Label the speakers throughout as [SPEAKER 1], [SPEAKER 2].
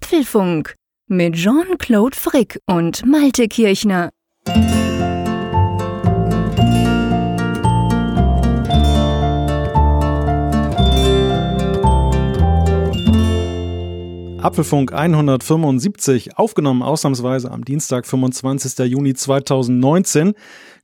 [SPEAKER 1] Apfelfunk mit Jean-Claude Frick und Malte Kirchner.
[SPEAKER 2] Apfelfunk 175, aufgenommen ausnahmsweise am Dienstag, 25. Juni 2019.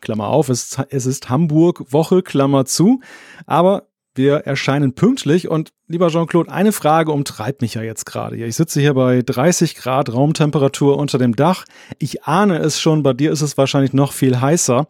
[SPEAKER 2] Klammer auf, es, es ist Hamburg, Woche, Klammer zu. Aber wir erscheinen pünktlich und lieber Jean-Claude, eine Frage umtreibt mich ja jetzt gerade hier. Ich sitze hier bei 30 Grad Raumtemperatur unter dem Dach. Ich ahne es schon, bei dir ist es wahrscheinlich noch viel heißer.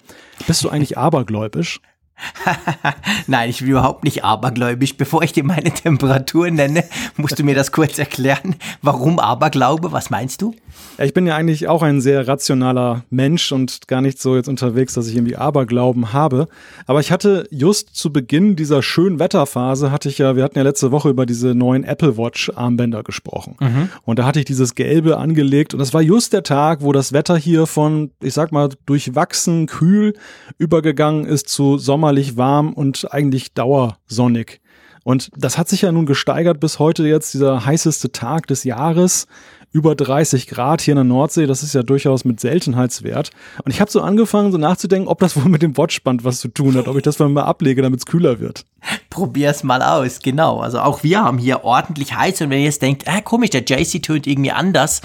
[SPEAKER 2] Bist du eigentlich abergläubisch?
[SPEAKER 3] Nein, ich bin überhaupt nicht abergläubisch. Bevor ich dir meine Temperatur nenne, musst du mir das kurz erklären. Warum Aberglaube? Was meinst du?
[SPEAKER 2] Ja, ich bin ja eigentlich auch ein sehr rationaler Mensch und gar nicht so jetzt unterwegs, dass ich irgendwie Aberglauben habe. Aber ich hatte just zu Beginn dieser schönen Wetterphase, hatte ich ja, wir hatten ja letzte Woche über diese neuen Apple Watch Armbänder gesprochen. Mhm. Und da hatte ich dieses Gelbe angelegt und das war just der Tag, wo das Wetter hier von, ich sag mal, durchwachsen, kühl übergegangen ist zu sommerlich warm und eigentlich dauersonnig. Und das hat sich ja nun gesteigert bis heute jetzt, dieser heißeste Tag des Jahres über 30 Grad hier in der Nordsee, das ist ja durchaus mit Seltenheitswert. Und ich habe so angefangen, so nachzudenken, ob das wohl mit dem Watchband was zu tun hat, ob ich das mal ablege, damit es kühler wird.
[SPEAKER 3] Probier's mal aus, genau. Also auch wir haben hier ordentlich heiß und wenn ihr jetzt denkt, äh, komisch, der JC tönt irgendwie anders,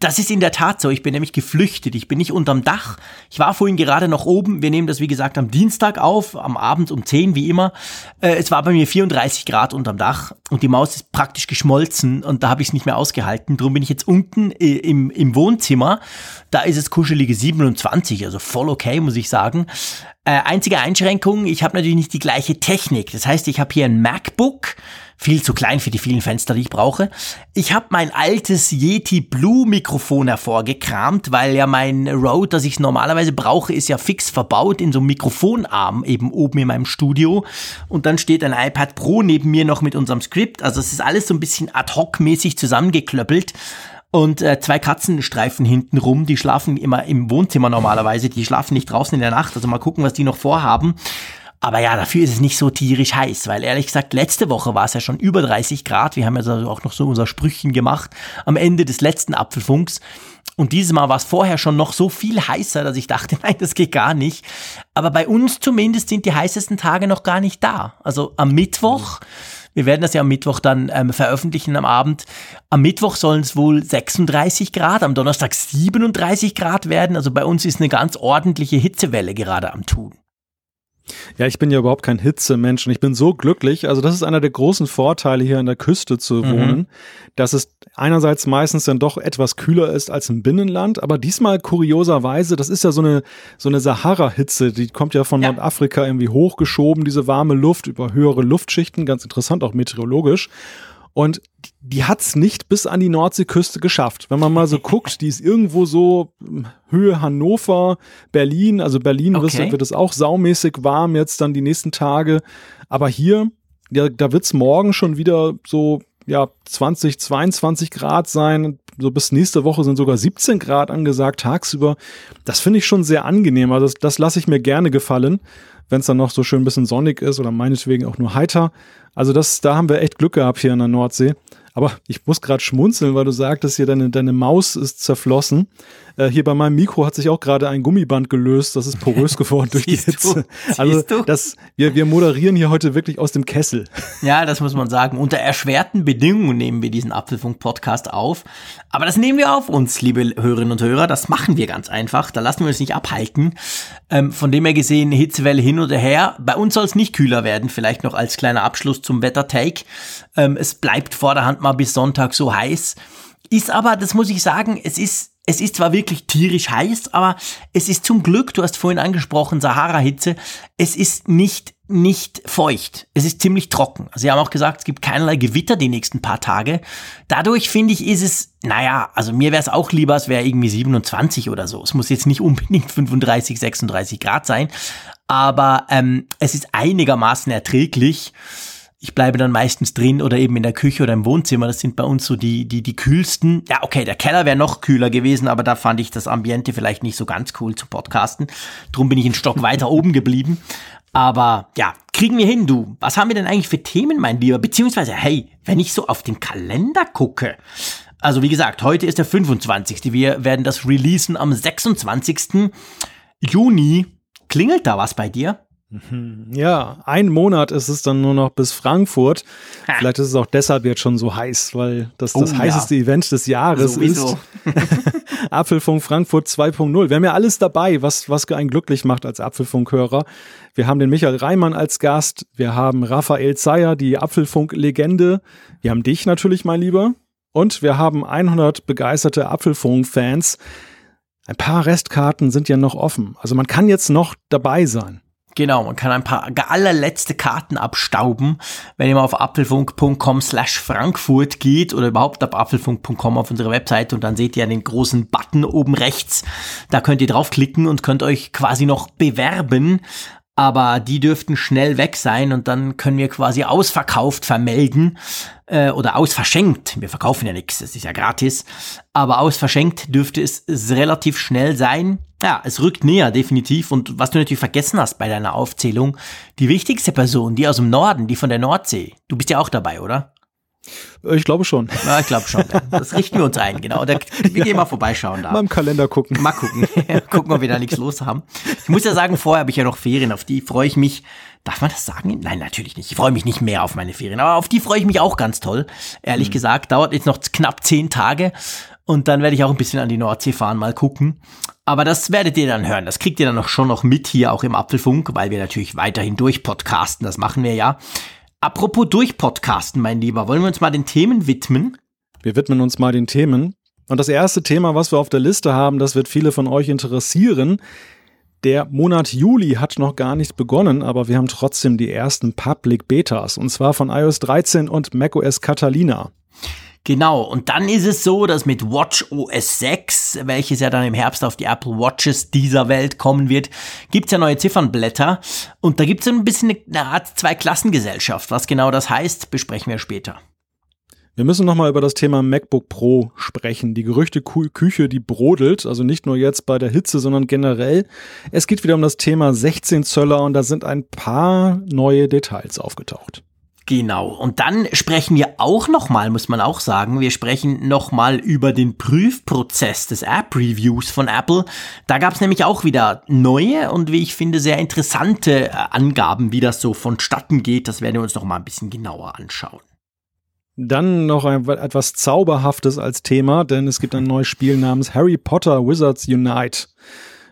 [SPEAKER 3] das ist in der Tat so. Ich bin nämlich geflüchtet. Ich bin nicht unterm Dach. Ich war vorhin gerade noch oben. Wir nehmen das, wie gesagt, am Dienstag auf, am Abend um 10, wie immer. Äh, es war bei mir 34 Grad unterm Dach und die Maus ist praktisch geschmolzen und da habe ich es nicht mehr ausgehalten. Darum bin ich jetzt unten äh, im, im Wohnzimmer. Da ist es kuschelige 27, also voll okay, muss ich sagen. Äh, einzige Einschränkung, ich habe natürlich nicht die gleiche Technik. Das heißt, ich habe hier ein MacBook viel zu klein für die vielen Fenster, die ich brauche. Ich habe mein altes Yeti Blue Mikrofon hervorgekramt, weil ja mein Rode, das ich normalerweise brauche, ist ja fix verbaut in so einem Mikrofonarm eben oben in meinem Studio. Und dann steht ein iPad Pro neben mir noch mit unserem Skript. Also es ist alles so ein bisschen ad hoc mäßig zusammengeklöppelt und äh, zwei Katzenstreifen hinten rum, die schlafen immer im Wohnzimmer normalerweise, die schlafen nicht draußen in der Nacht, also mal gucken, was die noch vorhaben. Aber ja, dafür ist es nicht so tierisch heiß, weil ehrlich gesagt, letzte Woche war es ja schon über 30 Grad. Wir haben ja also auch noch so unser Sprüchchen gemacht am Ende des letzten Apfelfunks. Und dieses Mal war es vorher schon noch so viel heißer, dass ich dachte, nein, das geht gar nicht. Aber bei uns zumindest sind die heißesten Tage noch gar nicht da. Also am Mittwoch, wir werden das ja am Mittwoch dann ähm, veröffentlichen am Abend. Am Mittwoch sollen es wohl 36 Grad, am Donnerstag 37 Grad werden. Also bei uns ist eine ganz ordentliche Hitzewelle gerade am Tun.
[SPEAKER 2] Ja, ich bin ja überhaupt kein Hitzemensch und ich bin so glücklich. Also das ist einer der großen Vorteile hier an der Küste zu mhm. wohnen, dass es einerseits meistens dann doch etwas kühler ist als im Binnenland, aber diesmal kurioserweise, das ist ja so eine so eine Sahara-Hitze, die kommt ja von ja. Nordafrika irgendwie hochgeschoben, diese warme Luft über höhere Luftschichten, ganz interessant auch meteorologisch. Und die hat's nicht bis an die Nordseeküste geschafft. Wenn man mal so guckt, die ist irgendwo so hm, Höhe Hannover, Berlin. Also Berlin okay. wird es auch saumäßig warm jetzt dann die nächsten Tage. Aber hier, ja, da wird's morgen schon wieder so ja 20, 22 Grad sein. So bis nächste Woche sind sogar 17 Grad angesagt tagsüber. Das finde ich schon sehr angenehm. Also das, das lasse ich mir gerne gefallen, wenn es dann noch so schön ein bisschen sonnig ist oder meinetwegen auch nur heiter. Also das, da haben wir echt Glück gehabt hier in der Nordsee. Aber ich muss gerade schmunzeln, weil du sagtest hier, deine, deine Maus ist zerflossen. Äh, hier bei meinem Mikro hat sich auch gerade ein Gummiband gelöst. Das ist porös geworden durch die Hitze. Also das, wir, wir moderieren hier heute wirklich aus dem Kessel.
[SPEAKER 3] Ja, das muss man sagen. Unter erschwerten Bedingungen nehmen wir diesen Apfelfunk-Podcast auf. Aber das nehmen wir auf uns, liebe Hörerinnen und Hörer. Das machen wir ganz einfach. Da lassen wir uns nicht abhalten. Ähm, von dem her gesehen, Hitzewelle hin oder her. Bei uns soll es nicht kühler werden. Vielleicht noch als kleiner Abschluss zum Wettertake. Ähm, es bleibt vorderhand mal bis Sonntag so heiß. Ist aber, das muss ich sagen, es ist es ist zwar wirklich tierisch heiß, aber es ist zum Glück, du hast vorhin angesprochen, Sahara-Hitze, es ist nicht, nicht feucht. Es ist ziemlich trocken. Also sie haben auch gesagt, es gibt keinerlei Gewitter die nächsten paar Tage. Dadurch finde ich, ist es, naja, also mir wäre es auch lieber, es wäre irgendwie 27 oder so. Es muss jetzt nicht unbedingt 35, 36 Grad sein, aber ähm, es ist einigermaßen erträglich ich bleibe dann meistens drin oder eben in der Küche oder im Wohnzimmer. Das sind bei uns so die, die, die kühlsten. Ja, okay, der Keller wäre noch kühler gewesen, aber da fand ich das Ambiente vielleicht nicht so ganz cool zu podcasten. Drum bin ich einen Stock weiter oben geblieben. Aber ja, kriegen wir hin, du. Was haben wir denn eigentlich für Themen, mein Lieber? Beziehungsweise, hey, wenn ich so auf den Kalender gucke, Also wie gesagt, heute ist der 25. Wir werden das releasen am 26. Juni. Klingelt da was bei dir?
[SPEAKER 2] Ja, ein Monat ist es dann nur noch bis Frankfurt. Ha. Vielleicht ist es auch deshalb jetzt schon so heiß, weil das das oh, heißeste ja. Event des Jahres Sowieso. ist. Apfelfunk Frankfurt 2.0. Wir haben ja alles dabei, was, was einen glücklich macht als Apfelfunk-Hörer. Wir haben den Michael Reimann als Gast. Wir haben Raphael Zeyer, die Apfelfunk-Legende. Wir haben dich natürlich, mein Lieber. Und wir haben 100 begeisterte Apfelfunk-Fans. Ein paar Restkarten sind ja noch offen. Also man kann jetzt noch dabei sein.
[SPEAKER 3] Genau, man kann ein paar allerletzte Karten abstauben, wenn ihr mal auf apfelfunk.com slash Frankfurt geht oder überhaupt auf apfelfunk.com auf unsere Webseite und dann seht ihr den großen Button oben rechts. Da könnt ihr draufklicken und könnt euch quasi noch bewerben aber die dürften schnell weg sein und dann können wir quasi ausverkauft vermelden äh, oder ausverschenkt. Wir verkaufen ja nichts, das ist ja gratis, aber ausverschenkt dürfte es, es relativ schnell sein. Ja, es rückt näher, definitiv. Und was du natürlich vergessen hast bei deiner Aufzählung, die wichtigste Person, die aus dem Norden, die von der Nordsee. Du bist ja auch dabei, oder?
[SPEAKER 2] Ich glaube schon.
[SPEAKER 3] Ja, ich glaube schon. Das richten wir uns ein, genau. Da, wir gehen mal vorbeischauen da.
[SPEAKER 2] Mal im Kalender gucken.
[SPEAKER 3] Mal gucken. gucken, ob wir da nichts los haben. Ich muss ja sagen, vorher habe ich ja noch Ferien, auf die freue ich mich. Darf man das sagen? Nein, natürlich nicht. Ich freue mich nicht mehr auf meine Ferien, aber auf die freue ich mich auch ganz toll. Ehrlich mhm. gesagt, dauert jetzt noch knapp zehn Tage und dann werde ich auch ein bisschen an die Nordsee fahren, mal gucken. Aber das werdet ihr dann hören. Das kriegt ihr dann noch schon noch mit hier auch im Apfelfunk, weil wir natürlich weiterhin durchpodcasten. Das machen wir ja. Apropos durchpodcasten, mein Lieber, wollen wir uns mal den Themen widmen?
[SPEAKER 2] Wir widmen uns mal den Themen. Und das erste Thema, was wir auf der Liste haben, das wird viele von euch interessieren. Der Monat Juli hat noch gar nicht begonnen, aber wir haben trotzdem die ersten Public Betas, und zwar von iOS 13 und macOS Catalina.
[SPEAKER 3] Genau, und dann ist es so, dass mit Watch OS 6, welches ja dann im Herbst auf die Apple Watches dieser Welt kommen wird, gibt's ja neue Ziffernblätter und da gibt's ein bisschen eine Art Zweiklassengesellschaft. Was genau das heißt, besprechen wir später.
[SPEAKER 2] Wir müssen nochmal über das Thema MacBook Pro sprechen. Die Gerüchteküche, die brodelt, also nicht nur jetzt bei der Hitze, sondern generell. Es geht wieder um das Thema 16 Zöller und da sind ein paar neue Details aufgetaucht.
[SPEAKER 3] Genau. Und dann sprechen wir auch nochmal, muss man auch sagen, wir sprechen nochmal über den Prüfprozess des App-Reviews von Apple. Da gab es nämlich auch wieder neue und wie ich finde sehr interessante äh, Angaben, wie das so vonstatten geht. Das werden wir uns nochmal ein bisschen genauer anschauen.
[SPEAKER 2] Dann noch ein, etwas Zauberhaftes als Thema, denn es gibt ein neues Spiel namens Harry Potter Wizards Unite.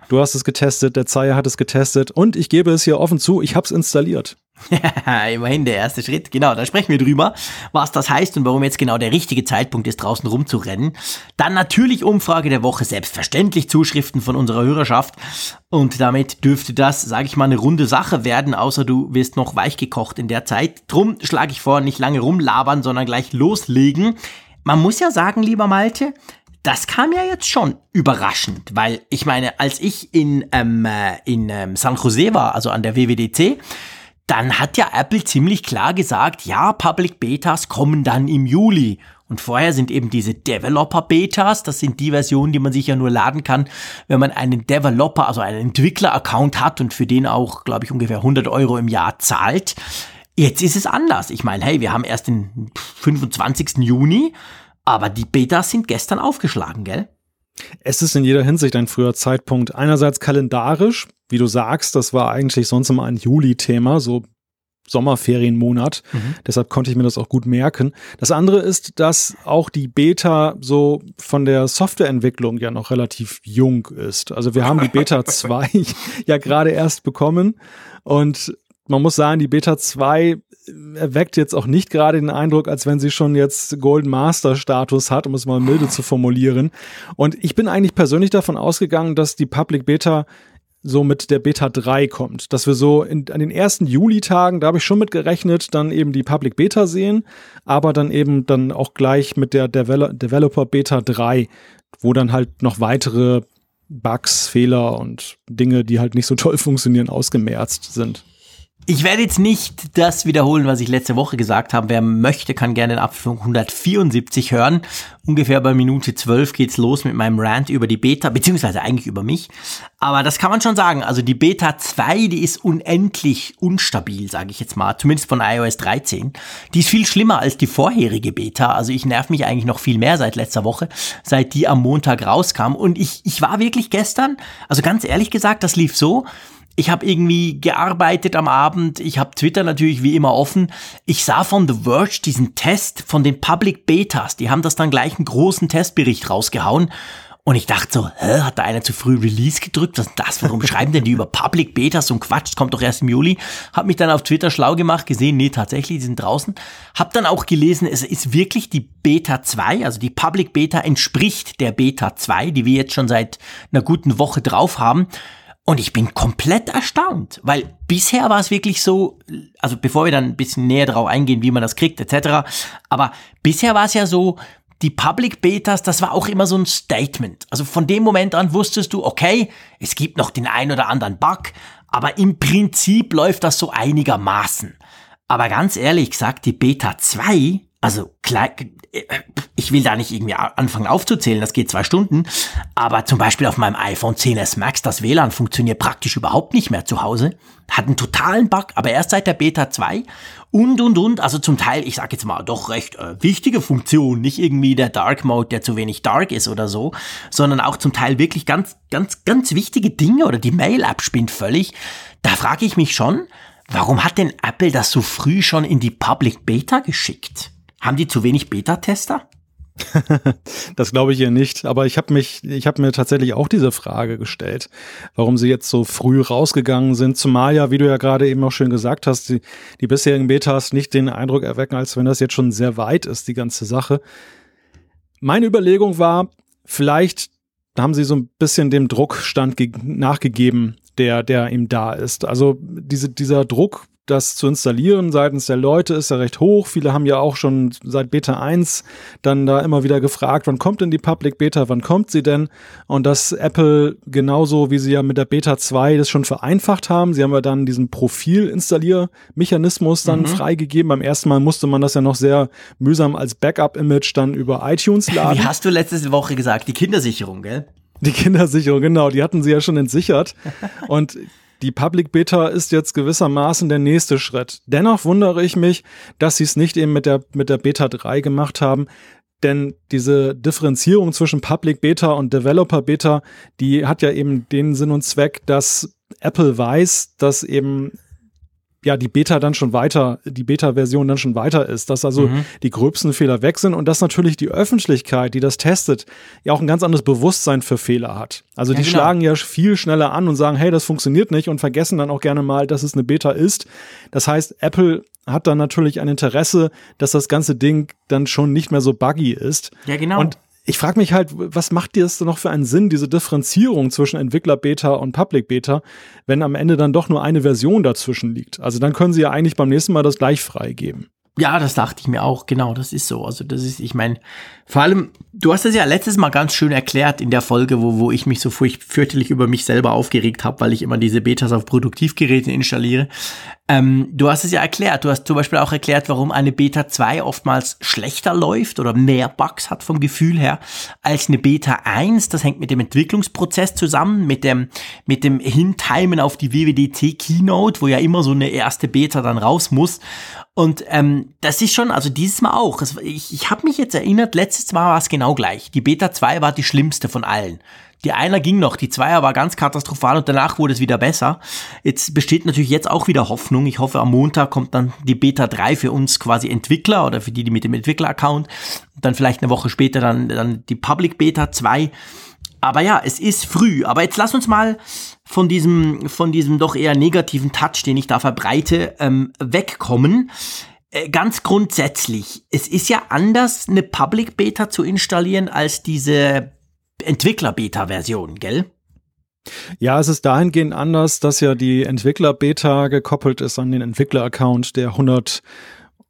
[SPEAKER 2] Du hast es getestet, der Zeier hat es getestet und ich gebe es hier offen zu, ich habe es installiert.
[SPEAKER 3] Immerhin der erste Schritt. Genau, da sprechen wir drüber, was das heißt und warum jetzt genau der richtige Zeitpunkt ist, draußen rumzurennen. Dann natürlich Umfrage der Woche, selbstverständlich Zuschriften von unserer Hörerschaft. Und damit dürfte das, sage ich mal, eine runde Sache werden, außer du wirst noch weich gekocht in der Zeit. Drum schlage ich vor, nicht lange rumlabern, sondern gleich loslegen. Man muss ja sagen, lieber Malte, das kam ja jetzt schon überraschend, weil ich meine, als ich in, ähm, äh, in ähm, San Jose war, also an der WWDC, dann hat ja Apple ziemlich klar gesagt, ja, Public Betas kommen dann im Juli. Und vorher sind eben diese Developer Betas, das sind die Versionen, die man sich ja nur laden kann, wenn man einen Developer, also einen Entwickler-Account hat und für den auch, glaube ich, ungefähr 100 Euro im Jahr zahlt. Jetzt ist es anders. Ich meine, hey, wir haben erst den 25. Juni, aber die Betas sind gestern aufgeschlagen, gell?
[SPEAKER 2] Es ist in jeder Hinsicht ein früher Zeitpunkt. Einerseits kalendarisch, wie du sagst, das war eigentlich sonst immer ein Juli-Thema, so Sommerferienmonat. Mhm. Deshalb konnte ich mir das auch gut merken. Das andere ist, dass auch die Beta so von der Softwareentwicklung ja noch relativ jung ist. Also wir haben die Beta 2 ja gerade erst bekommen und man muss sagen, die Beta 2 erweckt jetzt auch nicht gerade den Eindruck, als wenn sie schon jetzt Golden Master Status hat, um es mal milde zu formulieren. Und ich bin eigentlich persönlich davon ausgegangen, dass die Public Beta so mit der Beta 3 kommt. Dass wir so in, an den ersten Juli-Tagen, da habe ich schon mit gerechnet, dann eben die Public Beta sehen, aber dann eben dann auch gleich mit der Devel Developer Beta 3, wo dann halt noch weitere Bugs, Fehler und Dinge, die halt nicht so toll funktionieren, ausgemerzt sind.
[SPEAKER 3] Ich werde jetzt nicht das wiederholen, was ich letzte Woche gesagt habe. Wer möchte, kann gerne den Apfelfunk 174 hören. Ungefähr bei Minute 12 geht's los mit meinem Rant über die Beta, beziehungsweise eigentlich über mich. Aber das kann man schon sagen. Also die Beta 2, die ist unendlich unstabil, sage ich jetzt mal. Zumindest von iOS 13. Die ist viel schlimmer als die vorherige Beta. Also ich nerv mich eigentlich noch viel mehr seit letzter Woche, seit die am Montag rauskam. Und ich, ich war wirklich gestern, also ganz ehrlich gesagt, das lief so ich habe irgendwie gearbeitet am Abend, ich habe Twitter natürlich wie immer offen. Ich sah von The Verge diesen Test von den Public Betas, die haben das dann gleich einen großen Testbericht rausgehauen. Und ich dachte so, hä, hat da einer zu früh Release gedrückt? Was ist das? Warum schreiben denn die über Public Betas und Quatsch? Das kommt doch erst im Juli. Hab mich dann auf Twitter schlau gemacht, gesehen, nee, tatsächlich, die sind draußen. Hab dann auch gelesen, es ist wirklich die Beta 2, also die Public Beta entspricht der Beta 2, die wir jetzt schon seit einer guten Woche drauf haben. Und ich bin komplett erstaunt, weil bisher war es wirklich so, also bevor wir dann ein bisschen näher drauf eingehen, wie man das kriegt, etc., aber bisher war es ja so, die Public Betas, das war auch immer so ein Statement. Also von dem Moment an wusstest du, okay, es gibt noch den ein oder anderen Bug, aber im Prinzip läuft das so einigermaßen. Aber ganz ehrlich gesagt, die Beta 2, also klar, ich will da nicht irgendwie anfangen aufzuzählen, das geht zwei Stunden, aber zum Beispiel auf meinem iPhone 10s Max, das WLAN funktioniert praktisch überhaupt nicht mehr zu Hause, hat einen totalen Bug, aber erst seit der Beta 2 und, und, und, also zum Teil, ich sag jetzt mal, doch recht äh, wichtige Funktion, nicht irgendwie der Dark Mode, der zu wenig dark ist oder so, sondern auch zum Teil wirklich ganz, ganz, ganz wichtige Dinge oder die Mail-App spinnt völlig. Da frage ich mich schon, warum hat denn Apple das so früh schon in die Public Beta geschickt? Haben die zu wenig Beta-Tester?
[SPEAKER 2] das glaube ich ihr nicht. Aber ich habe mich, ich habe mir tatsächlich auch diese Frage gestellt, warum sie jetzt so früh rausgegangen sind. Zumal ja, wie du ja gerade eben auch schön gesagt hast, die, die bisherigen Betas nicht den Eindruck erwecken, als wenn das jetzt schon sehr weit ist, die ganze Sache. Meine Überlegung war, vielleicht haben sie so ein bisschen dem Druckstand nachgegeben, der, der ihm da ist. Also diese, dieser Druck, das zu installieren seitens der Leute ist ja recht hoch. Viele haben ja auch schon seit Beta 1 dann da immer wieder gefragt, wann kommt denn die Public Beta, wann kommt sie denn? Und dass Apple genauso wie sie ja mit der Beta 2 das schon vereinfacht haben. Sie haben ja dann diesen Profil-Installiermechanismus dann mhm. freigegeben. Beim ersten Mal musste man das ja noch sehr mühsam als Backup-Image dann über iTunes laden.
[SPEAKER 3] Wie hast du letzte Woche gesagt? Die Kindersicherung, gell?
[SPEAKER 2] Die Kindersicherung, genau, die hatten sie ja schon entsichert. Und die Public Beta ist jetzt gewissermaßen der nächste Schritt. Dennoch wundere ich mich, dass sie es nicht eben mit der, mit der Beta 3 gemacht haben, denn diese Differenzierung zwischen Public Beta und Developer Beta, die hat ja eben den Sinn und Zweck, dass Apple weiß, dass eben ja die Beta dann schon weiter, die Beta-Version dann schon weiter ist, dass also mhm. die gröbsten Fehler weg sind und dass natürlich die Öffentlichkeit, die das testet, ja auch ein ganz anderes Bewusstsein für Fehler hat. Also ja, die genau. schlagen ja viel schneller an und sagen, hey, das funktioniert nicht und vergessen dann auch gerne mal, dass es eine Beta ist. Das heißt, Apple hat dann natürlich ein Interesse, dass das ganze Ding dann schon nicht mehr so buggy ist.
[SPEAKER 3] Ja, genau.
[SPEAKER 2] Und ich frage mich halt, was macht dir das noch für einen Sinn, diese Differenzierung zwischen Entwickler-Beta und Public-Beta, wenn am Ende dann doch nur eine Version dazwischen liegt? Also dann können sie ja eigentlich beim nächsten Mal das gleich freigeben.
[SPEAKER 3] Ja, das dachte ich mir auch, genau, das ist so. Also das ist, ich meine, vor allem, du hast das ja letztes Mal ganz schön erklärt in der Folge, wo, wo ich mich so fürchterlich über mich selber aufgeregt habe, weil ich immer diese Betas auf Produktivgeräten installiere. Ähm, du hast es ja erklärt. Du hast zum Beispiel auch erklärt, warum eine Beta 2 oftmals schlechter läuft oder mehr Bugs hat vom Gefühl her als eine Beta 1. Das hängt mit dem Entwicklungsprozess zusammen, mit dem, mit dem Hintimen auf die WWDC Keynote, wo ja immer so eine erste Beta dann raus muss. Und ähm, das ist schon, also dieses Mal auch. Ich, ich habe mich jetzt erinnert, letztes Mal war es genau gleich. Die Beta 2 war die schlimmste von allen. Die einer ging noch, die Zweier war ganz katastrophal und danach wurde es wieder besser. Jetzt besteht natürlich jetzt auch wieder Hoffnung. Ich hoffe, am Montag kommt dann die Beta 3 für uns quasi Entwickler oder für die, die mit dem Entwickler-Account. Dann vielleicht eine Woche später dann, dann die Public Beta 2. Aber ja, es ist früh. Aber jetzt lass uns mal von diesem, von diesem doch eher negativen Touch, den ich da verbreite, ähm, wegkommen. Äh, ganz grundsätzlich, es ist ja anders, eine Public Beta zu installieren, als diese Entwickler-Beta-Version, gell?
[SPEAKER 2] Ja, es ist dahingehend anders, dass ja die Entwickler-Beta gekoppelt ist an den Entwickler-Account, der 100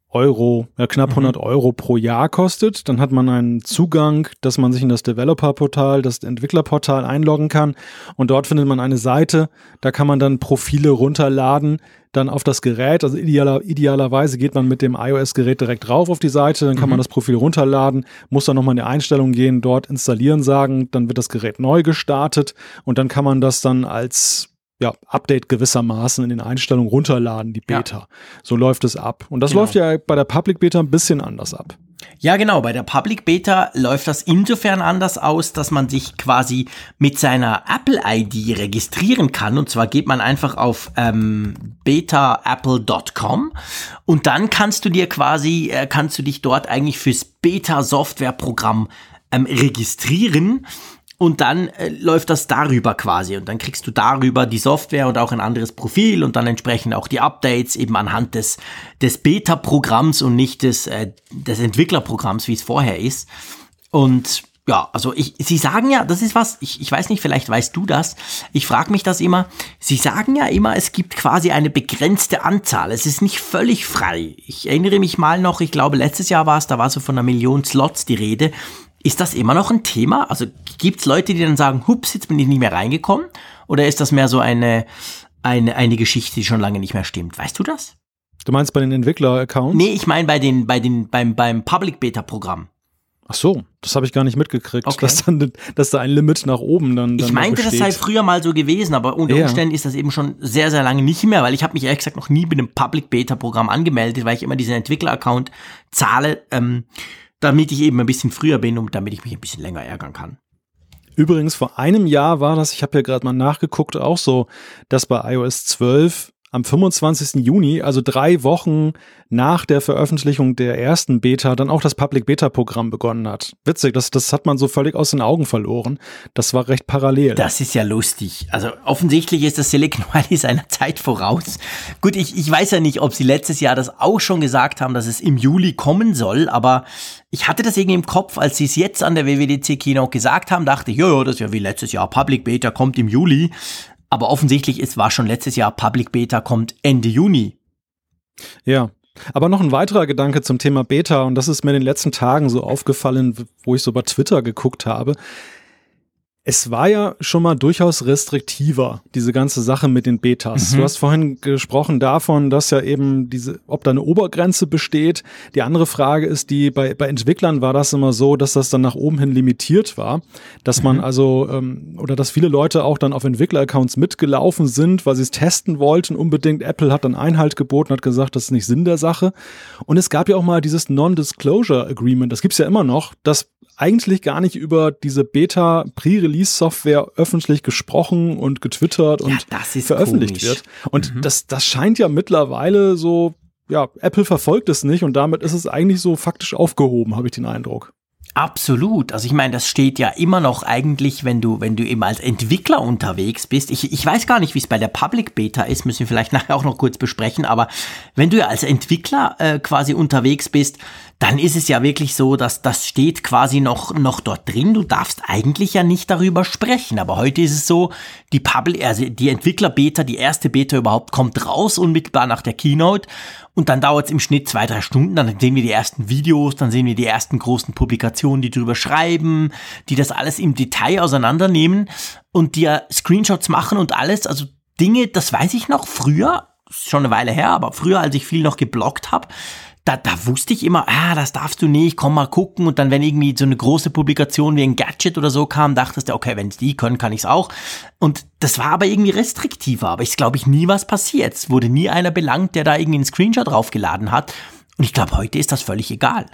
[SPEAKER 2] Euro, äh, knapp 100 mhm. Euro pro Jahr kostet. Dann hat man einen Zugang, dass man sich in das Developer-Portal, das Entwicklerportal einloggen kann. Und dort findet man eine Seite, da kann man dann Profile runterladen, dann auf das Gerät. Also idealer, idealerweise geht man mit dem iOS-Gerät direkt drauf auf die Seite, dann kann mhm. man das Profil runterladen, muss dann nochmal in die Einstellung gehen, dort installieren sagen, dann wird das Gerät neu gestartet und dann kann man das dann als ja, Update gewissermaßen in den Einstellungen runterladen, die Beta. Ja. So läuft es ab. Und das genau. läuft ja bei der Public Beta ein bisschen anders ab.
[SPEAKER 3] Ja, genau. Bei der Public Beta läuft das insofern anders aus, dass man sich quasi mit seiner Apple-ID registrieren kann. Und zwar geht man einfach auf ähm, betaapple.com und dann kannst du dir quasi, äh, kannst du dich dort eigentlich fürs Beta-Software-Programm ähm, registrieren und dann äh, läuft das darüber quasi. Und dann kriegst du darüber die Software und auch ein anderes Profil und dann entsprechend auch die Updates eben anhand des, des Beta-Programms und nicht des, äh, des Entwicklerprogramms, wie es vorher ist. Und ja, also ich, Sie sagen ja, das ist was, ich, ich weiß nicht, vielleicht weißt du das, ich frage mich das immer, Sie sagen ja immer, es gibt quasi eine begrenzte Anzahl, es ist nicht völlig frei. Ich erinnere mich mal noch, ich glaube letztes Jahr war es, da war so von einer Million Slots die Rede ist das immer noch ein Thema? Also gibt es Leute, die dann sagen, hups, jetzt bin ich nicht mehr reingekommen? Oder ist das mehr so eine, eine, eine Geschichte, die schon lange nicht mehr stimmt? Weißt du das?
[SPEAKER 2] Du meinst bei den Entwickler-Accounts?
[SPEAKER 3] Nee, ich meine bei den, bei den, beim, beim Public Beta-Programm.
[SPEAKER 2] Ach so, das habe ich gar nicht mitgekriegt, okay. dass, dann, dass da ein Limit nach oben dann. dann
[SPEAKER 3] ich meinte, das sei früher mal so gewesen, aber unter ja. Umständen ist das eben schon sehr, sehr lange nicht mehr, weil ich habe mich ehrlich gesagt noch nie mit einem Public Beta Programm angemeldet, weil ich immer diesen Entwickler-Account zahle. Ähm, damit ich eben ein bisschen früher bin und damit ich mich ein bisschen länger ärgern kann.
[SPEAKER 2] Übrigens, vor einem Jahr war das, ich habe ja gerade mal nachgeguckt, auch so, dass bei iOS 12 am 25. Juni, also drei Wochen nach der Veröffentlichung der ersten Beta, dann auch das Public Beta Programm begonnen hat. Witzig, das, das hat man so völlig aus den Augen verloren. Das war recht parallel.
[SPEAKER 3] Das ist ja lustig. Also offensichtlich ist das Silicon Valley seiner Zeit voraus. Gut, ich, ich weiß ja nicht, ob sie letztes Jahr das auch schon gesagt haben, dass es im Juli kommen soll, aber ich hatte das irgendwie im Kopf, als sie es jetzt an der WWDC Keynote gesagt haben, dachte ich, ja, ja, das ist ja wie letztes Jahr. Public Beta kommt im Juli. Aber offensichtlich ist, war schon letztes Jahr Public Beta kommt Ende Juni.
[SPEAKER 2] Ja. Aber noch ein weiterer Gedanke zum Thema Beta, und das ist mir in den letzten Tagen so aufgefallen, wo ich so bei Twitter geguckt habe. Es war ja schon mal durchaus restriktiver, diese ganze Sache mit den Betas. Mhm. Du hast vorhin gesprochen davon, dass ja eben diese, ob da eine Obergrenze besteht. Die andere Frage ist die, bei, bei Entwicklern war das immer so, dass das dann nach oben hin limitiert war. Dass man mhm. also, ähm, oder dass viele Leute auch dann auf Entwickler-Accounts mitgelaufen sind, weil sie es testen wollten unbedingt. Apple hat dann Einhalt geboten, hat gesagt, das ist nicht Sinn der Sache. Und es gab ja auch mal dieses Non-Disclosure Agreement, das gibt's ja immer noch, dass eigentlich gar nicht über diese Beta Pre-Release-Software öffentlich gesprochen und getwittert ja, und veröffentlicht komisch. wird. Und mhm. das, das scheint ja mittlerweile so, ja, Apple verfolgt es nicht und damit ist es eigentlich so faktisch aufgehoben, habe ich den Eindruck.
[SPEAKER 3] Absolut. Also ich meine, das steht ja immer noch eigentlich, wenn du, wenn du eben als Entwickler unterwegs bist. Ich, ich weiß gar nicht, wie es bei der Public Beta ist, müssen wir vielleicht nachher auch noch kurz besprechen, aber wenn du ja als Entwickler äh, quasi unterwegs bist, dann ist es ja wirklich so, dass das steht quasi noch, noch dort drin. Du darfst eigentlich ja nicht darüber sprechen. Aber heute ist es so, die Public, also die Entwickler-Beta, die erste Beta überhaupt kommt raus unmittelbar nach der Keynote. Und dann dauert es im Schnitt zwei, drei Stunden. Dann sehen wir die ersten Videos, dann sehen wir die ersten großen Publikationen, die drüber schreiben, die das alles im Detail auseinandernehmen und die ja Screenshots machen und alles. Also Dinge, das weiß ich noch früher, schon eine Weile her, aber früher, als ich viel noch geblockt habe, da, da wusste ich immer, ah, das darfst du nicht, komm mal gucken. Und dann, wenn irgendwie so eine große Publikation wie ein Gadget oder so kam, dachtest du, okay, wenn es die können, kann ich es auch. Und das war aber irgendwie restriktiver. Aber ich glaube, ich nie was passiert. Es wurde nie einer belangt, der da irgendwie einen Screenshot draufgeladen hat. Und ich glaube, heute ist das völlig egal.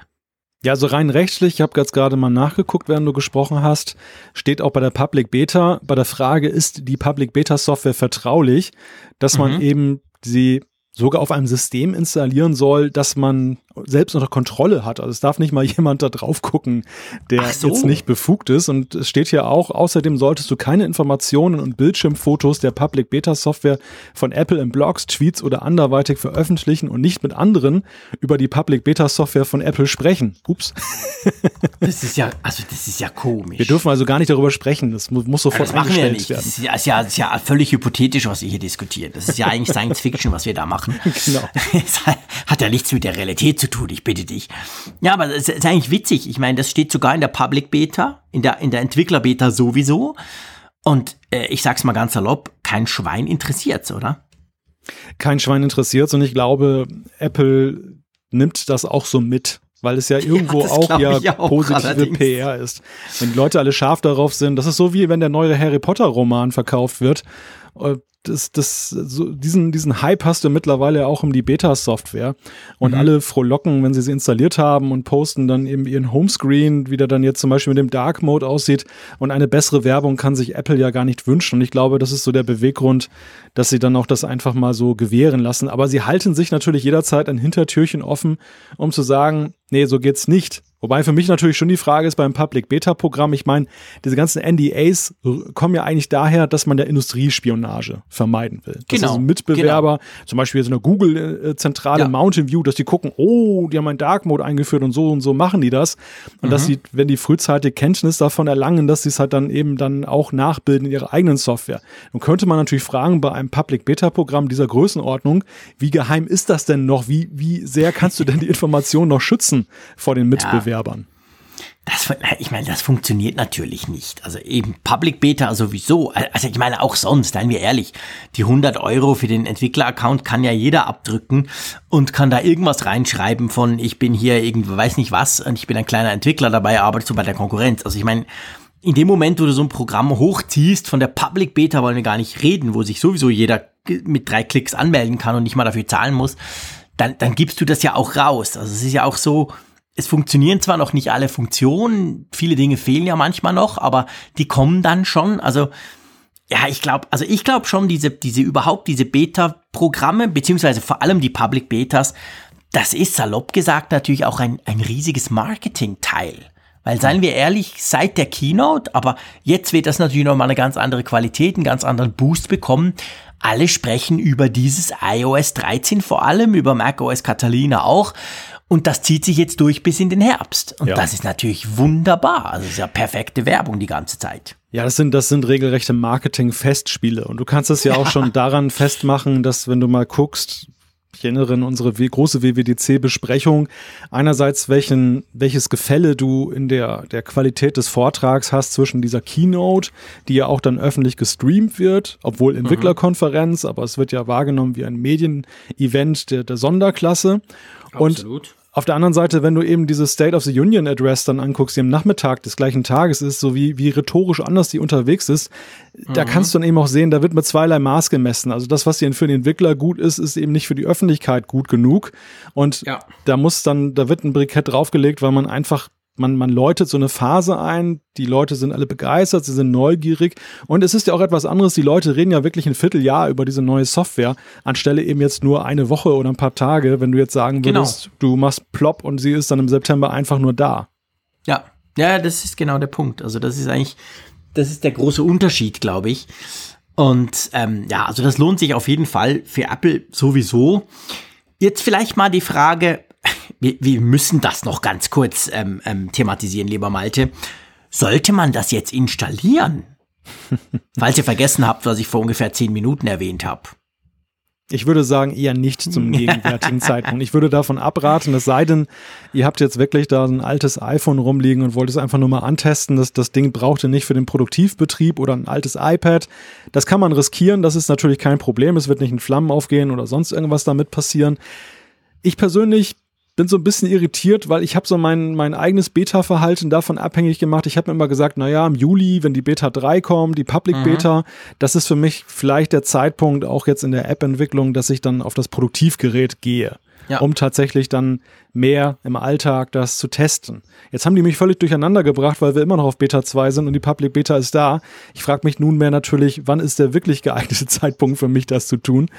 [SPEAKER 2] Ja, also rein rechtlich, ich habe jetzt gerade mal nachgeguckt, während du gesprochen hast, steht auch bei der Public Beta, bei der Frage, ist die Public Beta Software vertraulich, dass man mhm. eben sie sogar auf einem System installieren soll, dass man selbst unter Kontrolle hat. Also es darf nicht mal jemand da drauf gucken, der so. jetzt nicht befugt ist. Und es steht hier auch, außerdem solltest du keine Informationen und Bildschirmfotos der Public Beta Software von Apple in Blogs, Tweets oder anderweitig veröffentlichen und nicht mit anderen über die Public Beta Software von Apple sprechen. Ups.
[SPEAKER 3] Das ist ja, also das ist ja komisch.
[SPEAKER 2] Wir dürfen also gar nicht darüber sprechen. Das muss, sofort ja, das eingestellt
[SPEAKER 3] wir ja werden. Das ist ja, ist, ja, ist ja völlig hypothetisch, was wir hier diskutieren. Das ist ja eigentlich Science Fiction, was wir da machen machen. Genau. Das hat ja nichts mit der Realität zu tun, ich bitte dich. Ja, aber es ist eigentlich witzig. Ich meine, das steht sogar in der Public Beta, in der, in der Entwickler Beta sowieso. Und äh, ich sag's mal ganz salopp, kein Schwein interessiert's, oder?
[SPEAKER 2] Kein Schwein interessiert's und ich glaube, Apple nimmt das auch so mit weil es ja irgendwo ja, auch ja auch, positive allerdings. PR ist. Wenn die Leute alle scharf darauf sind, das ist so wie wenn der neue Harry Potter Roman verkauft wird äh, das, das, so diesen, diesen Hype hast du mittlerweile auch um die Beta-Software. Und mhm. alle frohlocken, wenn sie sie installiert haben und posten dann eben ihren Homescreen, wie der dann jetzt zum Beispiel mit dem Dark Mode aussieht. Und eine bessere Werbung kann sich Apple ja gar nicht wünschen. Und ich glaube, das ist so der Beweggrund, dass sie dann auch das einfach mal so gewähren lassen. Aber sie halten sich natürlich jederzeit ein Hintertürchen offen, um zu sagen, nee, so geht's nicht. Wobei für mich natürlich schon die Frage ist beim Public Beta Programm, ich meine, diese ganzen NDAs kommen ja eigentlich daher, dass man der Industriespionage vermeiden will. Dass genau. Mitbewerber, genau. zum Beispiel in der Google-Zentrale ja. Mountain View, dass die gucken, oh, die haben einen Dark Mode eingeführt und so und so machen die das. Und mhm. dass sie, wenn die frühzeitig Kenntnis davon erlangen, dass sie es halt dann eben dann auch nachbilden in ihrer eigenen Software. Nun könnte man natürlich fragen, bei einem Public Beta Programm dieser Größenordnung, wie geheim ist das denn noch? Wie, wie sehr kannst du denn die Information noch schützen vor den Mitbewerbern? Ja. Bewerbern.
[SPEAKER 3] Das, ich meine, das funktioniert natürlich nicht. Also eben Public Beta sowieso. Also ich meine auch sonst, seien wir ehrlich, die 100 Euro für den Entwickler-Account kann ja jeder abdrücken und kann da irgendwas reinschreiben von, ich bin hier irgendwo, weiß nicht was und ich bin ein kleiner Entwickler dabei, arbeite so bei der Konkurrenz. Also ich meine, in dem Moment, wo du so ein Programm hochziehst, von der Public Beta wollen wir gar nicht reden, wo sich sowieso jeder mit drei Klicks anmelden kann und nicht mal dafür zahlen muss, dann, dann gibst du das ja auch raus. Also es ist ja auch so, es funktionieren zwar noch nicht alle Funktionen, viele Dinge fehlen ja manchmal noch, aber die kommen dann schon. Also ja, ich glaube, also ich glaube schon, diese, diese überhaupt diese Beta-Programme, beziehungsweise vor allem die Public Betas, das ist salopp gesagt natürlich auch ein, ein riesiges Marketing-Teil. Weil seien wir ehrlich, seit der Keynote, aber jetzt wird das natürlich nochmal eine ganz andere Qualität, einen ganz anderen Boost bekommen. Alle sprechen über dieses iOS 13 vor allem, über macOS Catalina auch. Und das zieht sich jetzt durch bis in den Herbst. Und ja. das ist natürlich wunderbar. Also es ist ja perfekte Werbung die ganze Zeit.
[SPEAKER 2] Ja, das sind, das sind regelrechte Marketing-Festspiele. Und du kannst es ja, ja auch schon daran festmachen, dass wenn du mal guckst, ich erinnere an unsere große WWDC-Besprechung, einerseits welchen, welches Gefälle du in der, der Qualität des Vortrags hast zwischen dieser Keynote, die ja auch dann öffentlich gestreamt wird, obwohl. Entwicklerkonferenz, mhm. aber es wird ja wahrgenommen wie ein Medien-Event der, der Sonderklasse. Absolut. Und auf der anderen Seite, wenn du eben dieses State of the Union Address dann anguckst, die am Nachmittag des gleichen Tages ist, so wie, wie rhetorisch anders die unterwegs ist, mhm. da kannst du dann eben auch sehen, da wird mit zweierlei Maß gemessen. Also das, was für den Entwickler gut ist, ist eben nicht für die Öffentlichkeit gut genug. Und ja. da muss dann, da wird ein Brikett draufgelegt, weil man einfach man, man läutet so eine Phase ein, die Leute sind alle begeistert, sie sind neugierig und es ist ja auch etwas anderes, die Leute reden ja wirklich ein Vierteljahr über diese neue Software, anstelle eben jetzt nur eine Woche oder ein paar Tage, wenn du jetzt sagen genau. würdest, genau. du machst plopp und sie ist dann im September einfach nur da.
[SPEAKER 3] Ja, ja, das ist genau der Punkt. Also das ist eigentlich, das ist der große Unterschied, glaube ich. Und ähm, ja, also das lohnt sich auf jeden Fall für Apple sowieso. Jetzt vielleicht mal die Frage, wir, wir müssen das noch ganz kurz ähm, ähm, thematisieren, lieber Malte. Sollte man das jetzt installieren? Falls ihr vergessen habt, was ich vor ungefähr zehn Minuten erwähnt habe.
[SPEAKER 2] Ich würde sagen, eher nicht zum gegenwärtigen Zeitpunkt. Ich würde davon abraten, es sei denn, ihr habt jetzt wirklich da ein altes iPhone rumliegen und wollt es einfach nur mal antesten. Das, das Ding braucht ihr nicht für den Produktivbetrieb oder ein altes iPad. Das kann man riskieren, das ist natürlich kein Problem. Es wird nicht in Flammen aufgehen oder sonst irgendwas damit passieren. Ich persönlich bin so ein bisschen irritiert, weil ich habe so mein, mein eigenes Beta-Verhalten davon abhängig gemacht. Ich habe mir immer gesagt, naja, im Juli, wenn die Beta 3 kommt, die Public mhm. Beta, das ist für mich vielleicht der Zeitpunkt, auch jetzt in der App-Entwicklung, dass ich dann auf das Produktivgerät gehe ja. um tatsächlich dann mehr im Alltag das zu testen. Jetzt haben die mich völlig durcheinander gebracht, weil wir immer noch auf Beta 2 sind und die Public Beta ist da. Ich frage mich nunmehr natürlich, wann ist der wirklich geeignete Zeitpunkt für mich, das zu tun?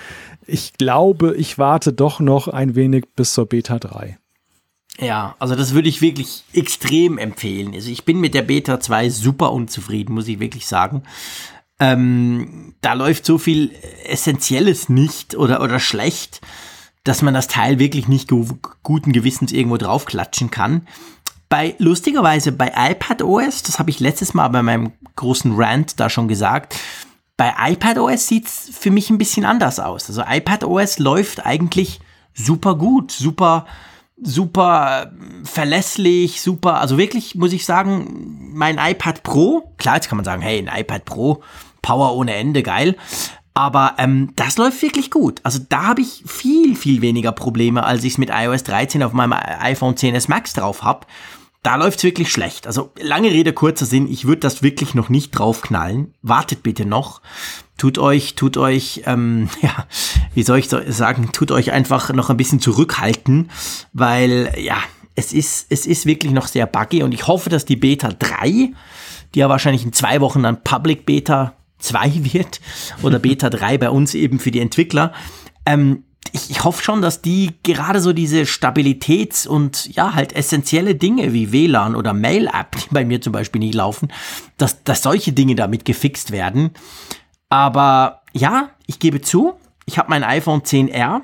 [SPEAKER 2] Ich glaube, ich warte doch noch ein wenig bis zur Beta 3.
[SPEAKER 3] Ja, also das würde ich wirklich extrem empfehlen. Also ich bin mit der Beta 2 super unzufrieden, muss ich wirklich sagen. Ähm, da läuft so viel Essentielles nicht oder, oder schlecht dass man das Teil wirklich nicht guten Gewissens irgendwo draufklatschen kann. Bei, lustigerweise bei iPad OS, das habe ich letztes Mal bei meinem großen Rant da schon gesagt, Bei iPadOS sieht es für mich ein bisschen anders aus. Also iPadOS läuft eigentlich super gut, super, super verlässlich, super, also wirklich muss ich sagen, mein iPad Pro, klar, jetzt kann man sagen, hey, ein iPad Pro, Power ohne Ende, geil. Aber ähm, das läuft wirklich gut. Also da habe ich viel, viel weniger Probleme, als ich es mit iOS 13 auf meinem iPhone 10s Max drauf habe. Da läuft's wirklich schlecht. Also lange Rede, kurzer Sinn, ich würde das wirklich noch nicht draufknallen. Wartet bitte noch. Tut euch, tut euch, ähm, ja, wie soll ich sagen, tut euch einfach noch ein bisschen zurückhalten, weil ja, es ist, es ist wirklich noch sehr buggy und ich hoffe, dass die Beta 3, die ja wahrscheinlich in zwei Wochen dann Public Beta 2 wird oder Beta 3 bei uns eben für die Entwickler. Ähm, ich, ich hoffe schon, dass die gerade so diese Stabilitäts- und ja, halt essentielle Dinge wie WLAN oder Mail-App, die bei mir zum Beispiel nicht laufen, dass, dass solche Dinge damit gefixt werden. Aber ja, ich gebe zu, ich habe mein iPhone 10R.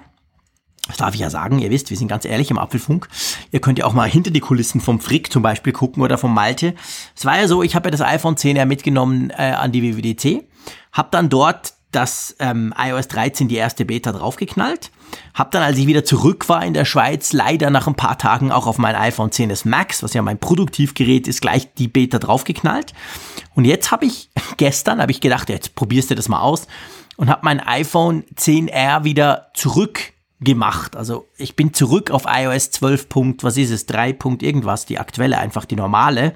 [SPEAKER 3] Das darf ich ja sagen, ihr wisst, wir sind ganz ehrlich im Apfelfunk. Ihr könnt ja auch mal hinter die Kulissen vom Frick zum Beispiel gucken oder vom Malte. Es war ja so, ich habe ja das iPhone 10R mitgenommen äh, an die WWDC habe dann dort das ähm, iOS 13 die erste Beta draufgeknallt. Hab dann, als ich wieder zurück war in der Schweiz, leider nach ein paar Tagen auch auf mein iPhone 10s Max, was ja mein Produktivgerät ist, gleich die Beta draufgeknallt. Und jetzt habe ich gestern, habe ich gedacht, jetzt probierst du das mal aus und habe mein iPhone 10R wieder zurückgemacht. Also ich bin zurück auf iOS 12. was ist es, 3. irgendwas, die aktuelle, einfach die normale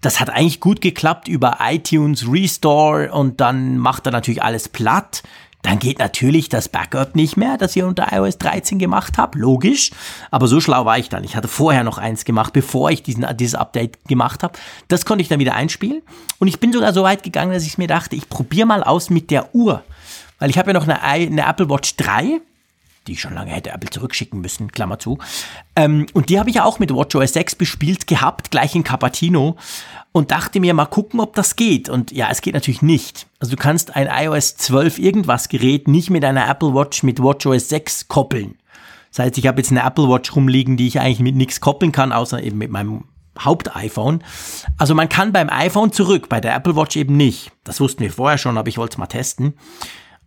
[SPEAKER 3] das hat eigentlich gut geklappt über iTunes Restore und dann macht er natürlich alles platt. Dann geht natürlich das Backup nicht mehr, das ihr unter iOS 13 gemacht habt, logisch. Aber so schlau war ich dann. Ich hatte vorher noch eins gemacht, bevor ich diesen, dieses Update gemacht habe. Das konnte ich dann wieder einspielen. Und ich bin sogar so weit gegangen, dass ich mir dachte, ich probiere mal aus mit der Uhr. Weil ich habe ja noch eine, eine Apple Watch 3 die ich schon lange hätte Apple zurückschicken müssen, Klammer zu. Ähm, und die habe ich ja auch mit WatchOS 6 bespielt gehabt, gleich in Cupertino und dachte mir mal gucken, ob das geht. Und ja, es geht natürlich nicht. Also du kannst ein iOS 12 irgendwas Gerät nicht mit einer Apple Watch mit WatchOS 6 koppeln. Das heißt, ich habe jetzt eine Apple Watch rumliegen, die ich eigentlich mit nichts koppeln kann, außer eben mit meinem Haupt-iPhone. Also man kann beim iPhone zurück, bei der Apple Watch eben nicht. Das wussten wir vorher schon, aber ich wollte es mal testen.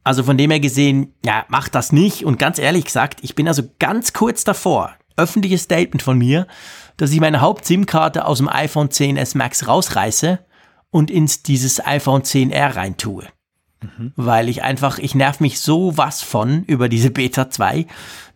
[SPEAKER 3] Also von dem her gesehen, ja, macht das nicht. Und ganz ehrlich gesagt, ich bin also ganz kurz davor, öffentliches Statement von mir, dass ich meine Haupt-SIM-Karte aus dem iPhone 10s Max rausreiße und ins dieses iPhone 10R reintue. Mhm. Weil ich einfach, ich nerv mich so was von über diese Beta 2,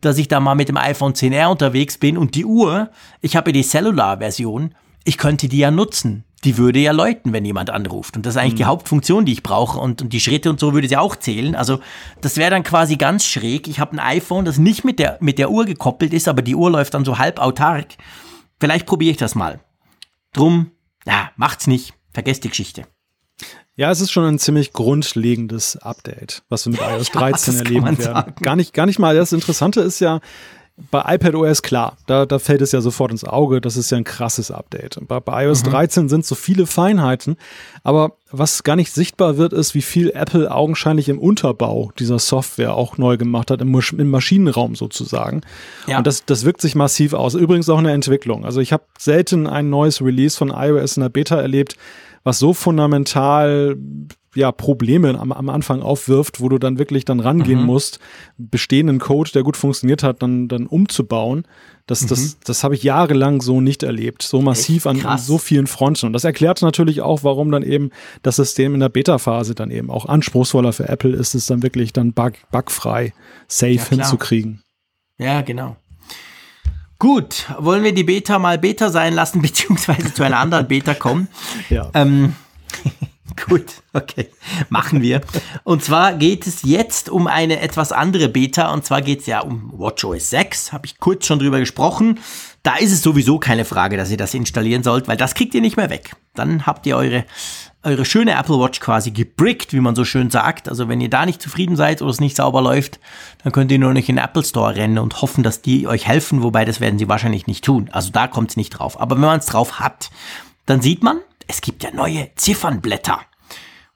[SPEAKER 3] dass ich da mal mit dem iPhone 10R unterwegs bin und die Uhr, ich habe die Cellular-Version, ich könnte die ja nutzen die würde ja läuten, wenn jemand anruft. Und das ist eigentlich mhm. die Hauptfunktion, die ich brauche. Und, und die Schritte und so würde sie auch zählen. Also das wäre dann quasi ganz schräg. Ich habe ein iPhone, das nicht mit der, mit der Uhr gekoppelt ist, aber die Uhr läuft dann so halb autark. Vielleicht probiere ich das mal. Drum, ja, macht's nicht. Vergesst die Geschichte.
[SPEAKER 2] Ja, es ist schon ein ziemlich grundlegendes Update, was wir mit iOS 13 ja, erleben werden. Gar nicht, gar nicht mal. Das Interessante ist ja, bei iPadOS klar, da, da fällt es ja sofort ins Auge, das ist ja ein krasses Update. Bei, bei iOS mhm. 13 sind so viele Feinheiten, aber was gar nicht sichtbar wird, ist, wie viel Apple augenscheinlich im Unterbau dieser Software auch neu gemacht hat, im, im Maschinenraum sozusagen. Ja. Und das, das wirkt sich massiv aus. Übrigens auch in der Entwicklung. Also ich habe selten ein neues Release von iOS in der Beta erlebt, was so fundamental ja, Probleme am, am Anfang aufwirft, wo du dann wirklich dann rangehen mhm. musst, bestehenden Code, der gut funktioniert hat, dann, dann umzubauen. Das, mhm. das, das habe ich jahrelang so nicht erlebt, so massiv an, an, so vielen Fronten. Und das erklärt natürlich auch, warum dann eben das System in der Beta-Phase dann eben auch anspruchsvoller für Apple ist, es dann wirklich dann bug, bugfrei, safe ja, hinzukriegen.
[SPEAKER 3] Ja, genau. Gut, wollen wir die Beta mal Beta sein lassen, beziehungsweise zu einer anderen Beta kommen? ja. Ähm, Gut, okay, machen wir. Und zwar geht es jetzt um eine etwas andere Beta. Und zwar geht es ja um WatchOS 6. Habe ich kurz schon drüber gesprochen. Da ist es sowieso keine Frage, dass ihr das installieren sollt, weil das kriegt ihr nicht mehr weg. Dann habt ihr eure, eure schöne Apple Watch quasi gebrickt, wie man so schön sagt. Also wenn ihr da nicht zufrieden seid oder es nicht sauber läuft, dann könnt ihr nur nicht in den Apple Store rennen und hoffen, dass die euch helfen. Wobei das werden sie wahrscheinlich nicht tun. Also da kommt es nicht drauf. Aber wenn man es drauf hat, dann sieht man, es gibt ja neue Ziffernblätter.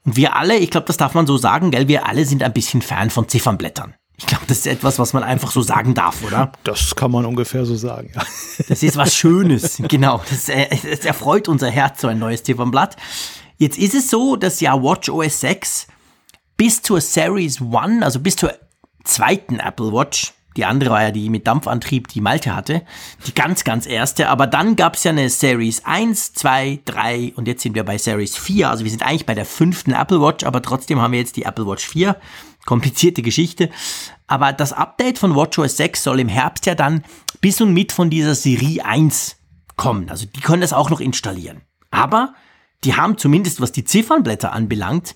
[SPEAKER 3] Und wir alle, ich glaube, das darf man so sagen, gell, wir alle sind ein bisschen Fan von Ziffernblättern. Ich glaube, das ist etwas, was man einfach so sagen darf, oder?
[SPEAKER 2] Das kann man ungefähr so sagen, ja.
[SPEAKER 3] Das ist was Schönes, genau. Das, äh, das erfreut unser Herz, so ein neues Ziffernblatt. Jetzt ist es so, dass ja WatchOS 6 bis zur Series One, also bis zur zweiten Apple Watch, die andere war ja die mit Dampfantrieb, die Malte hatte. Die ganz, ganz erste. Aber dann gab es ja eine Series 1, 2, 3 und jetzt sind wir bei Series 4. Also wir sind eigentlich bei der fünften Apple Watch, aber trotzdem haben wir jetzt die Apple Watch 4. Komplizierte Geschichte. Aber das Update von WatchOS 6 soll im Herbst ja dann bis und mit von dieser Serie 1 kommen. Also die können das auch noch installieren. Aber die haben zumindest, was die Ziffernblätter anbelangt,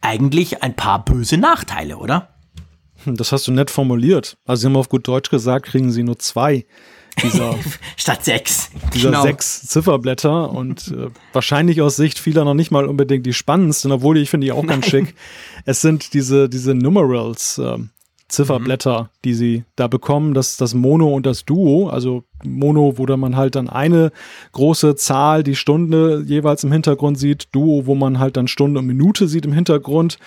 [SPEAKER 3] eigentlich ein paar böse Nachteile, oder?
[SPEAKER 2] Das hast du nett formuliert. Also sie haben auf gut Deutsch gesagt, kriegen sie nur zwei dieser
[SPEAKER 3] statt sechs.
[SPEAKER 2] Dieser genau. sechs Zifferblätter und äh, wahrscheinlich aus Sicht vieler noch nicht mal unbedingt die spannendsten, obwohl ich finde die auch Nein. ganz schick. Es sind diese, diese Numerals, äh, Zifferblätter, mhm. die sie da bekommen, das, das Mono und das Duo, also Mono, wo da man halt dann eine große Zahl, die Stunde jeweils im Hintergrund sieht, Duo, wo man halt dann Stunde und Minute sieht im Hintergrund.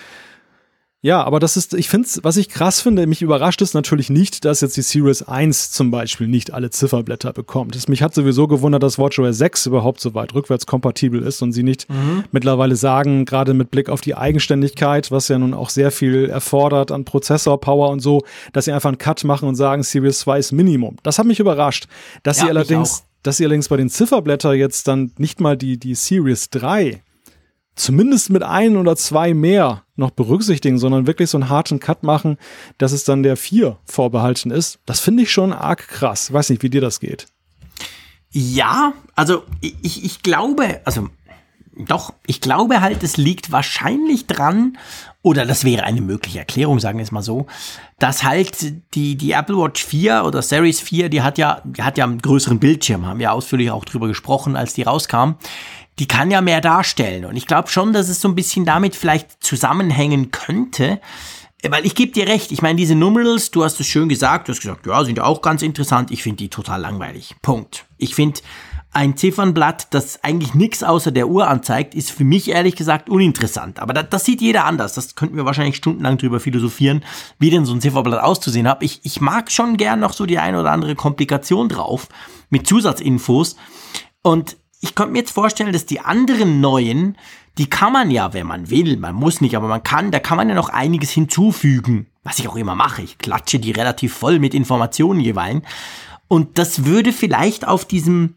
[SPEAKER 2] Ja, aber das ist, ich finde was ich krass finde, mich überrascht ist natürlich nicht, dass jetzt die Series 1 zum Beispiel nicht alle Zifferblätter bekommt. Das, mich hat sowieso gewundert, dass WatchOS 6 überhaupt so weit rückwärtskompatibel ist und sie nicht mhm. mittlerweile sagen, gerade mit Blick auf die Eigenständigkeit, was ja nun auch sehr viel erfordert an Prozessorpower und so, dass sie einfach einen Cut machen und sagen, Series 2 ist Minimum. Das hat mich überrascht. Dass ja, sie allerdings, dass sie allerdings bei den Zifferblätter jetzt dann nicht mal die, die Series 3 zumindest mit ein oder zwei mehr noch berücksichtigen, sondern wirklich so einen harten Cut machen, dass es dann der vier vorbehalten ist. Das finde ich schon arg krass. weiß nicht, wie dir das geht.
[SPEAKER 3] Ja, also ich, ich glaube, also doch, ich glaube halt, es liegt wahrscheinlich dran, oder das wäre eine mögliche Erklärung, sagen wir es mal so, dass halt die, die Apple Watch 4 oder Series 4, die hat ja, die hat ja einen größeren Bildschirm, haben wir ausführlich auch drüber gesprochen, als die rauskam die kann ja mehr darstellen. Und ich glaube schon, dass es so ein bisschen damit vielleicht zusammenhängen könnte. Weil ich gebe dir recht, ich meine, diese Numerals, du hast es schön gesagt, du hast gesagt, ja, sind ja auch ganz interessant. Ich finde die total langweilig. Punkt. Ich finde, ein Ziffernblatt, das eigentlich nichts außer der Uhr anzeigt, ist für mich ehrlich gesagt uninteressant. Aber das, das sieht jeder anders. Das könnten wir wahrscheinlich stundenlang drüber philosophieren, wie denn so ein Zifferblatt auszusehen hat. Ich, ich mag schon gern noch so die eine oder andere Komplikation drauf mit Zusatzinfos. Und ich könnte mir jetzt vorstellen, dass die anderen neuen, die kann man ja, wenn man will, man muss nicht, aber man kann, da kann man ja noch einiges hinzufügen, was ich auch immer mache. Ich klatsche die relativ voll mit Informationen jeweils. Und das würde vielleicht auf diesem,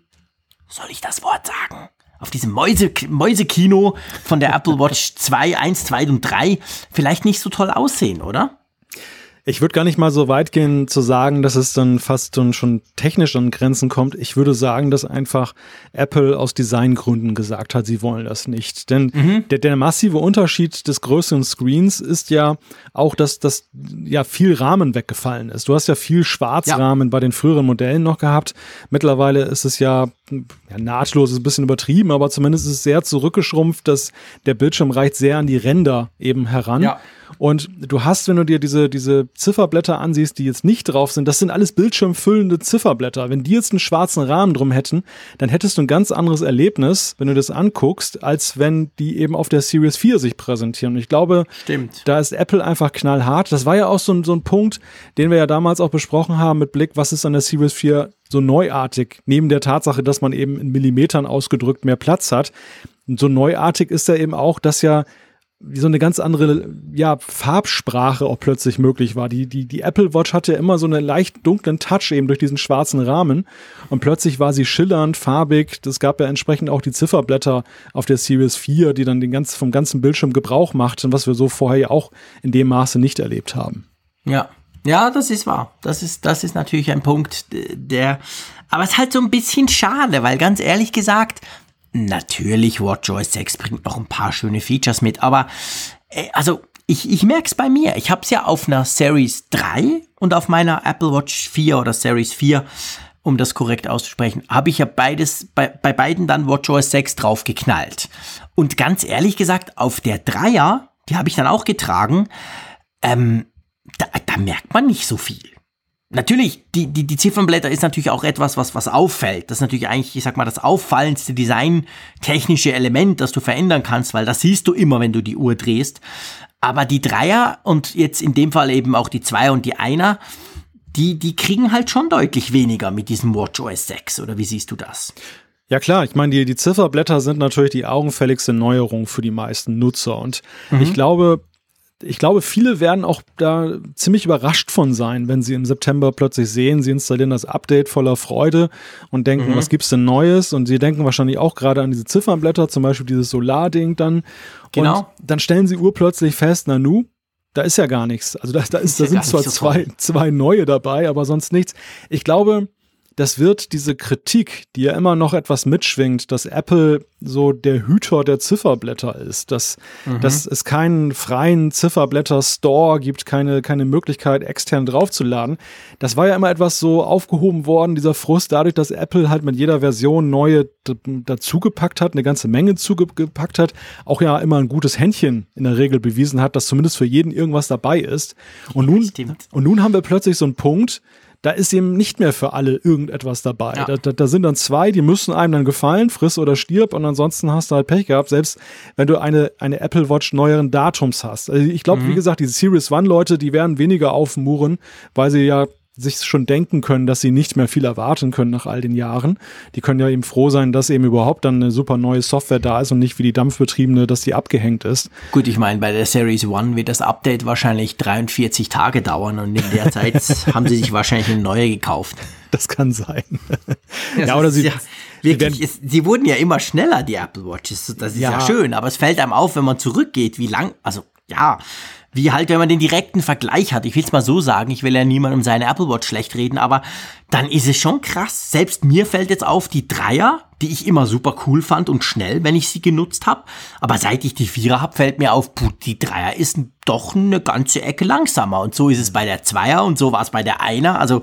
[SPEAKER 3] soll ich das Wort sagen? Auf diesem Mäuse, Mäusekino von der Apple Watch 2, 1, 2 und 3 vielleicht nicht so toll aussehen, oder?
[SPEAKER 2] Ich würde gar nicht mal so weit gehen zu sagen, dass es dann fast schon technisch an Grenzen kommt. Ich würde sagen, dass einfach Apple aus Designgründen gesagt hat, sie wollen das nicht. Denn mhm. der, der massive Unterschied des größeren Screens ist ja auch, dass das ja viel Rahmen weggefallen ist. Du hast ja viel Schwarzrahmen ja. bei den früheren Modellen noch gehabt. Mittlerweile ist es ja, ja nahtlos, ist ein bisschen übertrieben, aber zumindest ist es sehr zurückgeschrumpft, dass der Bildschirm reicht sehr an die Ränder eben heran. Ja. Und du hast, wenn du dir diese, diese Zifferblätter ansiehst, die jetzt nicht drauf sind, das sind alles bildschirmfüllende Zifferblätter. Wenn die jetzt einen schwarzen Rahmen drum hätten, dann hättest du ein ganz anderes Erlebnis, wenn du das anguckst, als wenn die eben auf der Series 4 sich präsentieren. Und ich glaube,
[SPEAKER 3] Stimmt.
[SPEAKER 2] da ist Apple einfach knallhart. Das war ja auch so ein, so ein Punkt, den wir ja damals auch besprochen haben mit Blick, was ist an der Series 4 so neuartig, neben der Tatsache, dass man eben in Millimetern ausgedrückt mehr Platz hat. Und so neuartig ist ja eben auch, dass ja wie so eine ganz andere ja, Farbsprache auch plötzlich möglich war. Die, die, die Apple Watch hatte ja immer so einen leicht dunklen Touch eben durch diesen schwarzen Rahmen und plötzlich war sie schillernd, farbig. Das gab ja entsprechend auch die Zifferblätter auf der Series 4, die dann den ganz, vom ganzen Bildschirm Gebrauch machten, was wir so vorher ja auch in dem Maße nicht erlebt haben.
[SPEAKER 3] Ja, ja, das ist wahr. Das ist, das ist natürlich ein Punkt, der, aber es ist halt so ein bisschen schade, weil ganz ehrlich gesagt, Natürlich, WatchOS 6 bringt noch ein paar schöne Features mit, aber äh, also ich, ich merke es bei mir. Ich habe es ja auf einer Series 3 und auf meiner Apple Watch 4 oder Series 4, um das korrekt auszusprechen, habe ich ja beides bei, bei beiden dann WatchOS 6 draufgeknallt. Und ganz ehrlich gesagt, auf der 3er, die habe ich dann auch getragen, ähm, da, da merkt man nicht so viel. Natürlich, die, die, die Ziffernblätter ist natürlich auch etwas, was, was auffällt. Das ist natürlich eigentlich, ich sag mal, das auffallendste designtechnische Element, das du verändern kannst, weil das siehst du immer, wenn du die Uhr drehst. Aber die Dreier und jetzt in dem Fall eben auch die Zweier und die Einer, die, die kriegen halt schon deutlich weniger mit diesem WatchOS 6, oder wie siehst du das?
[SPEAKER 2] Ja klar, ich meine, die, die Zifferblätter sind natürlich die augenfälligste Neuerung für die meisten Nutzer. Und mhm. ich glaube, ich glaube, viele werden auch da ziemlich überrascht von sein, wenn sie im September plötzlich sehen, sie installieren das Update voller Freude und denken, mhm. was gibt's denn Neues? Und sie denken wahrscheinlich auch gerade an diese Ziffernblätter, zum Beispiel dieses Solar-Ding dann.
[SPEAKER 3] Genau.
[SPEAKER 2] Und dann stellen sie urplötzlich fest, na nu, da ist ja gar nichts. Also da, da, ist, da sind zwar so zwei, zwei neue dabei, aber sonst nichts. Ich glaube, das wird diese Kritik, die ja immer noch etwas mitschwingt, dass Apple so der Hüter der Zifferblätter ist, dass, mhm. dass es keinen freien Zifferblätter-Store gibt, keine, keine Möglichkeit, extern draufzuladen. Das war ja immer etwas so aufgehoben worden, dieser Frust, dadurch, dass Apple halt mit jeder Version neue dazugepackt hat, eine ganze Menge zugepackt hat, auch ja immer ein gutes Händchen in der Regel bewiesen hat, dass zumindest für jeden irgendwas dabei ist. Und nun, und nun haben wir plötzlich so einen Punkt, da ist eben nicht mehr für alle irgendetwas dabei. Ja. Da, da, da, sind dann zwei, die müssen einem dann gefallen, friss oder stirb und ansonsten hast du halt Pech gehabt, selbst wenn du eine, eine Apple Watch neueren Datums hast. Also ich glaube, mhm. wie gesagt, diese Series One Leute, die werden weniger aufmuren, weil sie ja sich schon denken können, dass sie nicht mehr viel erwarten können nach all den Jahren. Die können ja eben froh sein, dass eben überhaupt dann eine super neue Software da ist und nicht wie die dampfbetriebene, dass die abgehängt ist.
[SPEAKER 3] Gut, ich meine, bei der Series One wird das Update wahrscheinlich 43 Tage dauern und in der Zeit haben sie sich wahrscheinlich eine neue gekauft.
[SPEAKER 2] Das kann sein.
[SPEAKER 3] Das ja, oder sie, ja, wirklich, sie, ist, sie wurden ja immer schneller, die Apple Watches. Das ist ja. ja schön, aber es fällt einem auf, wenn man zurückgeht, wie lang, also ja, wie halt, wenn man den direkten Vergleich hat. Ich will es mal so sagen, ich will ja niemandem seine Apple Watch schlecht reden, aber dann ist es schon krass. Selbst mir fällt jetzt auf, die Dreier, die ich immer super cool fand und schnell, wenn ich sie genutzt habe. Aber seit ich die Vierer habe, fällt mir auf, puh, die Dreier ist doch eine ganze Ecke langsamer. Und so ist es bei der Zweier und so war es bei der Einer. Also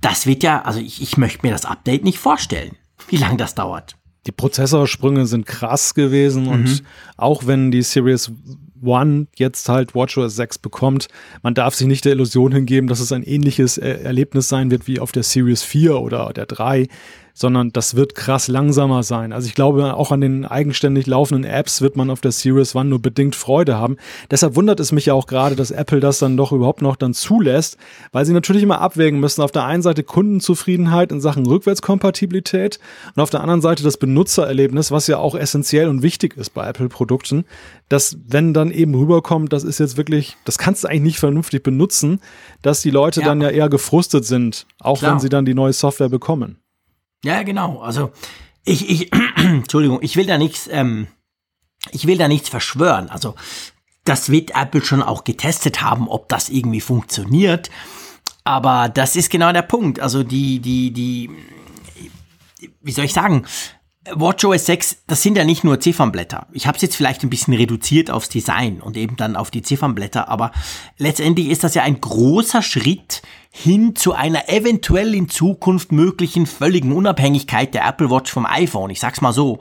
[SPEAKER 3] das wird ja, also ich, ich möchte mir das Update nicht vorstellen, wie lange das dauert.
[SPEAKER 2] Die Prozessorsprünge sind krass gewesen mhm. und auch wenn die Series One jetzt halt WatchOS 6 bekommt, man darf sich nicht der Illusion hingeben, dass es ein ähnliches Erlebnis sein wird wie auf der Series 4 oder der 3 sondern das wird krass langsamer sein. Also ich glaube, auch an den eigenständig laufenden Apps wird man auf der Series One nur bedingt Freude haben. Deshalb wundert es mich ja auch gerade, dass Apple das dann doch überhaupt noch dann zulässt, weil sie natürlich immer abwägen müssen. Auf der einen Seite Kundenzufriedenheit in Sachen Rückwärtskompatibilität und auf der anderen Seite das Benutzererlebnis, was ja auch essentiell und wichtig ist bei Apple-Produkten, dass wenn dann eben rüberkommt, das ist jetzt wirklich, das kannst du eigentlich nicht vernünftig benutzen, dass die Leute ja. dann ja eher gefrustet sind, auch Klar. wenn sie dann die neue Software bekommen.
[SPEAKER 3] Ja, genau. Also ich, ich, Entschuldigung, ich will da nichts, ähm, ich will da nichts verschwören. Also das wird Apple schon auch getestet haben, ob das irgendwie funktioniert. Aber das ist genau der Punkt. Also die, die, die, wie soll ich sagen? WatchOS 6, das sind ja nicht nur Ziffernblätter. Ich habe es jetzt vielleicht ein bisschen reduziert aufs Design und eben dann auf die Ziffernblätter, aber letztendlich ist das ja ein großer Schritt hin zu einer eventuell in Zukunft möglichen völligen Unabhängigkeit der Apple Watch vom iPhone. Ich sag's mal so.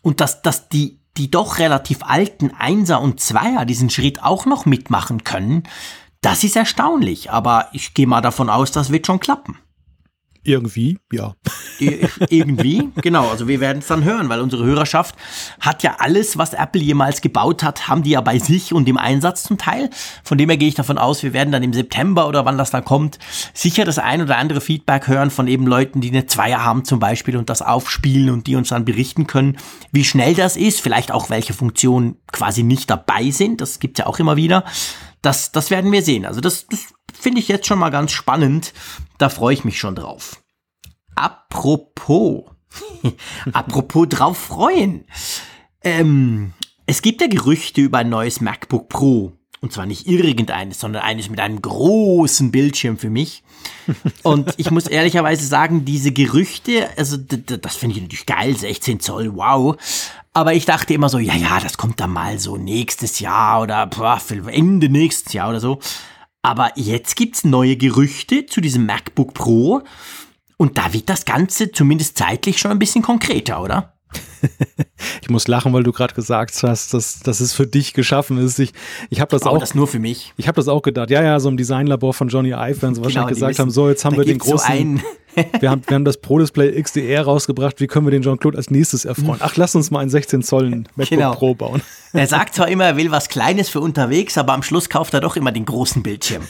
[SPEAKER 3] Und dass, dass die, die doch relativ alten Einser und Zweier diesen Schritt auch noch mitmachen können, das ist erstaunlich. Aber ich gehe mal davon aus, das wird schon klappen.
[SPEAKER 2] Irgendwie, ja.
[SPEAKER 3] Irgendwie, genau. Also wir werden es dann hören, weil unsere Hörerschaft hat ja alles, was Apple jemals gebaut hat, haben die ja bei sich und im Einsatz zum Teil. Von dem her gehe ich davon aus, wir werden dann im September oder wann das dann kommt, sicher das ein oder andere Feedback hören von eben Leuten, die eine Zweier haben zum Beispiel und das aufspielen und die uns dann berichten können, wie schnell das ist, vielleicht auch welche Funktionen quasi nicht dabei sind. Das gibt's ja auch immer wieder. Das, das werden wir sehen. Also das, das finde ich jetzt schon mal ganz spannend. Da freue ich mich schon drauf. Apropos, apropos drauf freuen. Ähm, es gibt ja Gerüchte über ein neues MacBook Pro. Und zwar nicht irgendeines, sondern eines mit einem großen Bildschirm für mich. Und ich muss ehrlicherweise sagen, diese Gerüchte, also das finde ich natürlich geil, 16 Zoll, wow. Aber ich dachte immer so, ja, ja, das kommt dann mal so nächstes Jahr oder boah, Ende nächstes Jahr oder so. Aber jetzt gibt's neue Gerüchte zu diesem MacBook Pro. Und da wird das Ganze zumindest zeitlich schon ein bisschen konkreter, oder?
[SPEAKER 2] ich muss lachen, weil du gerade gesagt hast, dass, dass es für dich geschaffen ist. Ich, ich habe das
[SPEAKER 3] Aber
[SPEAKER 2] auch.
[SPEAKER 3] das nur für mich.
[SPEAKER 2] Ich habe das auch gedacht. Ja, ja, so im Designlabor von Johnny Ive werden sie wahrscheinlich genau, gesagt wissen, haben, so, jetzt haben wir den großen. So wir, haben, wir haben das Pro Display XDR rausgebracht. Wie können wir den Jean-Claude als nächstes erfreuen? Ach, lass uns mal ein 16 Zoll MacBook genau. Pro bauen.
[SPEAKER 3] Er sagt zwar immer, er will was Kleines für unterwegs, aber am Schluss kauft er doch immer den großen Bildschirm.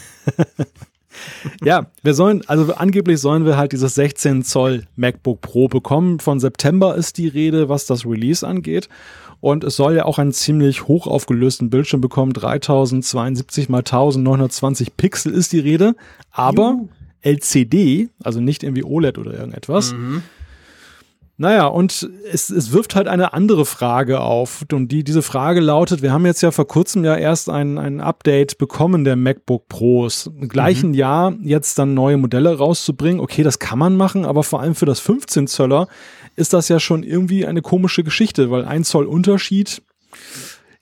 [SPEAKER 2] Ja, wir sollen, also angeblich sollen wir halt dieses 16 Zoll MacBook Pro bekommen. Von September ist die Rede, was das Release angeht. Und es soll ja auch einen ziemlich hoch aufgelösten Bildschirm bekommen. 3072 mal 1920 Pixel ist die Rede. Aber Juhu. LCD, also nicht irgendwie OLED oder irgendetwas. Mhm. Naja, und es, es wirft halt eine andere Frage auf. Und die, diese Frage lautet, wir haben jetzt ja vor kurzem ja erst ein, ein Update bekommen der MacBook Pros. Im gleichen mhm. Jahr jetzt dann neue Modelle rauszubringen. Okay, das kann man machen, aber vor allem für das 15 Zöller ist das ja schon irgendwie eine komische Geschichte, weil ein Zoll Unterschied,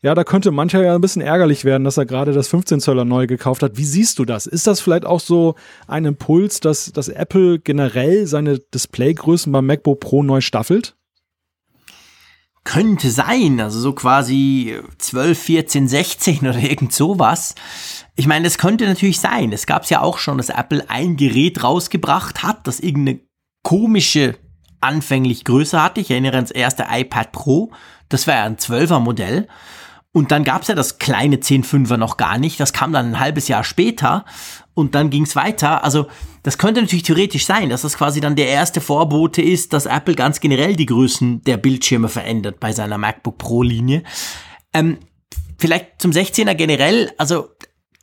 [SPEAKER 2] ja, da könnte mancher ja ein bisschen ärgerlich werden, dass er gerade das 15 Zöller neu gekauft hat. Wie siehst du das? Ist das vielleicht auch so ein Impuls, dass, dass Apple generell seine Displaygrößen beim MacBook Pro neu staffelt?
[SPEAKER 3] Könnte sein, also so quasi 12, 14, 16 oder irgend sowas. Ich meine, das könnte natürlich sein. Es gab es ja auch schon, dass Apple ein Gerät rausgebracht hat, das irgendeine komische anfänglich Größe hatte. Ich erinnere ans erste iPad Pro. Das war ja ein 12er Modell. Und dann gab's ja das kleine 10.5er noch gar nicht. Das kam dann ein halbes Jahr später und dann ging's weiter. Also das könnte natürlich theoretisch sein, dass das quasi dann der erste Vorbote ist, dass Apple ganz generell die Größen der Bildschirme verändert bei seiner MacBook Pro-Linie. Ähm, vielleicht zum 16er generell, also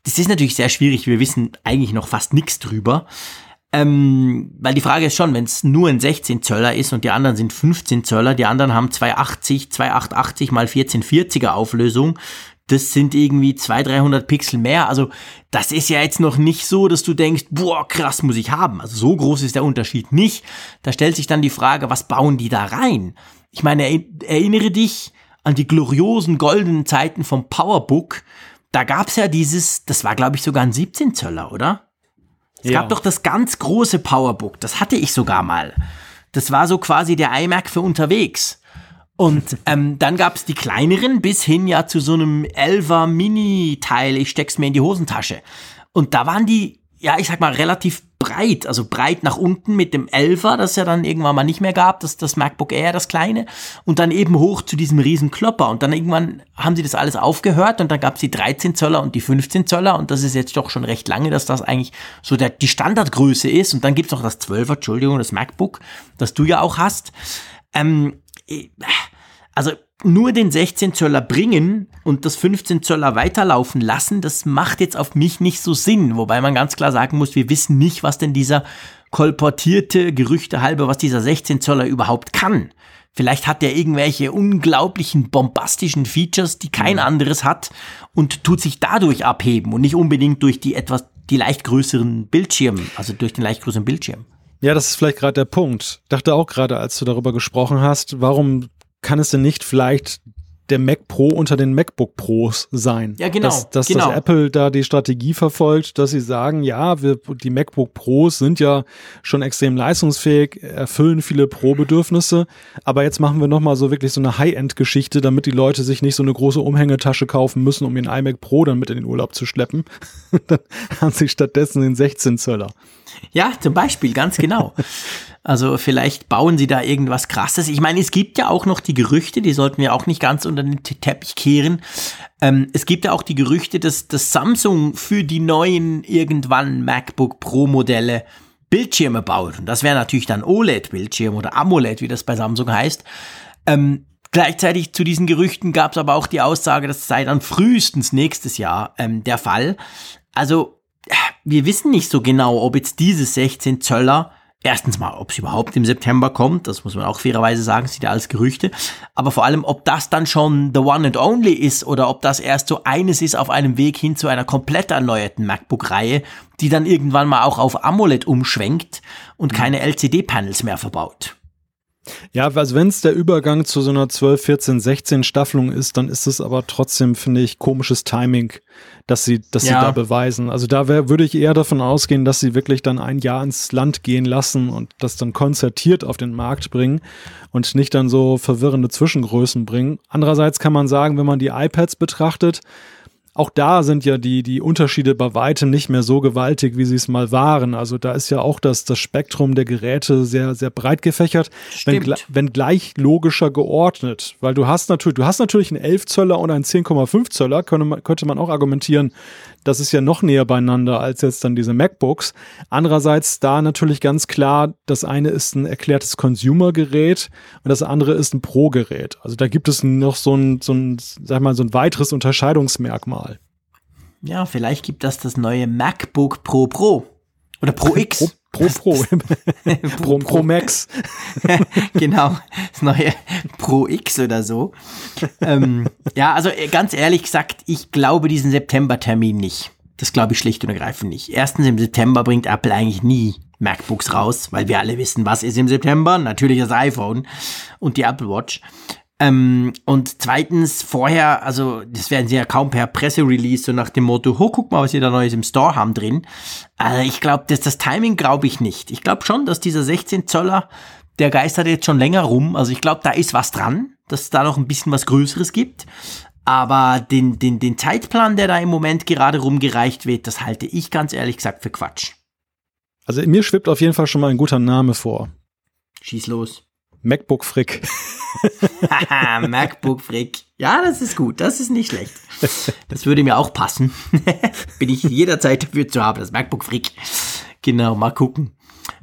[SPEAKER 3] das ist natürlich sehr schwierig. Wir wissen eigentlich noch fast nichts drüber. Ähm, weil die Frage ist schon, wenn es nur ein 16 Zöller ist und die anderen sind 15 Zöller, die anderen haben 280, 2880 mal 1440er Auflösung, das sind irgendwie 200, 300 Pixel mehr. Also das ist ja jetzt noch nicht so, dass du denkst, boah, krass muss ich haben. Also so groß ist der Unterschied nicht. Da stellt sich dann die Frage, was bauen die da rein? Ich meine, erinnere dich an die gloriosen goldenen Zeiten vom Powerbook. Da gab's ja dieses, das war glaube ich sogar ein 17 Zöller, oder? Es ja. gab doch das ganz große Powerbook, das hatte ich sogar mal. Das war so quasi der iMac für unterwegs. Und ähm, dann gab es die kleineren bis hin ja zu so einem 11er Mini-Teil, ich steck's mir in die Hosentasche. Und da waren die ja, ich sag mal, relativ breit, also breit nach unten mit dem 11er, das ja dann irgendwann mal nicht mehr gab, das, das MacBook Air, das kleine, und dann eben hoch zu diesem riesen Klopper. Und dann irgendwann haben sie das alles aufgehört und dann gab es die 13 Zöller und die 15 Zöller und das ist jetzt doch schon recht lange, dass das eigentlich so der, die Standardgröße ist. Und dann gibt's noch das 12er, Entschuldigung, das MacBook, das du ja auch hast. Ähm, äh, also nur den 16 Zöller bringen und das 15 Zöller weiterlaufen lassen, das macht jetzt auf mich nicht so Sinn. Wobei man ganz klar sagen muss, wir wissen nicht, was denn dieser kolportierte Gerüchte halbe, was dieser 16 Zöller überhaupt kann. Vielleicht hat er irgendwelche unglaublichen bombastischen Features, die kein anderes hat und tut sich dadurch abheben und nicht unbedingt durch die etwas, die leicht größeren Bildschirme, also durch den leicht größeren Bildschirm.
[SPEAKER 2] Ja, das ist vielleicht gerade der Punkt. Dachte auch gerade, als du darüber gesprochen hast, warum kann es denn nicht vielleicht der Mac Pro unter den MacBook Pros sein.
[SPEAKER 3] Ja, genau.
[SPEAKER 2] Dass, dass,
[SPEAKER 3] genau.
[SPEAKER 2] dass Apple da die Strategie verfolgt, dass sie sagen, ja, wir, die MacBook Pros sind ja schon extrem leistungsfähig, erfüllen viele Pro-Bedürfnisse, aber jetzt machen wir nochmal so wirklich so eine High-End-Geschichte, damit die Leute sich nicht so eine große Umhängetasche kaufen müssen, um ihren iMac Pro dann mit in den Urlaub zu schleppen. dann haben sie stattdessen den 16 Zöller.
[SPEAKER 3] Ja, zum Beispiel, ganz genau. Also vielleicht bauen sie da irgendwas Krasses. Ich meine, es gibt ja auch noch die Gerüchte, die sollten wir auch nicht ganz unter den Teppich kehren. Ähm, es gibt ja auch die Gerüchte, dass, dass Samsung für die neuen irgendwann MacBook Pro Modelle Bildschirme baut. Und das wäre natürlich dann OLED-Bildschirm oder AMOLED, wie das bei Samsung heißt. Ähm, gleichzeitig zu diesen Gerüchten gab es aber auch die Aussage, das sei dann frühestens nächstes Jahr ähm, der Fall. Also wir wissen nicht so genau, ob jetzt diese 16 Zöller Erstens mal, ob es überhaupt im September kommt, das muss man auch fairerweise sagen, sind ja alles Gerüchte. Aber vor allem, ob das dann schon the one and only ist oder ob das erst so eines ist auf einem Weg hin zu einer komplett erneuerten MacBook-Reihe, die dann irgendwann mal auch auf AMOLED umschwenkt und mhm. keine LCD-Panels mehr verbaut.
[SPEAKER 2] Ja, also wenn es der Übergang zu so einer 12, 14, 16 Staffelung ist, dann ist es aber trotzdem, finde ich, komisches Timing, dass sie, dass ja. sie da beweisen. Also da wär, würde ich eher davon ausgehen, dass sie wirklich dann ein Jahr ins Land gehen lassen und das dann konzertiert auf den Markt bringen und nicht dann so verwirrende Zwischengrößen bringen. Andererseits kann man sagen, wenn man die iPads betrachtet, auch da sind ja die, die Unterschiede bei weitem nicht mehr so gewaltig, wie sie es mal waren. Also da ist ja auch das, das Spektrum der Geräte sehr, sehr breit gefächert, wenn, wenn gleich logischer geordnet. Weil du hast natürlich, du hast natürlich einen 11 Zöller und einen 10,5 Zöller, könnte man, könnte man auch argumentieren. Das ist ja noch näher beieinander als jetzt dann diese MacBooks. Andererseits da natürlich ganz klar, das eine ist ein erklärtes Consumer-Gerät und das andere ist ein Pro-Gerät. Also da gibt es noch so ein, so ein, sag mal, so ein weiteres Unterscheidungsmerkmal.
[SPEAKER 3] Ja, vielleicht gibt das das neue MacBook Pro Pro oder Pro X.
[SPEAKER 2] Pro, Pro Pro. Pro, Pro Max.
[SPEAKER 3] genau, das neue Pro X oder so. ähm, ja, also äh, ganz ehrlich gesagt, ich glaube diesen September-Termin nicht. Das glaube ich schlicht und ergreifend nicht. Erstens im September bringt Apple eigentlich nie MacBooks raus, weil wir alle wissen, was ist im September. Natürlich das iPhone und die Apple Watch. Ähm, und zweitens, vorher, also das werden sie ja kaum per Presserelease, so nach dem Motto, oh, guck mal, was sie da Neues im Store haben drin. Also ich glaube, das, das Timing glaube ich nicht. Ich glaube schon, dass dieser 16 Zöller, der geistert jetzt schon länger rum. Also ich glaube, da ist was dran, dass es da noch ein bisschen was Größeres gibt. Aber den, den, den Zeitplan, der da im Moment gerade rumgereicht wird, das halte ich ganz ehrlich gesagt für Quatsch.
[SPEAKER 2] Also mir schwebt auf jeden Fall schon mal ein guter Name vor.
[SPEAKER 3] Schieß los.
[SPEAKER 2] MacBook Frick.
[SPEAKER 3] MacBook Frick. Ja, das ist gut. Das ist nicht schlecht. Das würde mir auch passen. Bin ich jederzeit dafür zu haben, das MacBook Frick. Genau, mal gucken.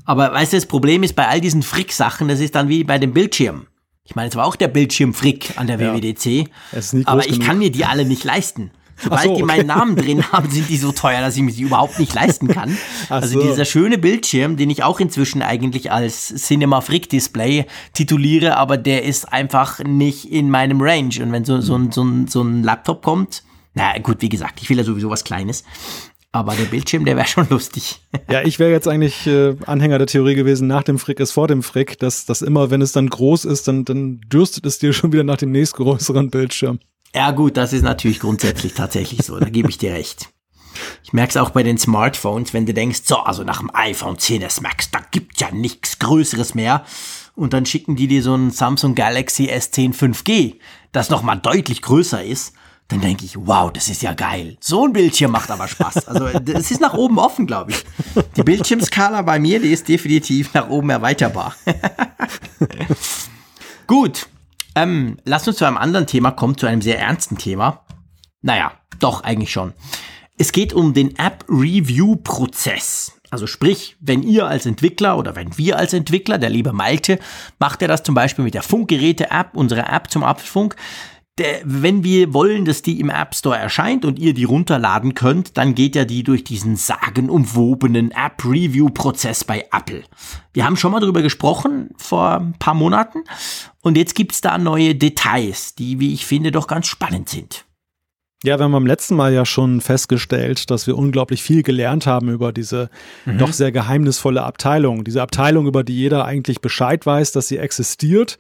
[SPEAKER 3] Aber weißt du, das Problem ist bei all diesen Frick-Sachen, das ist dann wie bei dem Bildschirm. Ich meine, es war auch der Bildschirm Frick an der ja. WWDC. aber ich genug. kann mir die alle nicht leisten. Sobald so, okay. die meinen Namen drin haben, sind die so teuer, dass ich mir die überhaupt nicht leisten kann. Ach also so. dieser schöne Bildschirm, den ich auch inzwischen eigentlich als Cinema Frick Display tituliere, aber der ist einfach nicht in meinem Range. Und wenn so, so, ein, so, ein, so ein Laptop kommt, na gut, wie gesagt, ich will ja sowieso was Kleines. Aber der Bildschirm, der wäre schon lustig.
[SPEAKER 2] Ja, ich wäre jetzt eigentlich äh, Anhänger der Theorie gewesen, nach dem Frick ist vor dem Frick, dass das immer, wenn es dann groß ist, dann, dann dürstet es dir schon wieder nach dem nächstgrößeren Bildschirm.
[SPEAKER 3] Ja gut, das ist natürlich grundsätzlich tatsächlich so, da gebe ich dir recht. Ich merke es auch bei den Smartphones, wenn du denkst, so, also nach dem iPhone 10s Max, da gibt ja nichts Größeres mehr. Und dann schicken die dir so ein Samsung Galaxy S10 5G, das nochmal deutlich größer ist. Dann denke ich, wow, das ist ja geil. So ein Bildschirm macht aber Spaß. Also es ist nach oben offen, glaube ich. Die Bildschirmskala bei mir, die ist definitiv nach oben erweiterbar. Gut, ähm, lass uns zu einem anderen Thema kommen, zu einem sehr ernsten Thema. Naja, doch eigentlich schon. Es geht um den App-Review-Prozess. Also sprich, wenn ihr als Entwickler oder wenn wir als Entwickler, der liebe Malte, macht er das zum Beispiel mit der Funkgeräte-App, unserer App zum Apfelfunk, der, wenn wir wollen, dass die im App Store erscheint und ihr die runterladen könnt, dann geht ja die durch diesen sagenumwobenen App-Review-Prozess bei Apple. Wir haben schon mal drüber gesprochen vor ein paar Monaten und jetzt gibt's da neue Details, die, wie ich finde, doch ganz spannend sind.
[SPEAKER 2] Ja, wir haben beim letzten Mal ja schon festgestellt, dass wir unglaublich viel gelernt haben über diese mhm. doch sehr geheimnisvolle Abteilung. Diese Abteilung, über die jeder eigentlich Bescheid weiß, dass sie existiert,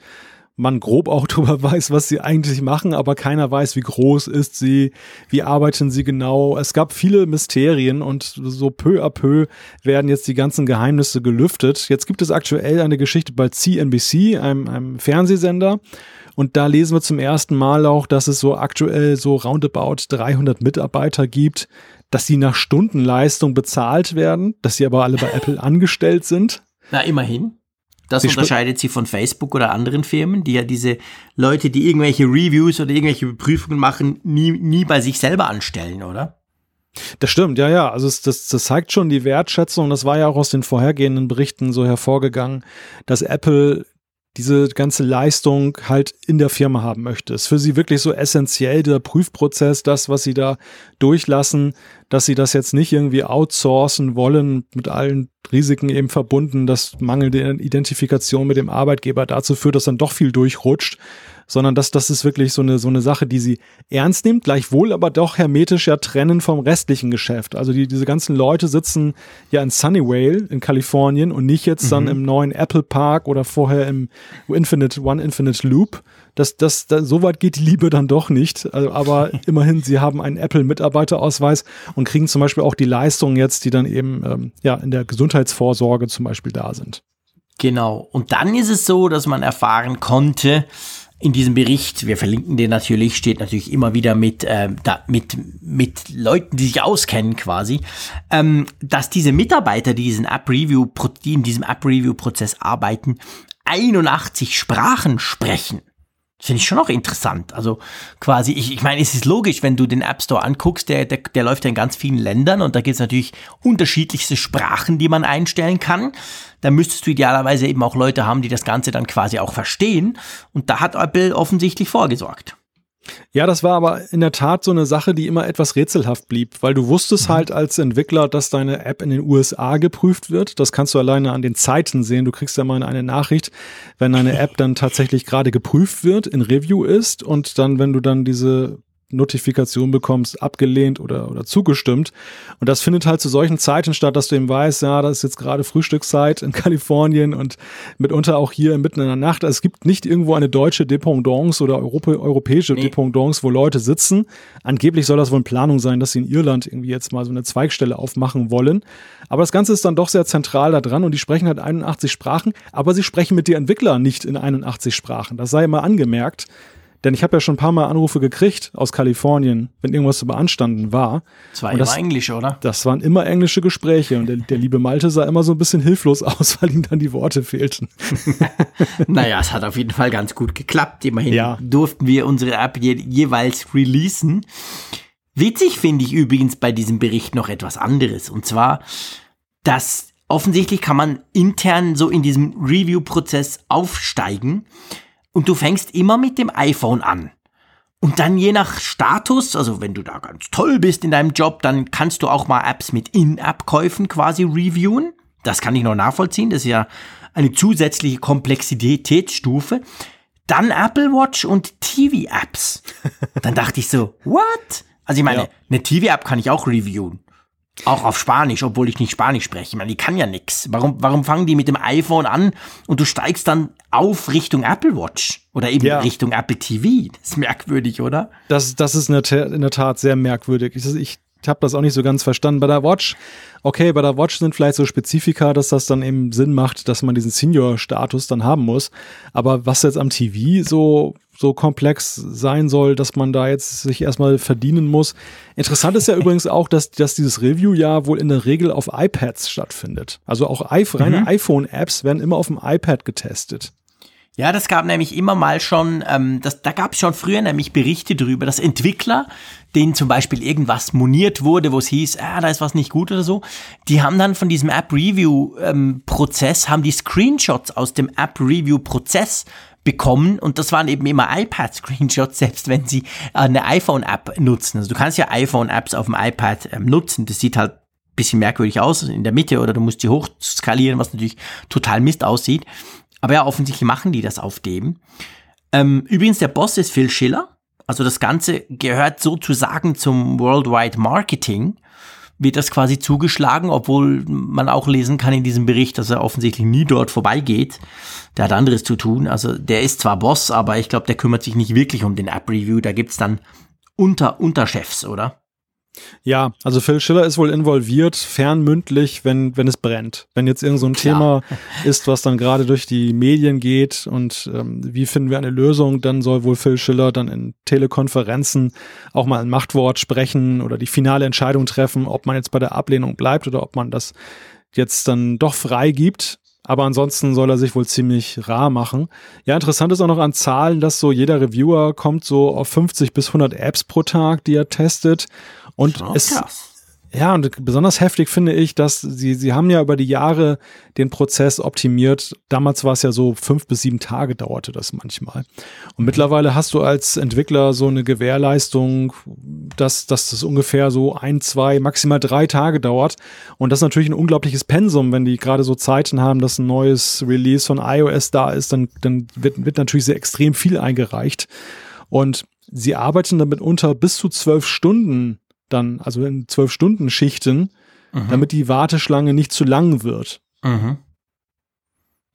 [SPEAKER 2] man grob auch darüber weiß, was sie eigentlich machen, aber keiner weiß, wie groß ist sie, wie arbeiten sie genau. Es gab viele Mysterien und so peu à peu werden jetzt die ganzen Geheimnisse gelüftet. Jetzt gibt es aktuell eine Geschichte bei CNBC, einem, einem Fernsehsender. Und da lesen wir zum ersten Mal auch, dass es so aktuell so roundabout 300 Mitarbeiter gibt, dass sie nach Stundenleistung bezahlt werden, dass sie aber alle bei Apple angestellt sind.
[SPEAKER 3] Na, immerhin. Das sie unterscheidet sie von Facebook oder anderen Firmen, die ja diese Leute, die irgendwelche Reviews oder irgendwelche Prüfungen machen, nie, nie bei sich selber anstellen, oder?
[SPEAKER 2] Das stimmt, ja, ja. Also es, das, das zeigt schon die Wertschätzung. Das war ja auch aus den vorhergehenden Berichten so hervorgegangen, dass Apple diese ganze Leistung halt in der Firma haben möchte. Ist für sie wirklich so essentiell, der Prüfprozess, das, was sie da durchlassen, dass sie das jetzt nicht irgendwie outsourcen wollen, mit allen Risiken eben verbunden, dass mangelnde Identifikation mit dem Arbeitgeber dazu führt, dass dann doch viel durchrutscht, sondern dass das ist wirklich so eine, so eine Sache, die sie ernst nimmt, gleichwohl aber doch hermetisch ja trennen vom restlichen Geschäft. Also die, diese ganzen Leute sitzen ja in Sunnyvale in Kalifornien und nicht jetzt mhm. dann im neuen Apple Park oder vorher im Infinite, One Infinite Loop. Das, das, das, so weit geht die Liebe dann doch nicht. Also, aber immerhin, sie haben einen Apple-Mitarbeiterausweis und kriegen zum Beispiel auch die Leistungen jetzt, die dann eben ähm, ja in der Gesundheitsvorsorge zum Beispiel da sind.
[SPEAKER 3] Genau. Und dann ist es so, dass man erfahren konnte, in diesem Bericht, wir verlinken den natürlich, steht natürlich immer wieder mit, äh, da, mit, mit Leuten, die sich auskennen quasi, ähm, dass diese Mitarbeiter, die, diesen App -Review, die in diesem App-Review-Prozess arbeiten, 81 Sprachen sprechen. Finde ich schon auch interessant. Also quasi, ich, ich meine, es ist logisch, wenn du den App Store anguckst, der, der, der läuft ja in ganz vielen Ländern und da gibt es natürlich unterschiedlichste Sprachen, die man einstellen kann. Da müsstest du idealerweise eben auch Leute haben, die das Ganze dann quasi auch verstehen. Und da hat Apple offensichtlich vorgesorgt.
[SPEAKER 2] Ja, das war aber in der Tat so eine Sache, die immer etwas rätselhaft blieb, weil du wusstest mhm. halt als Entwickler, dass deine App in den USA geprüft wird. Das kannst du alleine an den Zeiten sehen. Du kriegst ja mal eine Nachricht, wenn deine App dann tatsächlich gerade geprüft wird, in Review ist und dann, wenn du dann diese Notifikation bekommst, abgelehnt oder, oder zugestimmt. Und das findet halt zu solchen Zeiten statt, dass du eben weißt, ja, das ist jetzt gerade Frühstückszeit in Kalifornien und mitunter auch hier mitten in der Nacht. Also es gibt nicht irgendwo eine deutsche Dependance oder Europä europäische nee. Dependance, wo Leute sitzen. Angeblich soll das wohl eine Planung sein, dass sie in Irland irgendwie jetzt mal so eine Zweigstelle aufmachen wollen. Aber das Ganze ist dann doch sehr zentral da dran und die sprechen halt 81 Sprachen, aber sie sprechen mit den Entwicklern nicht in 81 Sprachen. Das sei immer angemerkt. Denn ich habe ja schon ein paar Mal Anrufe gekriegt aus Kalifornien, wenn irgendwas zu beanstanden war.
[SPEAKER 3] Das war und immer das, Englisch, oder?
[SPEAKER 2] Das waren immer englische Gespräche und der, der, liebe Malte sah immer so ein bisschen hilflos aus, weil ihm dann die Worte fehlten.
[SPEAKER 3] naja, es hat auf jeden Fall ganz gut geklappt. Immerhin ja. durften wir unsere App je, jeweils releasen. Witzig finde ich übrigens bei diesem Bericht noch etwas anderes. Und zwar, dass offensichtlich kann man intern so in diesem Review-Prozess aufsteigen und du fängst immer mit dem iPhone an. Und dann je nach Status, also wenn du da ganz toll bist in deinem Job, dann kannst du auch mal Apps mit In-App-Käufen quasi reviewen. Das kann ich noch nachvollziehen. Das ist ja eine zusätzliche Komplexitätsstufe. Dann Apple Watch und TV-Apps. Dann dachte ich so, what? Also ich meine, ja. eine TV-App kann ich auch reviewen. Auch auf Spanisch, obwohl ich nicht Spanisch spreche. Ich meine, die kann ja nix. Warum, warum fangen die mit dem iPhone an und du steigst dann auf Richtung Apple Watch oder eben ja. Richtung Apple TV? Das ist merkwürdig, oder?
[SPEAKER 2] Das, das ist in der, in der Tat sehr merkwürdig. Ich, ich habe das auch nicht so ganz verstanden. Bei der Watch, okay, bei der Watch sind vielleicht so Spezifika, dass das dann eben Sinn macht, dass man diesen Senior-Status dann haben muss. Aber was jetzt am TV so so komplex sein soll, dass man da jetzt sich erstmal verdienen muss. Interessant ist ja übrigens auch, dass, dass dieses Review ja wohl in der Regel auf iPads stattfindet. Also auch reine mhm. iPhone-Apps werden immer auf dem iPad getestet.
[SPEAKER 3] Ja, das gab nämlich immer mal schon, ähm, das, da gab es schon früher nämlich Berichte drüber, dass Entwickler, denen zum Beispiel irgendwas moniert wurde, wo es hieß, ah, da ist was nicht gut oder so, die haben dann von diesem App-Review-Prozess, ähm, haben die Screenshots aus dem App-Review-Prozess bekommen und das waren eben immer iPad-Screenshots, selbst wenn sie eine iPhone-App nutzen. Also du kannst ja iPhone-Apps auf dem iPad ähm, nutzen, das sieht halt bisschen merkwürdig aus in der Mitte oder du musst die hochskalieren, was natürlich total Mist aussieht. Aber ja, offensichtlich machen die das auf dem. Ähm, übrigens, der Boss ist Phil Schiller. Also das Ganze gehört sozusagen zum Worldwide Marketing wird das quasi zugeschlagen, obwohl man auch lesen kann in diesem Bericht, dass er offensichtlich nie dort vorbeigeht. Der hat anderes zu tun. Also der ist zwar Boss, aber ich glaube, der kümmert sich nicht wirklich um den App-Review. Da gibt's dann Unter Unterchefs, oder?
[SPEAKER 2] Ja, also Phil Schiller ist wohl involviert, fernmündlich, wenn, wenn es brennt. Wenn jetzt irgend so ein Thema ist, was dann gerade durch die Medien geht und ähm, wie finden wir eine Lösung, dann soll wohl Phil Schiller dann in Telekonferenzen auch mal ein Machtwort sprechen oder die finale Entscheidung treffen, ob man jetzt bei der Ablehnung bleibt oder ob man das jetzt dann doch frei gibt. Aber ansonsten soll er sich wohl ziemlich rar machen. Ja, interessant ist auch noch an Zahlen, dass so jeder Reviewer kommt so auf 50 bis 100 Apps pro Tag, die er testet. Und es, krass. Ja, und besonders heftig finde ich, dass sie, sie haben ja über die Jahre den Prozess optimiert. Damals war es ja so fünf bis sieben Tage dauerte das manchmal. Und mittlerweile hast du als Entwickler so eine Gewährleistung, dass, dass das ungefähr so ein, zwei, maximal drei Tage dauert. Und das ist natürlich ein unglaubliches Pensum, wenn die gerade so Zeiten haben, dass ein neues Release von iOS da ist, dann, dann wird, wird natürlich sehr extrem viel eingereicht. Und sie arbeiten damit unter bis zu zwölf Stunden dann, also in zwölf Stunden Schichten, mhm. damit die Warteschlange nicht zu lang wird. Mhm.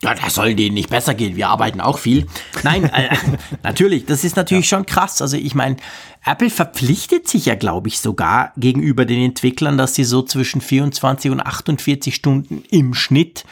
[SPEAKER 3] Ja, das soll denen nicht besser gehen. Wir arbeiten auch viel. Nein, äh, natürlich, das ist natürlich ja. schon krass. Also ich meine, Apple verpflichtet sich ja, glaube ich, sogar gegenüber den Entwicklern, dass sie so zwischen 24 und 48 Stunden im Schnitt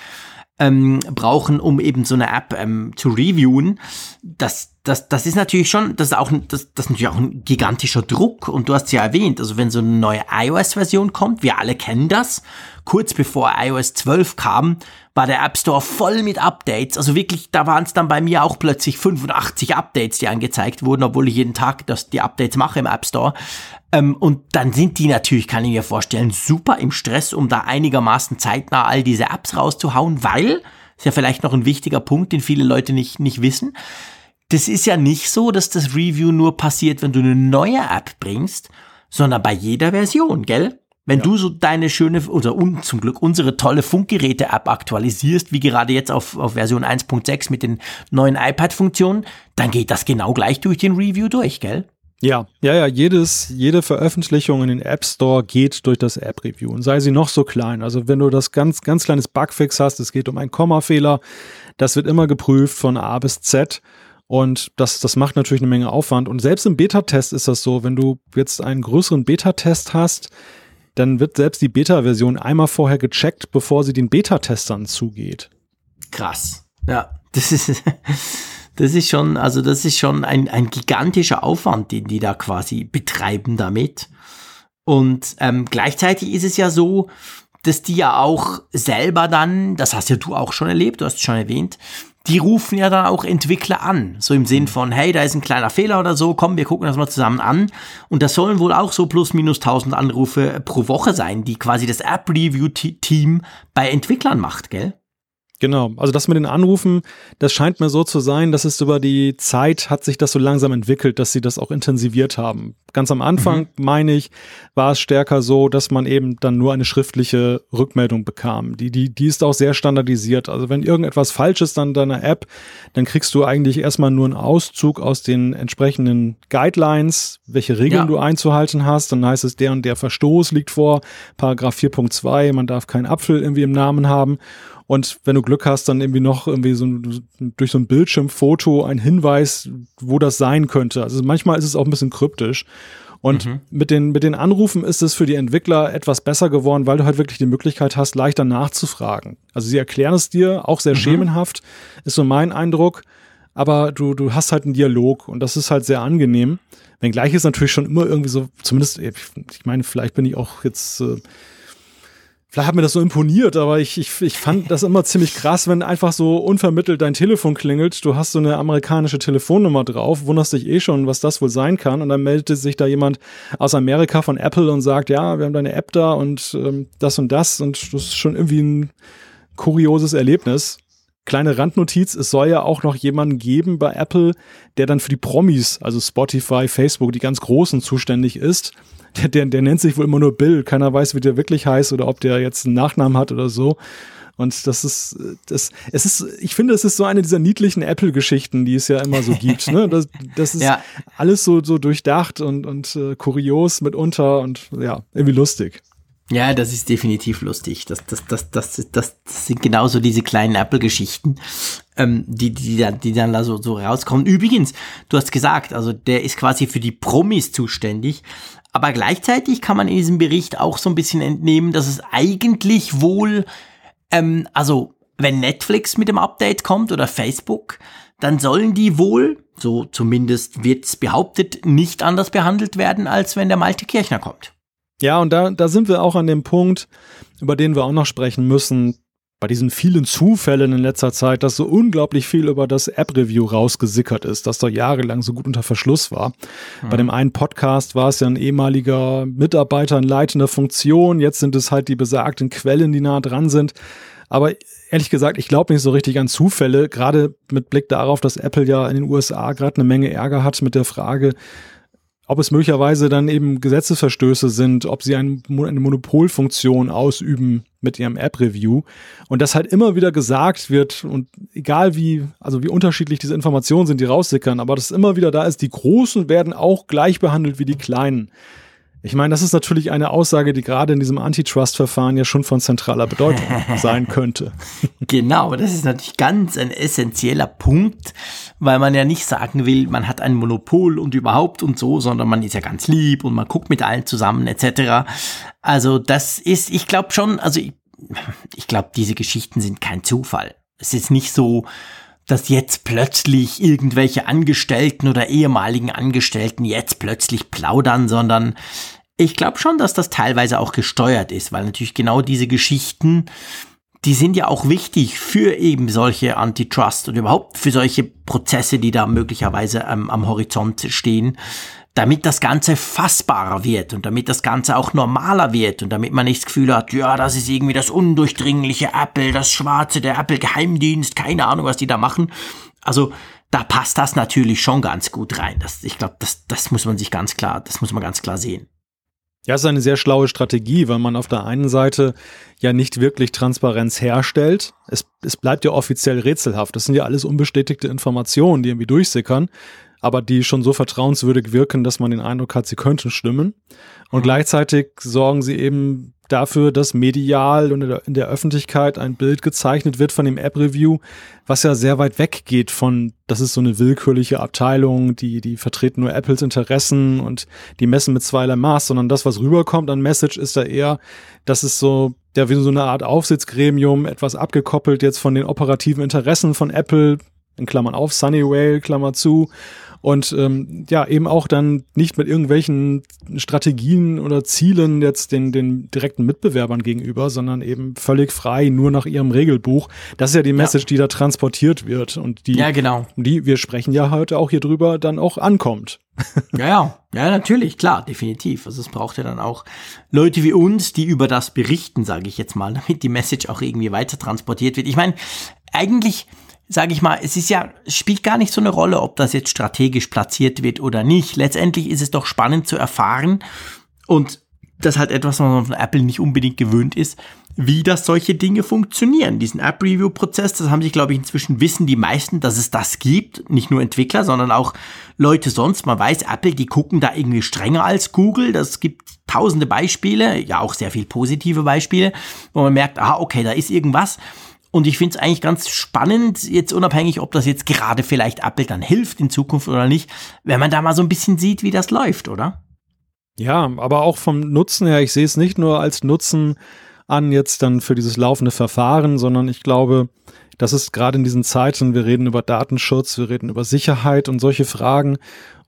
[SPEAKER 3] ähm, brauchen, um eben so eine App ähm, zu reviewen. Das, das, das ist natürlich schon, das ist auch, das, das ist natürlich auch ein gigantischer Druck. Und du hast ja erwähnt, also wenn so eine neue iOS-Version kommt, wir alle kennen das. Kurz bevor iOS 12 kam, war der App Store voll mit Updates. Also wirklich, da waren es dann bei mir auch plötzlich 85 Updates, die angezeigt wurden, obwohl ich jeden Tag das, die Updates mache im App Store. Ähm, und dann sind die natürlich, kann ich mir vorstellen, super im Stress, um da einigermaßen zeitnah all diese Apps rauszuhauen, weil, ist ja vielleicht noch ein wichtiger Punkt, den viele Leute nicht, nicht wissen, das ist ja nicht so, dass das Review nur passiert, wenn du eine neue App bringst, sondern bei jeder Version, gell? Wenn ja. du so deine schöne, oder un, zum Glück unsere tolle Funkgeräte-App aktualisierst, wie gerade jetzt auf, auf Version 1.6 mit den neuen iPad-Funktionen, dann geht das genau gleich durch den Review durch, gell?
[SPEAKER 2] Ja, ja, ja, jedes, jede Veröffentlichung in den App Store geht durch das App Review und sei sie noch so klein. Also wenn du das ganz, ganz kleines Bugfix hast, es geht um einen Kommafehler, das wird immer geprüft von A bis Z und das, das macht natürlich eine Menge Aufwand. Und selbst im Beta-Test ist das so, wenn du jetzt einen größeren Beta-Test hast, dann wird selbst die Beta-Version einmal vorher gecheckt, bevor sie den Beta-Testern zugeht.
[SPEAKER 3] Krass. Ja, das ist, das ist schon, also das ist schon ein, ein gigantischer Aufwand, den die da quasi betreiben damit. Und ähm, gleichzeitig ist es ja so, dass die ja auch selber dann, das hast ja du auch schon erlebt, du hast es schon erwähnt, die rufen ja dann auch Entwickler an. So im Sinn von, hey, da ist ein kleiner Fehler oder so, komm, wir gucken das mal zusammen an. Und das sollen wohl auch so plus minus 1000 Anrufe pro Woche sein, die quasi das App-Review-Team bei Entwicklern macht, gell?
[SPEAKER 2] Genau, also das mit den Anrufen, das scheint mir so zu sein, dass es über die Zeit hat sich das so langsam entwickelt, dass sie das auch intensiviert haben. Ganz am Anfang, mhm. meine ich, war es stärker so, dass man eben dann nur eine schriftliche Rückmeldung bekam. Die, die, die ist auch sehr standardisiert. Also wenn irgendetwas falsch ist an deiner App, dann kriegst du eigentlich erstmal nur einen Auszug aus den entsprechenden Guidelines, welche Regeln ja. du einzuhalten hast. Dann heißt es, der und der Verstoß liegt vor, Paragraph 4.2, man darf keinen Apfel irgendwie im Namen haben. Und wenn du Glück hast, dann irgendwie noch irgendwie so durch so ein Bildschirmfoto ein Hinweis, wo das sein könnte. Also manchmal ist es auch ein bisschen kryptisch. Und mhm. mit, den, mit den Anrufen ist es für die Entwickler etwas besser geworden, weil du halt wirklich die Möglichkeit hast, leichter nachzufragen. Also sie erklären es dir, auch sehr mhm. schemenhaft, ist so mein Eindruck. Aber du, du hast halt einen Dialog und das ist halt sehr angenehm. Wenngleich ist natürlich schon immer irgendwie so, zumindest, ich meine, vielleicht bin ich auch jetzt äh, Vielleicht hat mir das so imponiert, aber ich, ich, ich fand das immer ziemlich krass, wenn einfach so unvermittelt dein Telefon klingelt. Du hast so eine amerikanische Telefonnummer drauf, wunderst dich eh schon, was das wohl sein kann. Und dann meldete sich da jemand aus Amerika von Apple und sagt, ja, wir haben deine App da und ähm, das und das. Und das ist schon irgendwie ein kurioses Erlebnis. Kleine Randnotiz, es soll ja auch noch jemanden geben bei Apple, der dann für die Promis, also Spotify, Facebook, die ganz Großen zuständig ist der, der, der nennt sich wohl immer nur Bill. Keiner weiß, wie der wirklich heißt oder ob der jetzt einen Nachnamen hat oder so. Und das ist, das, es ist, ich finde, es ist so eine dieser niedlichen Apple-Geschichten, die es ja immer so gibt. Ne? Das, das ist ja. alles so, so durchdacht und, und äh, kurios mitunter und ja, irgendwie lustig.
[SPEAKER 3] Ja, das ist definitiv lustig. Das, das, das, das, das, das sind genauso diese kleinen Apple-Geschichten, ähm, die, die, die, die dann da so, so rauskommen. Übrigens, du hast gesagt, also der ist quasi für die Promis zuständig. Aber gleichzeitig kann man in diesem Bericht auch so ein bisschen entnehmen, dass es eigentlich wohl, ähm, also wenn Netflix mit dem Update kommt oder Facebook, dann sollen die wohl, so zumindest wird's behauptet, nicht anders behandelt werden, als wenn der Malte Kirchner kommt.
[SPEAKER 2] Ja, und da, da sind wir auch an dem Punkt, über den wir auch noch sprechen müssen bei diesen vielen Zufällen in letzter Zeit, dass so unglaublich viel über das App-Review rausgesickert ist, das da jahrelang so gut unter Verschluss war. Mhm. Bei dem einen Podcast war es ja ein ehemaliger Mitarbeiter in leitender Funktion, jetzt sind es halt die besagten Quellen, die nah dran sind. Aber ehrlich gesagt, ich glaube nicht so richtig an Zufälle, gerade mit Blick darauf, dass Apple ja in den USA gerade eine Menge Ärger hat mit der Frage, ob es möglicherweise dann eben Gesetzesverstöße sind, ob sie ein, eine Monopolfunktion ausüben mit ihrem App-Review und das halt immer wieder gesagt wird und egal wie, also wie unterschiedlich diese Informationen sind, die raussickern, aber das immer wieder da ist, die Großen werden auch gleich behandelt wie die Kleinen. Ich meine, das ist natürlich eine Aussage, die gerade in diesem Antitrust-Verfahren ja schon von zentraler Bedeutung sein könnte.
[SPEAKER 3] Genau, das ist natürlich ganz ein essentieller Punkt, weil man ja nicht sagen will, man hat ein Monopol und überhaupt und so, sondern man ist ja ganz lieb und man guckt mit allen zusammen etc. Also das ist, ich glaube schon, also ich, ich glaube, diese Geschichten sind kein Zufall. Es ist nicht so, dass jetzt plötzlich irgendwelche Angestellten oder ehemaligen Angestellten jetzt plötzlich plaudern, sondern ich glaube schon, dass das teilweise auch gesteuert ist, weil natürlich genau diese Geschichten, die sind ja auch wichtig für eben solche Antitrust und überhaupt für solche Prozesse, die da möglicherweise ähm, am Horizont stehen, damit das Ganze fassbarer wird und damit das Ganze auch normaler wird und damit man nicht das Gefühl hat, ja, das ist irgendwie das undurchdringliche Apple, das schwarze, der Apple-Geheimdienst, keine Ahnung, was die da machen. Also da passt das natürlich schon ganz gut rein. Das, ich glaube, das, das muss man sich ganz klar, das muss man ganz klar sehen.
[SPEAKER 2] Ja, es ist eine sehr schlaue Strategie, weil man auf der einen Seite ja nicht wirklich Transparenz herstellt. Es, es bleibt ja offiziell rätselhaft. Das sind ja alles unbestätigte Informationen, die irgendwie durchsickern, aber die schon so vertrauenswürdig wirken, dass man den Eindruck hat, sie könnten stimmen. Und mhm. gleichzeitig sorgen sie eben dafür, dass medial und in der Öffentlichkeit ein Bild gezeichnet wird von dem App-Review, was ja sehr weit weg geht von, das ist so eine willkürliche Abteilung, die, die vertreten nur Apples Interessen und die messen mit zweierlei Maß, sondern das, was rüberkommt an Message, ist da eher, dass es so, ja, wie so eine Art Aufsichtsgremium, etwas abgekoppelt jetzt von den operativen Interessen von Apple, in Klammern auf, Sunnyvale, Klammer zu, und ähm, ja, eben auch dann nicht mit irgendwelchen Strategien oder Zielen jetzt den, den direkten Mitbewerbern gegenüber, sondern eben völlig frei, nur nach ihrem Regelbuch. Das ist ja die Message, ja. die da transportiert wird und die,
[SPEAKER 3] ja, genau.
[SPEAKER 2] die, wir sprechen ja heute auch hier drüber, dann auch ankommt.
[SPEAKER 3] ja, ja, ja, natürlich, klar, definitiv. Also es braucht ja dann auch Leute wie uns, die über das berichten, sage ich jetzt mal, damit die Message auch irgendwie weiter transportiert wird. Ich meine, eigentlich sage ich mal, es ist ja, spielt gar nicht so eine Rolle, ob das jetzt strategisch platziert wird oder nicht. Letztendlich ist es doch spannend zu erfahren und das ist halt etwas, was man von Apple nicht unbedingt gewöhnt ist, wie das solche Dinge funktionieren. Diesen App-Review-Prozess, das haben sich, glaube ich, inzwischen wissen die meisten, dass es das gibt. Nicht nur Entwickler, sondern auch Leute sonst. Man weiß, Apple, die gucken da irgendwie strenger als Google. Das gibt tausende Beispiele, ja auch sehr viel positive Beispiele, wo man merkt, ah, okay, da ist irgendwas. Und ich finde es eigentlich ganz spannend, jetzt unabhängig, ob das jetzt gerade vielleicht Apple dann hilft in Zukunft oder nicht, wenn man da mal so ein bisschen sieht, wie das läuft, oder?
[SPEAKER 2] Ja, aber auch vom Nutzen her, ich sehe es nicht nur als Nutzen an jetzt dann für dieses laufende Verfahren, sondern ich glaube, das ist gerade in diesen Zeiten, wir reden über Datenschutz, wir reden über Sicherheit und solche Fragen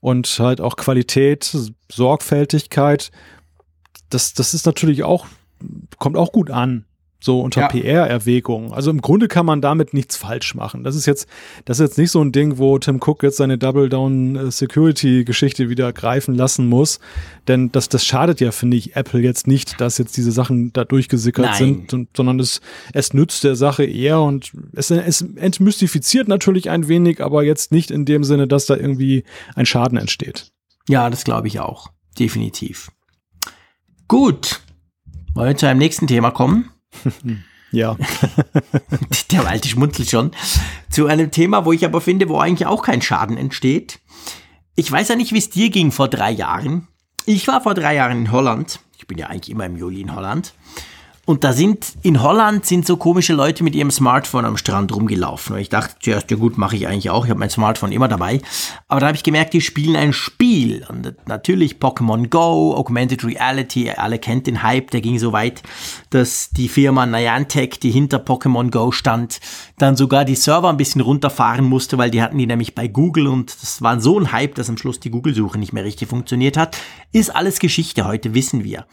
[SPEAKER 2] und halt auch Qualität, Sorgfältigkeit. Das, das ist natürlich auch, kommt auch gut an so unter ja. PR-Erwägungen. Also im Grunde kann man damit nichts falsch machen. Das ist jetzt, das ist jetzt nicht so ein Ding, wo Tim Cook jetzt seine Double-Down-Security-Geschichte wieder greifen lassen muss. Denn das, das schadet ja, finde ich, Apple jetzt nicht, dass jetzt diese Sachen da durchgesickert Nein. sind, und, sondern es, es nützt der Sache eher und es, es entmystifiziert natürlich ein wenig, aber jetzt nicht in dem Sinne, dass da irgendwie ein Schaden entsteht.
[SPEAKER 3] Ja, das glaube ich auch. Definitiv. Gut. Wollen wir zu einem nächsten Thema kommen?
[SPEAKER 2] Ja.
[SPEAKER 3] Der alte schmunzelt schon. Zu einem Thema, wo ich aber finde, wo eigentlich auch kein Schaden entsteht. Ich weiß ja nicht, wie es dir ging vor drei Jahren. Ich war vor drei Jahren in Holland. Ich bin ja eigentlich immer im Juli in Holland. Und da sind, in Holland sind so komische Leute mit ihrem Smartphone am Strand rumgelaufen. Und ich dachte zuerst, ja gut, mache ich eigentlich auch. Ich habe mein Smartphone immer dabei. Aber dann habe ich gemerkt, die spielen ein Spiel. Und natürlich Pokémon Go, Augmented Reality, alle kennt den Hype, der ging so weit, dass die Firma Niantic, die hinter Pokémon Go stand, dann sogar die Server ein bisschen runterfahren musste, weil die hatten die nämlich bei Google und das war so ein Hype, dass am Schluss die Google-Suche nicht mehr richtig funktioniert hat. Ist alles Geschichte heute, wissen wir.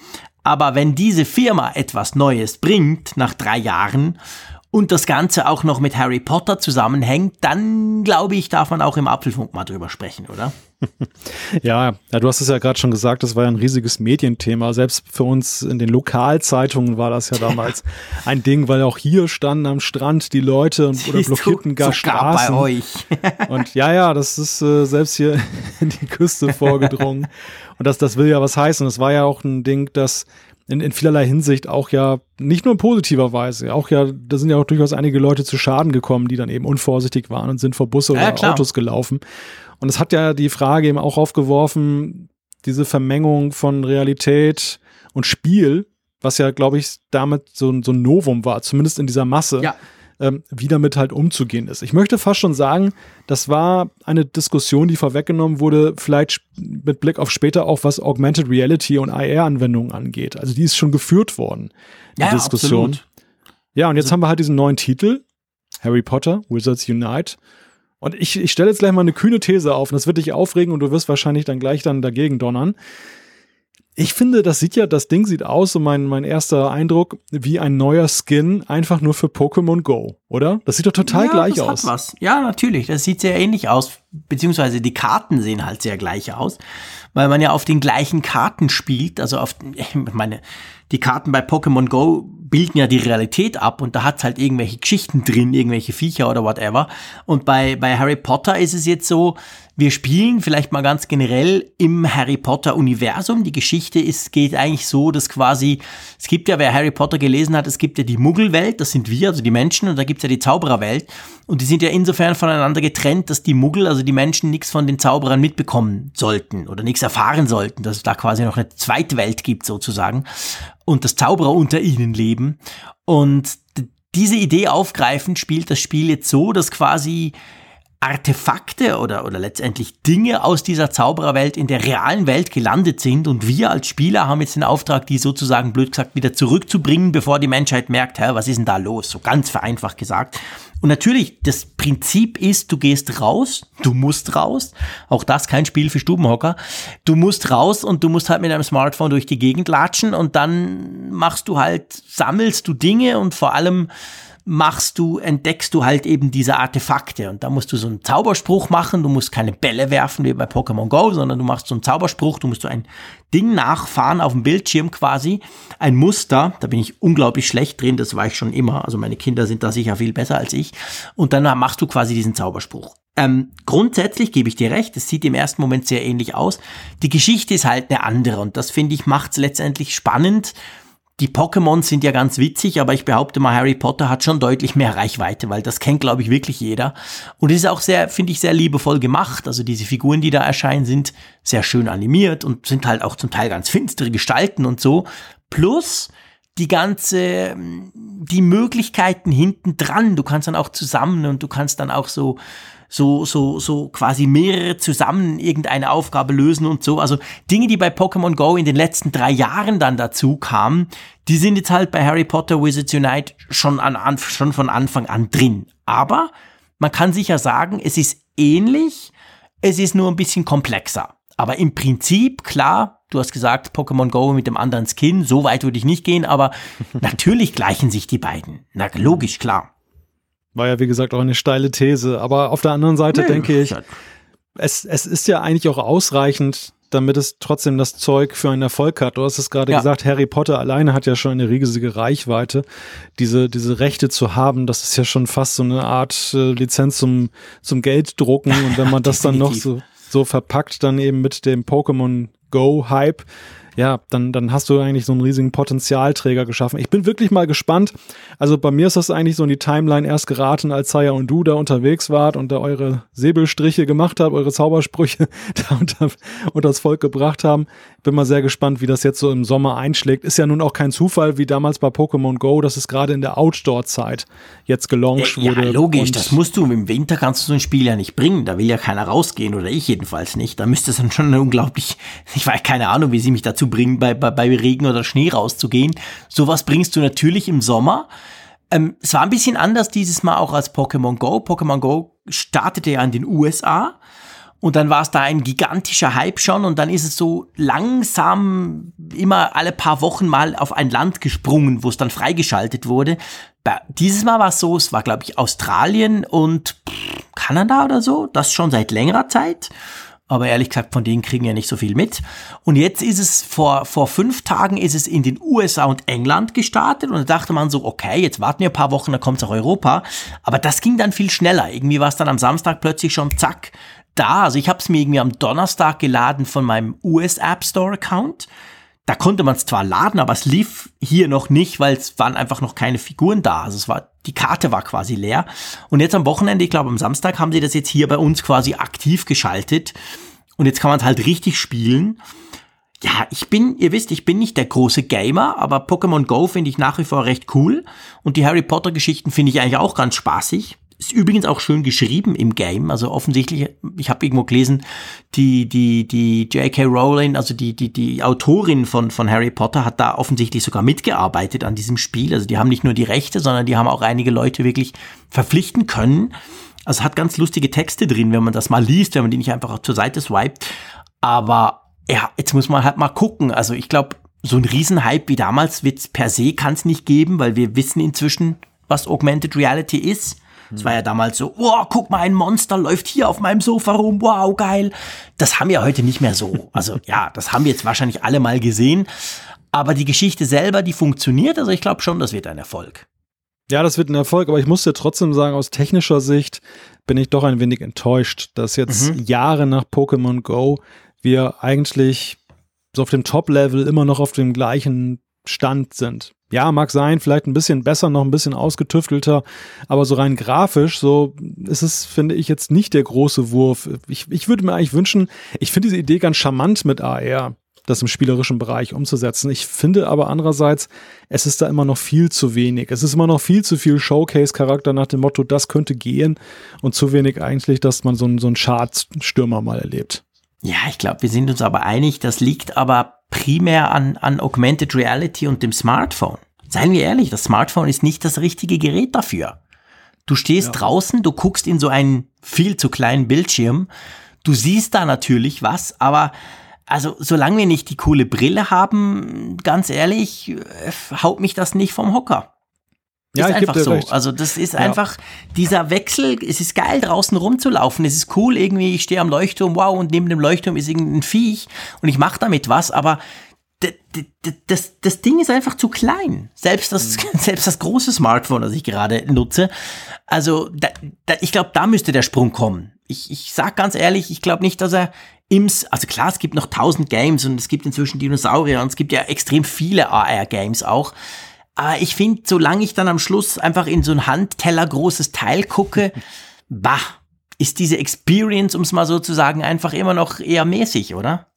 [SPEAKER 3] Aber wenn diese Firma etwas Neues bringt nach drei Jahren und das Ganze auch noch mit Harry Potter zusammenhängt, dann glaube ich, darf man auch im Apfelfunk mal drüber sprechen, oder?
[SPEAKER 2] ja, ja, du hast es ja gerade schon gesagt, das war ja ein riesiges Medienthema. Selbst für uns in den Lokalzeitungen war das ja damals ein Ding, weil auch hier standen am Strand die Leute und, oder blockierten gar Straßen.
[SPEAKER 3] bei euch.
[SPEAKER 2] und ja, ja, das ist äh, selbst hier in die Küste vorgedrungen. Und das, das will ja was heißen. Das war ja auch ein Ding, das in, in vielerlei Hinsicht auch ja nicht nur in positiver Weise, auch ja, da sind ja auch durchaus einige Leute zu Schaden gekommen, die dann eben unvorsichtig waren und sind vor Busse ja, oder klar. Autos gelaufen. Und es hat ja die Frage eben auch aufgeworfen, diese Vermengung von Realität und Spiel, was ja, glaube ich, damit so, so ein Novum war, zumindest in dieser Masse. Ja ähm, wie damit halt umzugehen ist. Ich möchte fast schon sagen, das war eine Diskussion, die vorweggenommen wurde, vielleicht mit Blick auf später auch, was Augmented Reality und AR-Anwendungen angeht. Also die ist schon geführt worden, die ja, Diskussion. Absolut. Ja, und jetzt also, haben wir halt diesen neuen Titel, Harry Potter, Wizards Unite. Und ich, ich stelle jetzt gleich mal eine kühne These auf, und das wird dich aufregen und du wirst wahrscheinlich dann gleich dann dagegen donnern. Ich finde, das sieht ja, das Ding sieht aus, so mein, mein erster Eindruck, wie ein neuer Skin, einfach nur für Pokémon Go, oder? Das sieht doch total
[SPEAKER 3] ja,
[SPEAKER 2] gleich
[SPEAKER 3] das
[SPEAKER 2] aus.
[SPEAKER 3] Hat was. Ja, natürlich. Das sieht sehr ähnlich aus. Beziehungsweise die Karten sehen halt sehr gleich aus, weil man ja auf den gleichen Karten spielt. Also auf, ich meine, die Karten bei Pokémon Go bilden ja die Realität ab und da hat's halt irgendwelche Geschichten drin, irgendwelche Viecher oder whatever. Und bei, bei Harry Potter ist es jetzt so, wir spielen vielleicht mal ganz generell im Harry Potter Universum. Die Geschichte ist, geht eigentlich so, dass quasi, es gibt ja, wer Harry Potter gelesen hat, es gibt ja die Muggelwelt, das sind wir, also die Menschen, und da gibt's ja die Zaubererwelt. Und die sind ja insofern voneinander getrennt, dass die Muggel, also die Menschen, nichts von den Zauberern mitbekommen sollten oder nichts erfahren sollten, dass es da quasi noch eine zweite Welt gibt sozusagen und dass Zauberer unter ihnen leben. Und diese Idee aufgreifend spielt das Spiel jetzt so, dass quasi Artefakte oder, oder letztendlich Dinge aus dieser Zaubererwelt in der realen Welt gelandet sind und wir als Spieler haben jetzt den Auftrag, die sozusagen blöd gesagt wieder zurückzubringen, bevor die Menschheit merkt, hä, was ist denn da los? So ganz vereinfacht gesagt. Und natürlich, das Prinzip ist, du gehst raus, du musst raus. Auch das kein Spiel für Stubenhocker. Du musst raus und du musst halt mit deinem Smartphone durch die Gegend latschen und dann machst du halt, sammelst du Dinge und vor allem machst du, entdeckst du halt eben diese Artefakte. Und da musst du so einen Zauberspruch machen. Du musst keine Bälle werfen wie bei Pokémon Go, sondern du machst so einen Zauberspruch. Du musst so ein Ding nachfahren auf dem Bildschirm quasi. Ein Muster. Da bin ich unglaublich schlecht drin. Das war ich schon immer. Also meine Kinder sind da sicher viel besser als ich. Und dann machst du quasi diesen Zauberspruch. Ähm, grundsätzlich gebe ich dir recht, es sieht im ersten Moment sehr ähnlich aus. Die Geschichte ist halt eine andere und das finde ich macht es letztendlich spannend die Pokémon sind ja ganz witzig, aber ich behaupte mal, Harry Potter hat schon deutlich mehr Reichweite, weil das kennt, glaube ich, wirklich jeder. Und es ist auch sehr, finde ich, sehr liebevoll gemacht. Also diese Figuren, die da erscheinen, sind sehr schön animiert und sind halt auch zum Teil ganz finstere Gestalten und so. Plus die ganze, die Möglichkeiten hinten dran. Du kannst dann auch zusammen und du kannst dann auch so, so, so, so quasi mehrere zusammen irgendeine Aufgabe lösen und so. Also Dinge, die bei Pokémon Go in den letzten drei Jahren dann dazu kamen, die sind jetzt halt bei Harry Potter Wizards Unite schon, an, schon von Anfang an drin. Aber man kann sicher sagen, es ist ähnlich, es ist nur ein bisschen komplexer. Aber im Prinzip, klar, du hast gesagt, Pokémon Go mit dem anderen Skin, so weit würde ich nicht gehen, aber natürlich gleichen sich die beiden. Na, logisch, klar.
[SPEAKER 2] War ja, wie gesagt, auch eine steile These. Aber auf der anderen Seite nee, denke ich, es, es ist ja eigentlich auch ausreichend, damit es trotzdem das Zeug für einen Erfolg hat. Du hast es gerade ja. gesagt, Harry Potter alleine hat ja schon eine riesige Reichweite. Diese, diese Rechte zu haben, das ist ja schon fast so eine Art äh, Lizenz zum, zum Gelddrucken. Und wenn man das dann noch so, so verpackt, dann eben mit dem Pokémon Go-Hype, ja, dann, dann hast du eigentlich so einen riesigen Potenzialträger geschaffen. Ich bin wirklich mal gespannt. Also bei mir ist das eigentlich so in die Timeline erst geraten, als Saya und du da unterwegs wart und da eure Säbelstriche gemacht habt, eure Zaubersprüche da unter, unter das Volk gebracht haben. Bin mal sehr gespannt, wie das jetzt so im Sommer einschlägt. Ist ja nun auch kein Zufall, wie damals bei Pokémon Go, dass es gerade in der Outdoor-Zeit jetzt gelauncht ja, wurde.
[SPEAKER 3] Ja, logisch, das musst du. Im Winter kannst du so ein Spiel ja nicht bringen. Da will ja keiner rausgehen oder ich jedenfalls nicht. Da müsste es dann schon unglaublich, ich weiß keine Ahnung, wie sie mich dazu bringen, bei, bei, bei Regen oder Schnee rauszugehen. Sowas bringst du natürlich im Sommer. Ähm, es war ein bisschen anders dieses Mal auch als Pokémon Go. Pokémon Go startete ja in den USA und dann war es da ein gigantischer Hype schon und dann ist es so langsam immer alle paar Wochen mal auf ein Land gesprungen, wo es dann freigeschaltet wurde. Dieses Mal war es so, es war glaube ich Australien und Kanada oder so, das schon seit längerer Zeit aber ehrlich gesagt, von denen kriegen ja nicht so viel mit. Und jetzt ist es vor, vor fünf Tagen ist es in den USA und England gestartet und da dachte man so, okay, jetzt warten wir ein paar Wochen, dann kommt es auch Europa. Aber das ging dann viel schneller. Irgendwie war es dann am Samstag plötzlich schon zack da. Also ich habe es mir irgendwie am Donnerstag geladen von meinem US App Store Account. Da konnte man es zwar laden, aber es lief hier noch nicht, weil es waren einfach noch keine Figuren da. Also es war, die Karte war quasi leer. Und jetzt am Wochenende, ich glaube am Samstag, haben sie das jetzt hier bei uns quasi aktiv geschaltet. Und jetzt kann man es halt richtig spielen. Ja, ich bin, ihr wisst, ich bin nicht der große Gamer, aber Pokémon Go finde ich nach wie vor recht cool. Und die Harry Potter Geschichten finde ich eigentlich auch ganz spaßig. Ist übrigens auch schön geschrieben im Game. Also offensichtlich, ich habe irgendwo gelesen, die, die, die J.K. Rowling, also die, die, die Autorin von, von Harry Potter, hat da offensichtlich sogar mitgearbeitet an diesem Spiel. Also die haben nicht nur die Rechte, sondern die haben auch einige Leute wirklich verpflichten können. Also hat ganz lustige Texte drin, wenn man das mal liest, wenn man die nicht einfach zur Seite swiped. Aber ja, jetzt muss man halt mal gucken. Also ich glaube, so ein Riesenhype wie damals wird's per se kann es nicht geben, weil wir wissen inzwischen, was Augmented Reality ist. Es war ja damals so, wow, guck mal, ein Monster läuft hier auf meinem Sofa rum, wow, geil. Das haben wir heute nicht mehr so. Also ja, das haben wir jetzt wahrscheinlich alle mal gesehen. Aber die Geschichte selber, die funktioniert. Also ich glaube schon, das wird ein Erfolg.
[SPEAKER 2] Ja, das wird ein Erfolg, aber ich muss dir trotzdem sagen, aus technischer Sicht bin ich doch ein wenig enttäuscht, dass jetzt mhm. Jahre nach Pokémon Go wir eigentlich so auf dem Top-Level immer noch auf dem gleichen Stand sind. Ja, mag sein, vielleicht ein bisschen besser, noch ein bisschen ausgetüftelter, aber so rein grafisch, so ist es, finde ich, jetzt nicht der große Wurf. Ich, ich würde mir eigentlich wünschen, ich finde diese Idee ganz charmant mit AR, das im spielerischen Bereich umzusetzen. Ich finde aber andererseits, es ist da immer noch viel zu wenig. Es ist immer noch viel zu viel Showcase-Charakter nach dem Motto, das könnte gehen und zu wenig eigentlich, dass man so, einen so einen Schadstürmer mal erlebt.
[SPEAKER 3] Ja, ich glaube, wir sind uns aber einig, das liegt aber primär an, an Augmented Reality und dem Smartphone. Seien wir ehrlich, das Smartphone ist nicht das richtige Gerät dafür. Du stehst ja. draußen, du guckst in so einen viel zu kleinen Bildschirm, du siehst da natürlich was, aber also solange wir nicht die coole Brille haben, ganz ehrlich, äh, haut mich das nicht vom Hocker. Ja, ist einfach so. Recht. Also das ist ja. einfach dieser Wechsel. Es ist geil, draußen rumzulaufen. Es ist cool, irgendwie, ich stehe am Leuchtturm, wow, und neben dem Leuchtturm ist irgendein Viech und ich mache damit was, aber das, das Ding ist einfach zu klein. Selbst das, mhm. selbst das große Smartphone, das ich gerade nutze. Also, da, da, ich glaube, da müsste der Sprung kommen. Ich, ich sag ganz ehrlich, ich glaube nicht, dass er im, also klar, es gibt noch tausend Games und es gibt inzwischen Dinosaurier und es gibt ja extrem viele AR-Games auch. Aber ich finde, solange ich dann am Schluss einfach in so ein Handteller großes Teil gucke, bah, ist diese Experience, um es mal so zu sagen, einfach immer noch eher mäßig, oder?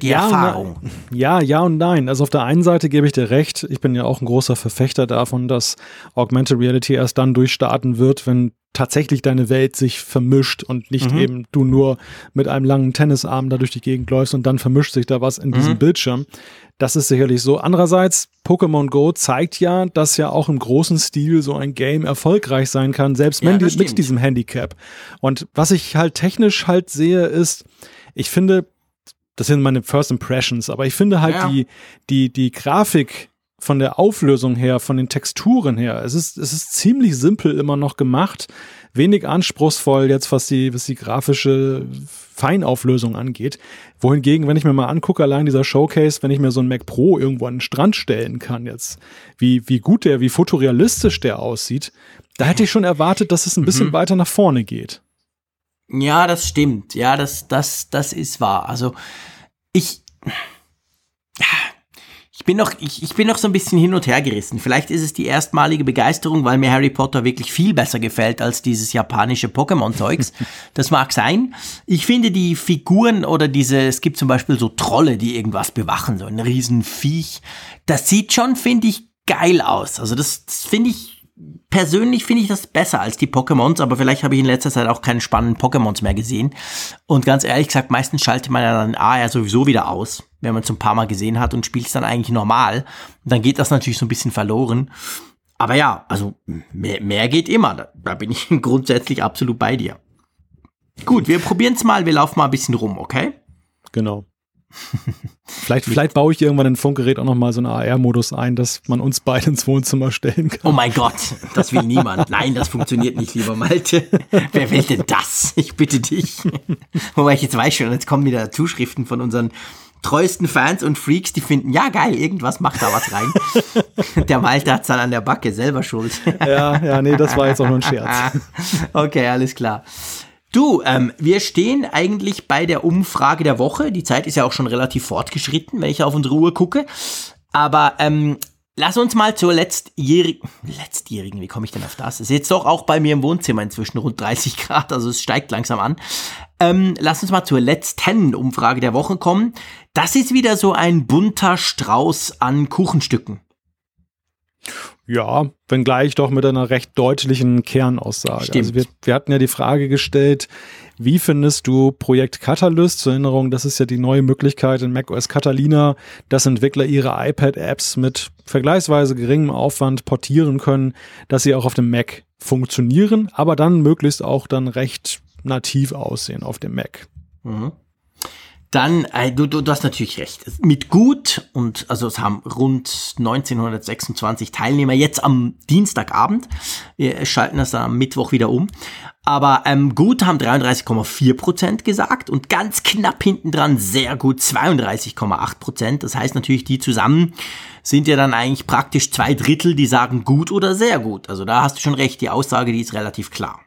[SPEAKER 2] Die ja, Erfahrung. Ja, ja und nein. Also auf der einen Seite gebe ich dir recht. Ich bin ja auch ein großer Verfechter davon, dass Augmented Reality erst dann durchstarten wird, wenn tatsächlich deine Welt sich vermischt und nicht mhm. eben du nur mit einem langen Tennisarm da durch die Gegend läufst und dann vermischt sich da was in diesem mhm. Bildschirm. Das ist sicherlich so. Andererseits, Pokémon Go zeigt ja, dass ja auch im großen Stil so ein Game erfolgreich sein kann, selbst ja, mit, mit diesem Handicap. Und was ich halt technisch halt sehe, ist, ich finde, das sind meine First Impressions, aber ich finde halt ja. die, die, die Grafik von der Auflösung her, von den Texturen her, es ist, es ist ziemlich simpel immer noch gemacht, wenig anspruchsvoll jetzt, was die, was die grafische Feinauflösung angeht. Wohingegen, wenn ich mir mal angucke, allein dieser Showcase, wenn ich mir so ein Mac Pro irgendwo an den Strand stellen kann jetzt, wie, wie gut der, wie fotorealistisch der aussieht, da hätte ich schon erwartet, dass es ein bisschen mhm. weiter nach vorne geht.
[SPEAKER 3] Ja, das stimmt. Ja, das, das, das ist wahr. Also, ich, ich bin noch, ich, ich bin noch so ein bisschen hin und her gerissen. Vielleicht ist es die erstmalige Begeisterung, weil mir Harry Potter wirklich viel besser gefällt als dieses japanische Pokémon-Zeugs. Das mag sein. Ich finde die Figuren oder diese, es gibt zum Beispiel so Trolle, die irgendwas bewachen, so ein Riesenviech. Das sieht schon, finde ich, geil aus. Also das, das finde ich persönlich finde ich das besser als die Pokémons, aber vielleicht habe ich in letzter Zeit auch keine spannenden Pokémons mehr gesehen. Und ganz ehrlich gesagt, meistens schaltet man ja dann A ja sowieso wieder aus, wenn man es ein paar Mal gesehen hat und spielt es dann eigentlich normal. Und dann geht das natürlich so ein bisschen verloren. Aber ja, also mehr, mehr geht immer. Da, da bin ich grundsätzlich absolut bei dir. Gut, wir probieren es mal. Wir laufen mal ein bisschen rum, okay?
[SPEAKER 2] Genau. Vielleicht, vielleicht baue ich irgendwann ein Funkgerät auch nochmal so einen AR-Modus ein, dass man uns beide ins Wohnzimmer stellen kann.
[SPEAKER 3] Oh mein Gott, das will niemand. Nein, das funktioniert nicht, lieber Malte. Wer will denn das? Ich bitte dich. Wobei ich jetzt weiß schon, jetzt kommen wieder Zuschriften von unseren treuesten Fans und Freaks, die finden, ja geil, irgendwas macht da was rein. der Malte hat's dann an der Backe selber schuld.
[SPEAKER 2] ja, ja, nee, das war jetzt auch nur ein Scherz.
[SPEAKER 3] okay, alles klar. Du, ähm, wir stehen eigentlich bei der Umfrage der Woche. Die Zeit ist ja auch schon relativ fortgeschritten, wenn ich auf unsere Uhr gucke. Aber ähm, lass uns mal zur letztjährigen, letztjährigen, wie komme ich denn auf das? Ist jetzt doch auch bei mir im Wohnzimmer inzwischen rund 30 Grad, also es steigt langsam an. Ähm, lass uns mal zur letzten Umfrage der Woche kommen. Das ist wieder so ein bunter Strauß an Kuchenstücken.
[SPEAKER 2] Ja, wenngleich doch mit einer recht deutlichen Kernaussage. Stimmt. Also wir, wir hatten ja die Frage gestellt, wie findest du Projekt Catalyst? Zur Erinnerung, das ist ja die neue Möglichkeit in macOS Catalina, dass Entwickler ihre iPad-Apps mit vergleichsweise geringem Aufwand portieren können, dass sie auch auf dem Mac funktionieren, aber dann möglichst auch dann recht nativ aussehen auf dem Mac. Mhm.
[SPEAKER 3] Dann, äh, du, du, du hast natürlich recht. Mit gut und also es haben rund 1926 Teilnehmer jetzt am Dienstagabend. Wir schalten das dann am Mittwoch wieder um. Aber ähm, gut haben 33,4 Prozent gesagt und ganz knapp hinten dran sehr gut 32,8 Prozent. Das heißt natürlich, die zusammen sind ja dann eigentlich praktisch zwei Drittel, die sagen gut oder sehr gut. Also da hast du schon recht, die Aussage, die ist relativ klar.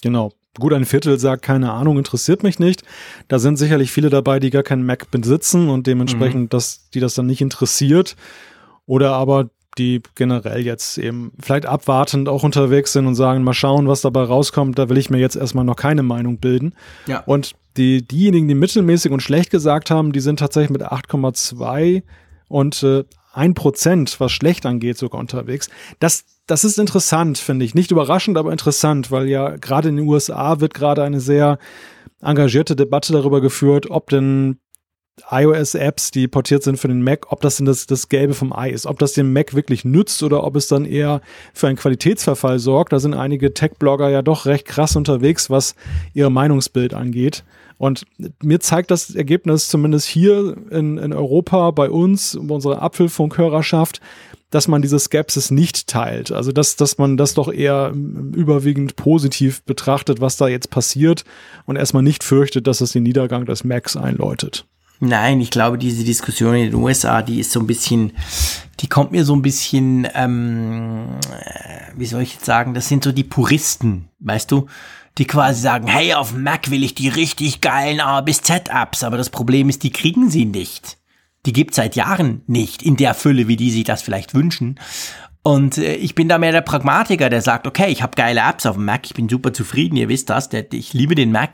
[SPEAKER 2] Genau. Gut, ein Viertel sagt, keine Ahnung, interessiert mich nicht. Da sind sicherlich viele dabei, die gar keinen Mac besitzen und dementsprechend, mhm. dass die das dann nicht interessiert. Oder aber die generell jetzt eben vielleicht abwartend auch unterwegs sind und sagen, mal schauen, was dabei rauskommt. Da will ich mir jetzt erstmal noch keine Meinung bilden. Ja. Und die, diejenigen, die mittelmäßig und schlecht gesagt haben, die sind tatsächlich mit 8,2 und äh, 1%, was schlecht angeht, sogar unterwegs. Das das ist interessant, finde ich. Nicht überraschend, aber interessant, weil ja gerade in den USA wird gerade eine sehr engagierte Debatte darüber geführt, ob denn iOS-Apps, die portiert sind für den Mac, ob das denn das, das Gelbe vom Ei ist, ob das dem Mac wirklich nützt oder ob es dann eher für einen Qualitätsverfall sorgt. Da sind einige Tech-Blogger ja doch recht krass unterwegs, was ihr Meinungsbild angeht. Und mir zeigt das Ergebnis zumindest hier in, in Europa bei uns, bei unserer Apfelfunkhörerschaft, dass man diese Skepsis nicht teilt. Also dass, dass man das doch eher überwiegend positiv betrachtet, was da jetzt passiert und erstmal nicht fürchtet, dass es den Niedergang des Macs einläutet.
[SPEAKER 3] Nein, ich glaube, diese Diskussion in den USA, die ist so ein bisschen, die kommt mir so ein bisschen, ähm, wie soll ich jetzt sagen, das sind so die Puristen, weißt du, die quasi sagen, hey, auf Mac will ich die richtig geilen A bis Z Apps, aber das Problem ist, die kriegen sie nicht die gibt seit Jahren nicht in der Fülle, wie die sich das vielleicht wünschen. Und äh, ich bin da mehr der Pragmatiker, der sagt, okay, ich habe geile Apps auf dem Mac, ich bin super zufrieden, ihr wisst das, ich liebe den Mac.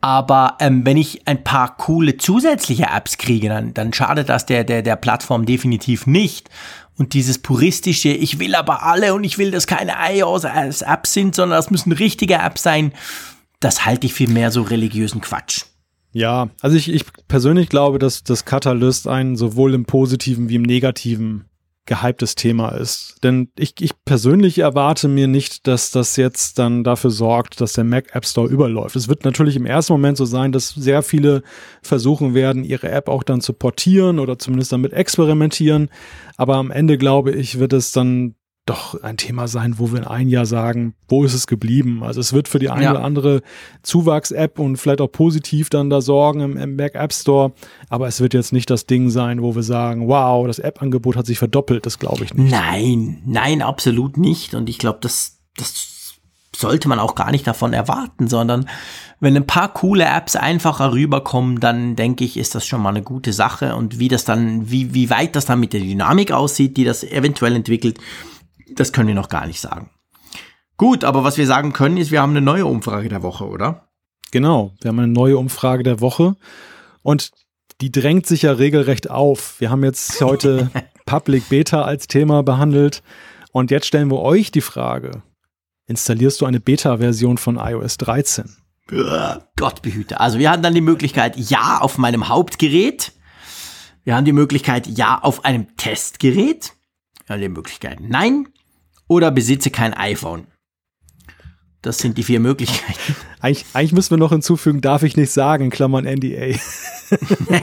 [SPEAKER 3] Aber ähm, wenn ich ein paar coole zusätzliche Apps kriege, dann, dann schadet das der, der, der Plattform definitiv nicht. Und dieses puristische, ich will aber alle und ich will, dass keine iOS-Apps sind, sondern das müssen richtige Apps sein, das halte ich für mehr so religiösen Quatsch.
[SPEAKER 2] Ja, also ich, ich persönlich glaube, dass das Catalyst ein sowohl im positiven wie im negativen gehyptes Thema ist. Denn ich, ich persönlich erwarte mir nicht, dass das jetzt dann dafür sorgt, dass der Mac App Store überläuft. Es wird natürlich im ersten Moment so sein, dass sehr viele versuchen werden, ihre App auch dann zu portieren oder zumindest damit experimentieren. Aber am Ende glaube ich, wird es dann doch ein Thema sein, wo wir in ein Jahr sagen, wo ist es geblieben? Also es wird für die eine ja. oder andere Zuwachs-App und vielleicht auch positiv dann da sorgen im, im Mac App Store, aber es wird jetzt nicht das Ding sein, wo wir sagen, wow, das App-Angebot hat sich verdoppelt, das glaube ich nicht.
[SPEAKER 3] Nein, nein, absolut nicht. Und ich glaube, das, das sollte man auch gar nicht davon erwarten, sondern wenn ein paar coole Apps einfacher rüberkommen, dann denke ich, ist das schon mal eine gute Sache. Und wie das dann, wie, wie weit das dann mit der Dynamik aussieht, die das eventuell entwickelt, das können wir noch gar nicht sagen. Gut, aber was wir sagen können, ist, wir haben eine neue Umfrage der Woche, oder?
[SPEAKER 2] Genau, wir haben eine neue Umfrage der Woche und die drängt sich ja regelrecht auf. Wir haben jetzt heute Public Beta als Thema behandelt und jetzt stellen wir euch die Frage, installierst du eine Beta-Version von iOS 13?
[SPEAKER 3] Gott behüte. Also wir haben dann die Möglichkeit, ja auf meinem Hauptgerät. Wir haben die Möglichkeit, ja auf einem Testgerät. Wir haben die Möglichkeit, nein oder besitze kein iPhone. Das sind die vier Möglichkeiten.
[SPEAKER 2] Eigentlich, eigentlich müssen wir noch hinzufügen, darf ich nicht sagen, Klammern NDA.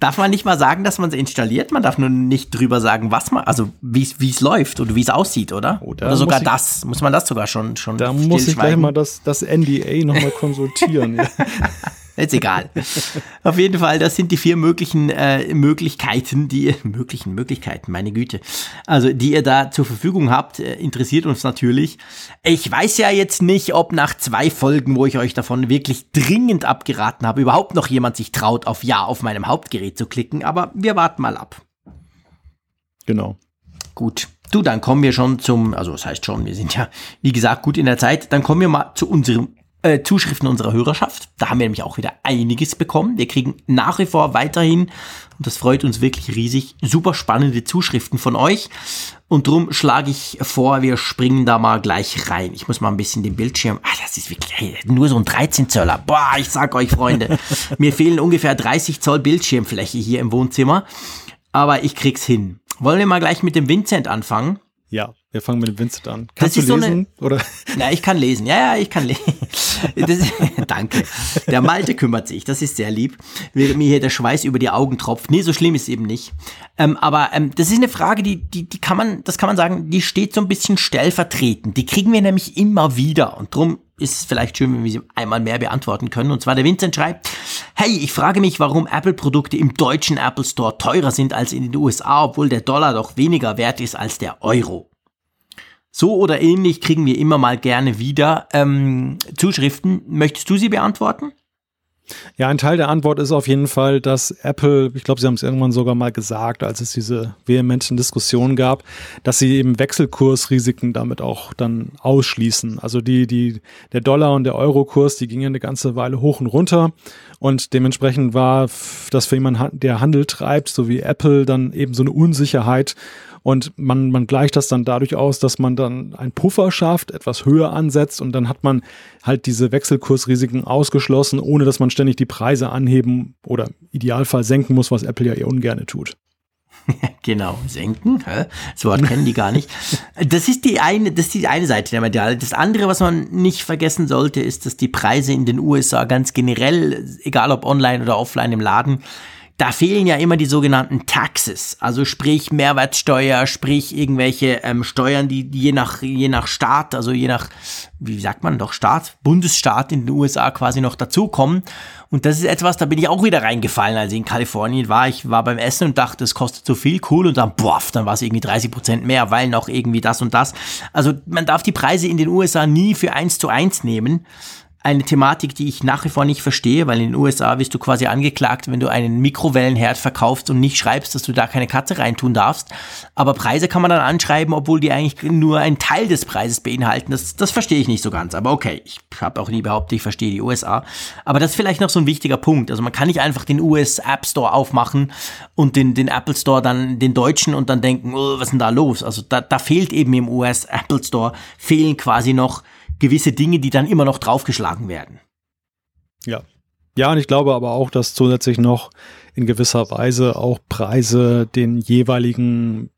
[SPEAKER 3] darf man nicht mal sagen, dass man es installiert? Man darf nur nicht drüber sagen, was man, also wie es läuft oder wie es aussieht, oder? Oder, oder sogar ich, das. Muss man das sogar schon schon
[SPEAKER 2] Da muss ich gleich mal das, das NDA nochmal konsultieren.
[SPEAKER 3] Ist egal. Auf jeden Fall, das sind die vier möglichen äh, Möglichkeiten, die ihr, möglichen Möglichkeiten, meine Güte. Also, die ihr da zur Verfügung habt, äh, interessiert uns natürlich. Ich weiß ja jetzt nicht, ob nach zwei Folgen, wo ich euch davon wirklich dringend abgeraten habe, überhaupt noch jemand sich traut, auf Ja auf meinem Hauptgerät zu klicken, aber wir warten mal ab.
[SPEAKER 2] Genau.
[SPEAKER 3] Gut. Du, dann kommen wir schon zum, also das heißt schon, wir sind ja, wie gesagt, gut in der Zeit. Dann kommen wir mal zu unserem äh, Zuschriften unserer Hörerschaft. Da haben wir nämlich auch wieder einiges bekommen. Wir kriegen nach wie vor weiterhin, und das freut uns wirklich riesig, super spannende Zuschriften von euch. Und drum schlage ich vor, wir springen da mal gleich rein. Ich muss mal ein bisschen den Bildschirm. Ah, das ist wirklich hey, nur so ein 13 Zöller. Boah, ich sag euch, Freunde, mir fehlen ungefähr 30 Zoll Bildschirmfläche hier im Wohnzimmer. Aber ich krieg's hin. Wollen wir mal gleich mit dem Vincent anfangen?
[SPEAKER 2] Ja. Wir fangen mit dem Vincent an. Kannst
[SPEAKER 3] Das
[SPEAKER 2] du
[SPEAKER 3] so
[SPEAKER 2] lesen?
[SPEAKER 3] eine-
[SPEAKER 2] oder?
[SPEAKER 3] Ja, ich kann lesen. Ja, ja, ich kann lesen. Danke. Der Malte kümmert sich. Das ist sehr lieb. Während mir hier der Schweiß über die Augen tropft. Nee, so schlimm ist es eben nicht. Ähm, aber ähm, das ist eine Frage, die, die, die kann man, das kann man sagen, die steht so ein bisschen stellvertretend. Die kriegen wir nämlich immer wieder. Und drum ist es vielleicht schön, wenn wir sie einmal mehr beantworten können. Und zwar der Vincent schreibt, hey, ich frage mich, warum Apple-Produkte im deutschen Apple Store teurer sind als in den USA, obwohl der Dollar doch weniger wert ist als der Euro. So oder ähnlich kriegen wir immer mal gerne wieder ähm, Zuschriften. Möchtest du sie beantworten?
[SPEAKER 2] Ja, ein Teil der Antwort ist auf jeden Fall, dass Apple, ich glaube, sie haben es irgendwann sogar mal gesagt, als es diese vehementen Diskussionen gab, dass sie eben Wechselkursrisiken damit auch dann ausschließen. Also die, die, der Dollar und der Eurokurs, die gingen eine ganze Weile hoch und runter und dementsprechend war das für jemanden, der Handel treibt, so wie Apple, dann eben so eine Unsicherheit und man, man gleicht das dann dadurch aus, dass man dann einen Puffer schafft, etwas höher ansetzt und dann hat man halt diese Wechselkursrisiken ausgeschlossen, ohne dass man ständig die Preise anheben oder im Idealfall senken muss, was Apple ja eher ungerne tut.
[SPEAKER 3] Genau, senken. Hä? Das Wort kennen die gar nicht. Das ist die eine, das ist die eine Seite der Medaille. Das andere, was man nicht vergessen sollte, ist, dass die Preise in den USA ganz generell, egal ob online oder offline im Laden, da fehlen ja immer die sogenannten Taxes, also sprich Mehrwertsteuer, sprich irgendwelche ähm, Steuern, die, je nach je nach Staat, also je nach wie sagt man doch Staat, Bundesstaat in den USA quasi noch dazukommen. Und das ist etwas, da bin ich auch wieder reingefallen, als ich in Kalifornien war. Ich war beim Essen und dachte, das kostet so viel, cool. Und dann, boah, dann war es irgendwie 30 Prozent mehr, weil noch irgendwie das und das. Also man darf die Preise in den USA nie für eins zu eins nehmen eine Thematik, die ich nach wie vor nicht verstehe, weil in den USA wirst du quasi angeklagt, wenn du einen Mikrowellenherd verkaufst und nicht schreibst, dass du da keine Katze reintun darfst. Aber Preise kann man dann anschreiben, obwohl die eigentlich nur einen Teil des Preises beinhalten. Das, das verstehe ich nicht so ganz. Aber okay, ich habe auch nie behauptet, ich verstehe die USA. Aber das ist vielleicht noch so ein wichtiger Punkt. Also man kann nicht einfach den US App Store aufmachen und den, den Apple Store dann den deutschen und dann denken, oh, was ist denn da los? Also da, da fehlt eben im US Apple Store, fehlen quasi noch gewisse Dinge, die dann immer noch draufgeschlagen werden.
[SPEAKER 2] Ja. Ja, und ich glaube aber auch, dass zusätzlich noch in gewisser Weise auch Preise den jeweiligen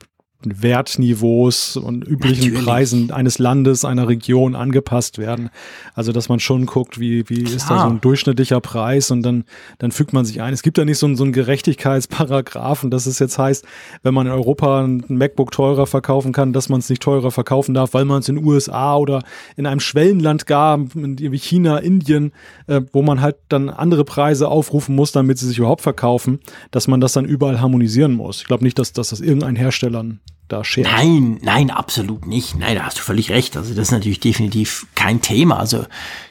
[SPEAKER 2] Wertniveaus und üblichen
[SPEAKER 3] Natürlich.
[SPEAKER 2] Preisen eines Landes, einer Region angepasst werden. Also, dass man schon guckt, wie, wie ist da so ein durchschnittlicher Preis und dann, dann fügt man sich ein. Es gibt ja nicht so, einen- so einen Gerechtigkeitsparagraphen, dass es jetzt heißt, wenn man in Europa ein MacBook teurer verkaufen kann, dass man es nicht teurer verkaufen darf, weil man es in den USA oder in einem Schwellenland gab, wie China, Indien, äh, wo man halt dann andere Preise aufrufen muss, damit sie sich überhaupt verkaufen, dass man das dann überall harmonisieren muss. Ich glaube nicht, dass, dass das irgendein Hersteller da schert.
[SPEAKER 3] Nein, nein, absolut nicht. Nein, da hast du völlig recht. Also das ist natürlich definitiv kein Thema. Also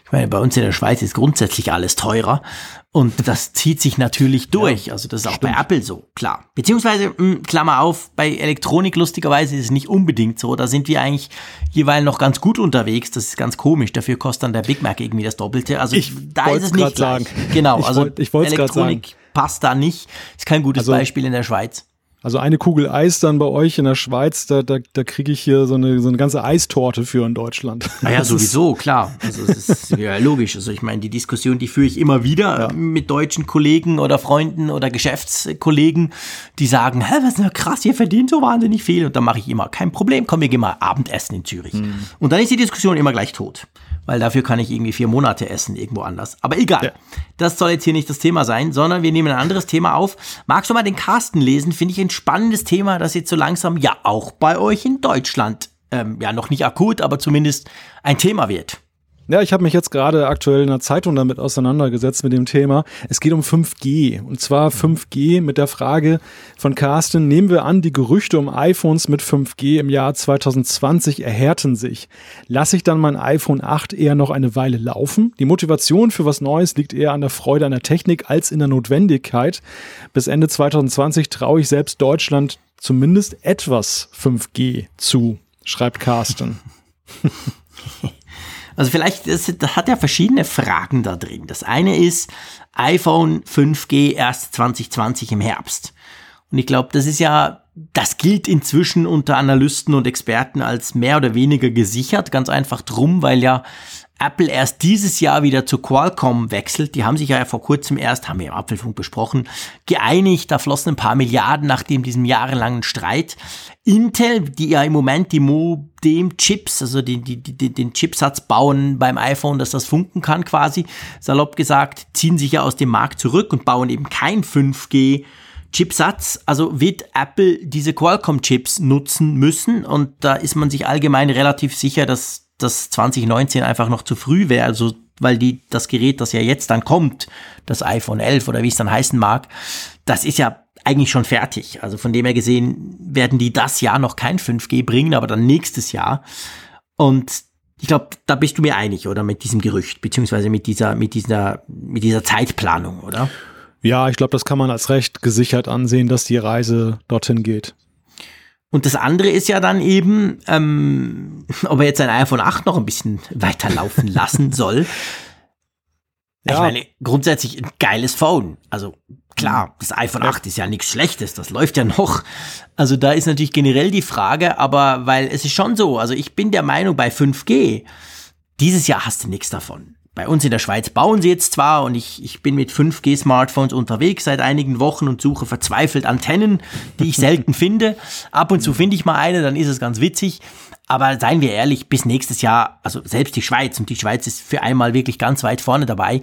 [SPEAKER 3] ich meine, bei uns in der Schweiz ist grundsätzlich alles teurer und das zieht sich natürlich durch. also das ist auch bei Apple so, klar. Beziehungsweise, mh, Klammer auf, bei Elektronik lustigerweise ist es nicht unbedingt so. Da sind wir eigentlich jeweils noch ganz gut unterwegs. Das ist ganz komisch. Dafür kostet dann der Big Mac irgendwie das Doppelte. Also
[SPEAKER 2] Ich
[SPEAKER 3] da ist es nicht
[SPEAKER 2] sagen.
[SPEAKER 3] gleich. Genau,
[SPEAKER 2] Ich
[SPEAKER 3] also
[SPEAKER 2] wollt- ich
[SPEAKER 3] Elektronik passt da nicht. Ist kein gutes
[SPEAKER 2] Also-
[SPEAKER 3] Beispiel in der Schweiz.
[SPEAKER 2] Also eine Kugel Eis dann bei euch in der Schweiz, da, da, da kriege ich hier so eine, so eine ganze Eistorte für in Deutschland.
[SPEAKER 3] Naja,
[SPEAKER 2] Das
[SPEAKER 3] sowieso, klar. Also es ist ja logisch. Also ich meine, die Diskussion, die führe ich immer wieder äh, mit deutschen Kollegen oder Freunden oder Geschäftskollegen, die sagen, hä, was ist denn krass, ihr verdient so wahnsinnig viel. Und dann mache ich immer, kein Problem, komm, wir gehen mal Abendessen in Zürich. Und dann ist die Diskussion immer gleich tot. Weil dafür kann ich irgendwie vier Monate essen irgendwo anders. Aber egal.
[SPEAKER 2] Ja.
[SPEAKER 3] Das soll jetzt hier nicht das Thema sein, sondern wir nehmen ein anderes Thema auf. Magst du mal den Carsten lesen? Finde ich ein spannendes Thema, das jetzt so langsam ja auch bei euch in Deutschland ähm, ja noch nicht akut, aber zumindest ein Thema wird.
[SPEAKER 2] Ja, ich habe mich jetzt gerade aktuell in der Zeitung damit auseinandergesetzt mit dem Thema. Es geht um 5G. Und zwar 5G mit der Frage von Carsten, nehmen wir an, die Gerüchte um iPhones mit 5G im Jahr 2020 erhärten sich. Lasse ich dann mein iPhone 8 eher noch eine Weile laufen? Die Motivation für was Neues liegt eher an der Freude an der Technik als in der Notwendigkeit. Bis Ende 2020 traue ich selbst Deutschland zumindest etwas 5G zu, schreibt Carsten.
[SPEAKER 3] Also vielleicht, das, das hat ja verschiedene Fragen da drin. Das eine ist iPhone 5G erst 2020 im Herbst. Und ich glaube, das ist ja das gilt inzwischen unter Analysten und Experten als mehr oder weniger gesichert, ganz einfach drum, weil ja Apple erst dieses Jahr wieder zu Qualcomm wechselt. Die haben sich ja vor kurzem erst, haben wir im Apfelfunk besprochen, geeinigt. Da flossen ein paar Milliarden nach dem diesem jahrelangen Streit. Intel, die ja im Moment die Modem-Chips, also die, die, die, den Chipsatz bauen beim iPhone, dass das funken kann quasi, salopp gesagt, ziehen sich ja aus dem Markt zurück und bauen eben kein 5G Chipsatz, also wird Apple diese Qualcomm-Chips nutzen müssen und da ist man sich allgemein relativ sicher, dass das 2019 einfach noch zu früh wäre, also weil die, das Gerät, das ja jetzt dann kommt, das iPhone 11 oder wie es dann heißen mag, das ist ja eigentlich schon fertig. Also von dem her gesehen werden die das Jahr noch kein 5G bringen, aber dann nächstes Jahr. Und ich glaube, da bist du mir einig, oder mit diesem Gerücht, beziehungsweise mit dieser, mit dieser, mit dieser Zeitplanung, oder?
[SPEAKER 2] Ja, ich glaube, das kann man als recht gesichert ansehen, dass die Reise dorthin geht.
[SPEAKER 3] Und das andere ist ja dann eben, ähm, ob er jetzt sein iPhone 8 noch ein bisschen weiterlaufen lassen soll. Ja. Ich meine, grundsätzlich ein geiles Phone. Also klar, das iPhone 8 ist ja nichts Schlechtes, das läuft ja noch. Also da ist natürlich generell die Frage, aber weil es ist schon so, also ich bin der Meinung bei 5G, dieses Jahr hast du nichts davon bei uns in der Schweiz bauen sie jetzt zwar und ich, ich bin mit 5G-Smartphones unterwegs seit einigen Wochen und suche verzweifelt Antennen, die ich selten finde. Ab und zu finde ich mal eine, dann ist es ganz witzig. Aber seien wir ehrlich, bis nächstes Jahr, also selbst die Schweiz, und die Schweiz ist für einmal wirklich ganz weit vorne dabei,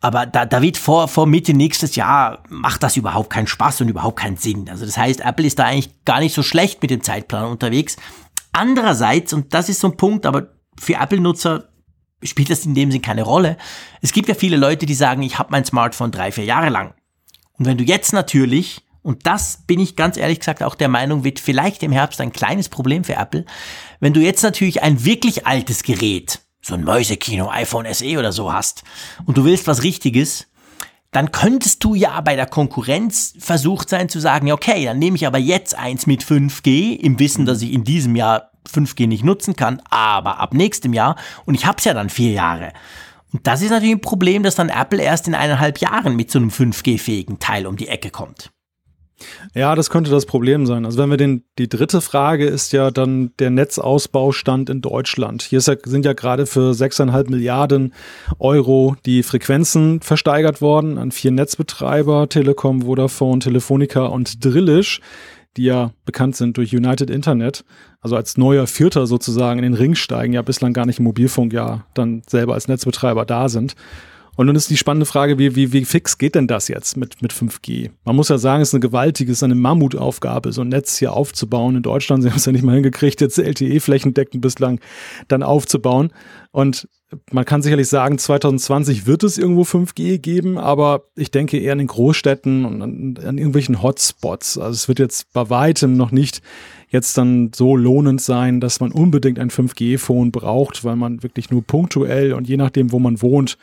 [SPEAKER 3] aber da, da wird vor, vor Mitte nächstes Jahr, macht das überhaupt keinen Spaß und überhaupt keinen Sinn. Also das heißt, Apple ist da eigentlich gar nicht so schlecht mit dem Zeitplan unterwegs. Andererseits, und das ist so ein Punkt, aber für Apple-Nutzer spielt das in dem Sinn keine Rolle. Es gibt ja viele Leute, die sagen, ich habe mein Smartphone drei, vier Jahre lang. Und wenn du jetzt natürlich, und das bin ich ganz ehrlich gesagt auch der Meinung, wird vielleicht im Herbst ein kleines Problem für Apple, wenn du jetzt natürlich ein wirklich altes Gerät, so ein Mäusekino, iPhone SE oder so hast, und du willst was Richtiges, dann könntest du ja bei der Konkurrenz versucht sein zu sagen, okay, dann nehme ich aber jetzt eins mit 5G, im Wissen, dass ich in diesem Jahr 5G nicht nutzen kann, aber ab nächstem Jahr und ich habe es ja dann vier Jahre. Und das ist natürlich ein Problem, dass dann Apple erst in eineinhalb Jahren mit so einem 5G-fähigen Teil um die Ecke kommt.
[SPEAKER 2] Ja, das könnte das Problem sein. Also wenn wir den, die dritte Frage ist ja dann der Netzausbaustand in Deutschland. Hier ja, sind ja gerade für 6,5 Milliarden Euro die Frequenzen versteigert worden an vier Netzbetreiber, Telekom, Vodafone, Telefonica und Drillisch die ja bekannt sind durch United Internet, also als neuer Vierter sozusagen in den Ring steigen, ja bislang gar nicht im Mobilfunk ja dann selber als Netzbetreiber da sind. Und nun ist die spannende Frage, wie, wie, wie fix geht denn das jetzt mit, mit 5G? Man muss ja sagen, es ist eine gewaltige, es ist eine Mammutaufgabe, so ein Netz hier aufzubauen. In Deutschland, sie haben es ja nicht mal hingekriegt, jetzt LTE flächendeckend bislang dann aufzubauen. Und man kann sicherlich sagen, 2020 wird es irgendwo 5G geben, aber ich denke eher in den Großstädten und an, an irgendwelchen Hotspots. Also es wird jetzt bei weitem noch nicht jetzt dann so lohnend sein, dass man unbedingt ein 5G-Phone braucht, weil man wirklich nur punktuell und je nachdem, wo man wohnt,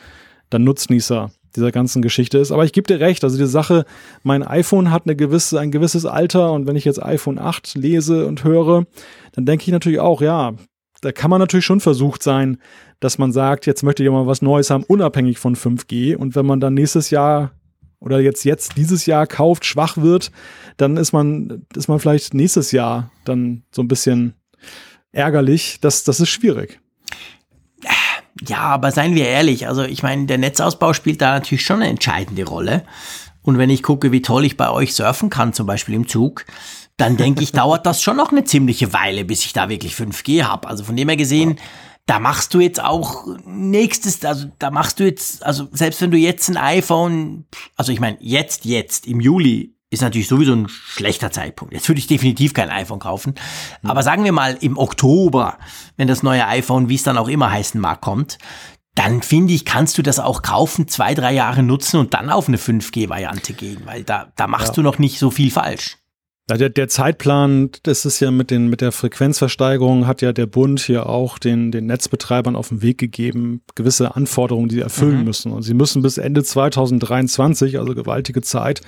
[SPEAKER 2] dann Nutznießer dieser ganzen Geschichte ist. Aber ich gebe dir recht, also die Sache, mein iPhone hat eine gewisse, ein gewisses Alter und wenn ich jetzt iPhone 8 lese und höre, dann denke ich natürlich auch, ja, da kann man natürlich schon versucht sein, dass man sagt, jetzt möchte ich mal was Neues haben, unabhängig von 5G. Und wenn man dann nächstes Jahr oder jetzt, jetzt dieses Jahr kauft, schwach wird, dann ist man, ist man vielleicht nächstes Jahr dann so ein bisschen ärgerlich. Das, das ist schwierig.
[SPEAKER 3] Ja, aber seien wir ehrlich, also ich meine, der Netzausbau spielt da natürlich schon eine entscheidende Rolle. Und wenn ich gucke, wie toll ich bei euch surfen kann, zum Beispiel im Zug, dann denke ich, dauert das schon noch eine ziemliche Weile, bis ich da wirklich 5G habe. Also von dem her gesehen, da machst du jetzt auch nächstes, also da machst du jetzt, also selbst wenn du jetzt ein iPhone, also ich meine, jetzt, jetzt, im Juli ist natürlich sowieso ein schlechter Zeitpunkt. Jetzt würde ich definitiv kein iPhone kaufen. Mhm. Aber sagen wir mal im Oktober, wenn das neue iPhone, wie es dann auch immer heißen mag, kommt, dann finde ich, kannst du das auch kaufen, zwei, drei Jahre nutzen und dann auf eine 5G-Variante gehen, weil da, da machst ja. du noch nicht so viel falsch.
[SPEAKER 2] Ja, der, der Zeitplan, das ist ja mit, den, mit der Frequenzversteigerung, hat ja der Bund hier auch den, den Netzbetreibern auf den Weg gegeben, gewisse Anforderungen, die sie erfüllen mhm. müssen. Und sie müssen bis Ende 2023, also gewaltige Zeit,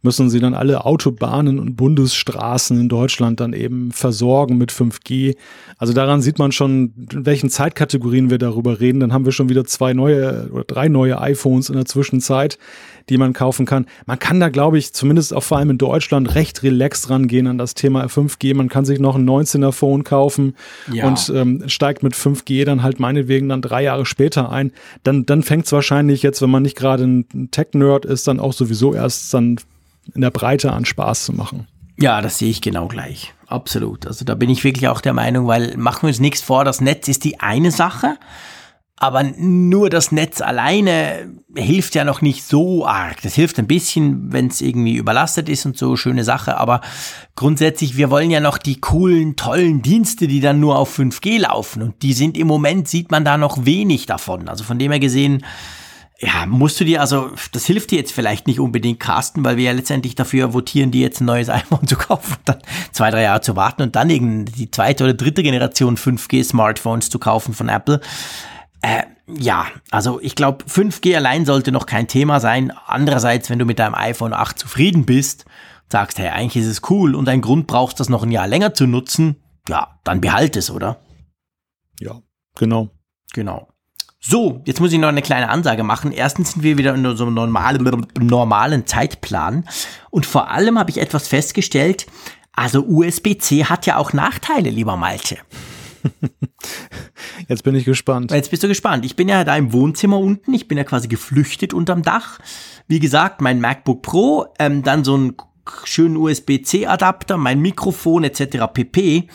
[SPEAKER 2] müssen sie dann alle Autobahnen und Bundesstraßen in Deutschland dann eben versorgen mit 5G. Also daran sieht man schon, in welchen Zeitkategorien wir darüber reden. Dann haben wir schon wieder zwei neue oder drei neue iPhones in der Zwischenzeit, die man kaufen kann. Man kann da, glaube ich, zumindest auch vor allem in Deutschland recht relaxed rangehen an das Thema 5G. Man kann sich noch ein 19er Phone kaufen ja. und ähm, steigt mit 5G dann halt meinetwegen dann drei Jahre später ein. Dann, dann fängt es wahrscheinlich jetzt, wenn man nicht gerade ein Tech-Nerd ist, dann auch sowieso erst dann in der Breite an Spaß zu machen.
[SPEAKER 3] Ja, das sehe ich genau gleich. Absolut. Also da bin ich wirklich auch der Meinung, weil machen wir uns nichts vor, das Netz ist die eine Sache. Aber nur das Netz alleine hilft ja noch nicht so arg. Das hilft ein bisschen, wenn es irgendwie überlastet ist und so, schöne Sache. Aber grundsätzlich, wir wollen ja noch die coolen, tollen Dienste, die dann nur auf 5G laufen. Und die sind im Moment, sieht man da noch wenig davon. Also von dem her gesehen, ja, musst du dir, also das hilft dir jetzt vielleicht nicht unbedingt, Carsten, weil wir ja letztendlich dafür votieren, dir jetzt ein neues iPhone zu kaufen, dann zwei, drei Jahre zu warten und dann die zweite oder dritte Generation 5G-Smartphones zu kaufen von Apple. Äh, ja, also ich glaube, 5G allein sollte noch kein Thema sein. Andererseits, wenn du mit deinem iPhone 8 zufrieden bist, sagst, hey, eigentlich ist es cool und ein Grund brauchst, das noch ein Jahr länger zu nutzen, ja, dann behalt es, oder?
[SPEAKER 2] Ja, genau.
[SPEAKER 3] Genau. So, jetzt muss ich noch eine kleine Ansage machen. Erstens sind wir wieder in einem normalen, normalen Zeitplan. Und vor allem habe ich etwas festgestellt. Also USB-C hat ja auch Nachteile, lieber Malte.
[SPEAKER 2] Jetzt bin ich gespannt.
[SPEAKER 3] Jetzt bist du gespannt. Ich bin ja da im Wohnzimmer unten. Ich bin ja quasi geflüchtet unterm Dach. Wie gesagt, mein MacBook Pro, ähm, dann so einen schönen USB-C-Adapter, mein Mikrofon etc. pp.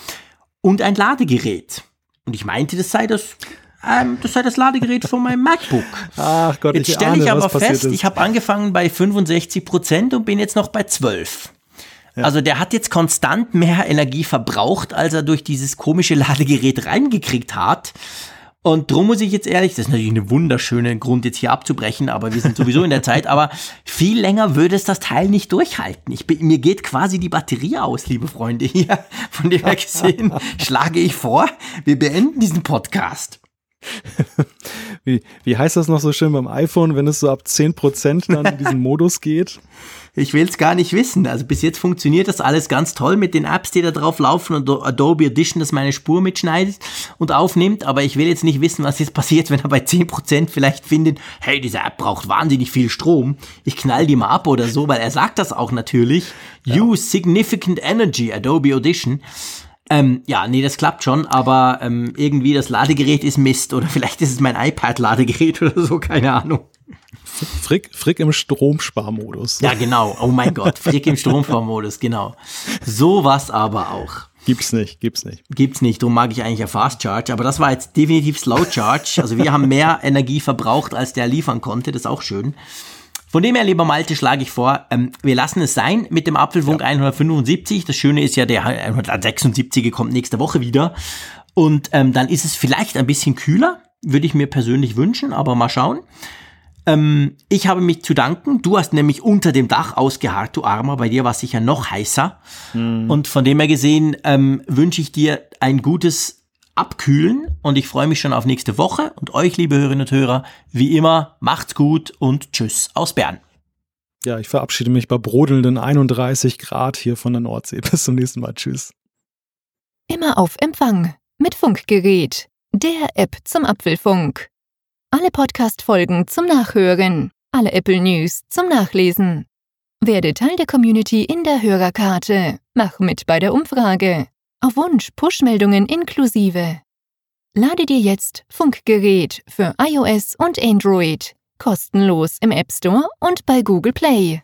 [SPEAKER 3] Und ein Ladegerät. Und ich meinte, das sei das ähm, das sei das Ladegerät von meinem MacBook.
[SPEAKER 2] Ach Gott,
[SPEAKER 3] jetzt stelle ich aber fest, ich habe angefangen bei 65 Prozent und bin jetzt noch bei 12. Ja. Also der hat jetzt konstant mehr Energie verbraucht, als er durch dieses komische Ladegerät reingekriegt hat. Und drum muss ich jetzt ehrlich, das ist natürlich eine wunderschöne Grund, jetzt hier abzubrechen, aber wir sind sowieso in der Zeit, aber viel länger würde es das Teil nicht durchhalten. Ich bin, mir geht quasi die Batterie aus, liebe Freunde hier. Von dem her gesehen schlage ich vor, wir beenden diesen Podcast.
[SPEAKER 2] wie, wie heißt das noch so schön beim iPhone, wenn es so ab 10% dann in diesen Modus geht?
[SPEAKER 3] Ich will es gar nicht wissen. Also bis jetzt funktioniert das alles ganz toll mit den Apps, die da drauf laufen und Adobe Audition, das meine Spur mitschneidet und aufnimmt. Aber ich will jetzt nicht wissen, was jetzt passiert, wenn er bei 10% vielleicht findet, hey, diese App braucht wahnsinnig viel Strom. Ich knall die mal ab oder so, weil er sagt das auch natürlich. Ja. Use significant energy, Adobe Audition. Ähm, ja, nee, das klappt schon, aber ähm, irgendwie das Ladegerät ist Mist oder vielleicht ist es mein iPad-Ladegerät oder so, keine Ahnung.
[SPEAKER 2] Frick, Frick im Stromsparmodus.
[SPEAKER 3] Ja, genau. Oh mein Gott, Frick im Stromsparmodus, genau. So was aber auch.
[SPEAKER 2] Gibt's nicht, gibt's nicht.
[SPEAKER 3] Gibt's nicht, darum mag ich eigentlich ja Fast Charge, aber das war jetzt definitiv Slow Charge. Also wir haben mehr Energie verbraucht, als der liefern konnte, das ist auch schön. Von dem her, lieber Malte, schlage ich vor, ähm, wir lassen es sein mit dem Apfelfunk ja. 175. Das Schöne ist ja, der 176 kommt nächste Woche wieder. Und ähm, dann ist es vielleicht ein bisschen kühler, würde ich mir persönlich wünschen, aber mal schauen. Ähm, ich habe mich zu danken. Du hast nämlich unter dem Dach ausgeharrt, du Armer. Bei dir war es sicher noch heißer. Mhm. Und von dem her gesehen ähm, wünsche ich dir ein gutes abkühlen und ich freue mich schon auf nächste Woche und euch, liebe Hörerinnen und Hörer, wie immer, macht's gut und tschüss aus Bern.
[SPEAKER 2] Ja, ich verabschiede mich bei brodelnden 31 Grad hier von der Nordsee. Bis zum nächsten Mal. Tschüss.
[SPEAKER 1] Immer auf Empfang mit Funkgerät, der App zum Apfelfunk. Alle Podcast-Folgen zum Nachhören, alle Apple News zum Nachlesen. Werde Teil der Community in der Hörerkarte. Mach mit bei der Umfrage. Auf Wunsch Push-Meldungen inklusive. Lade dir jetzt Funkgerät für iOS und Android kostenlos im App Store und bei Google Play.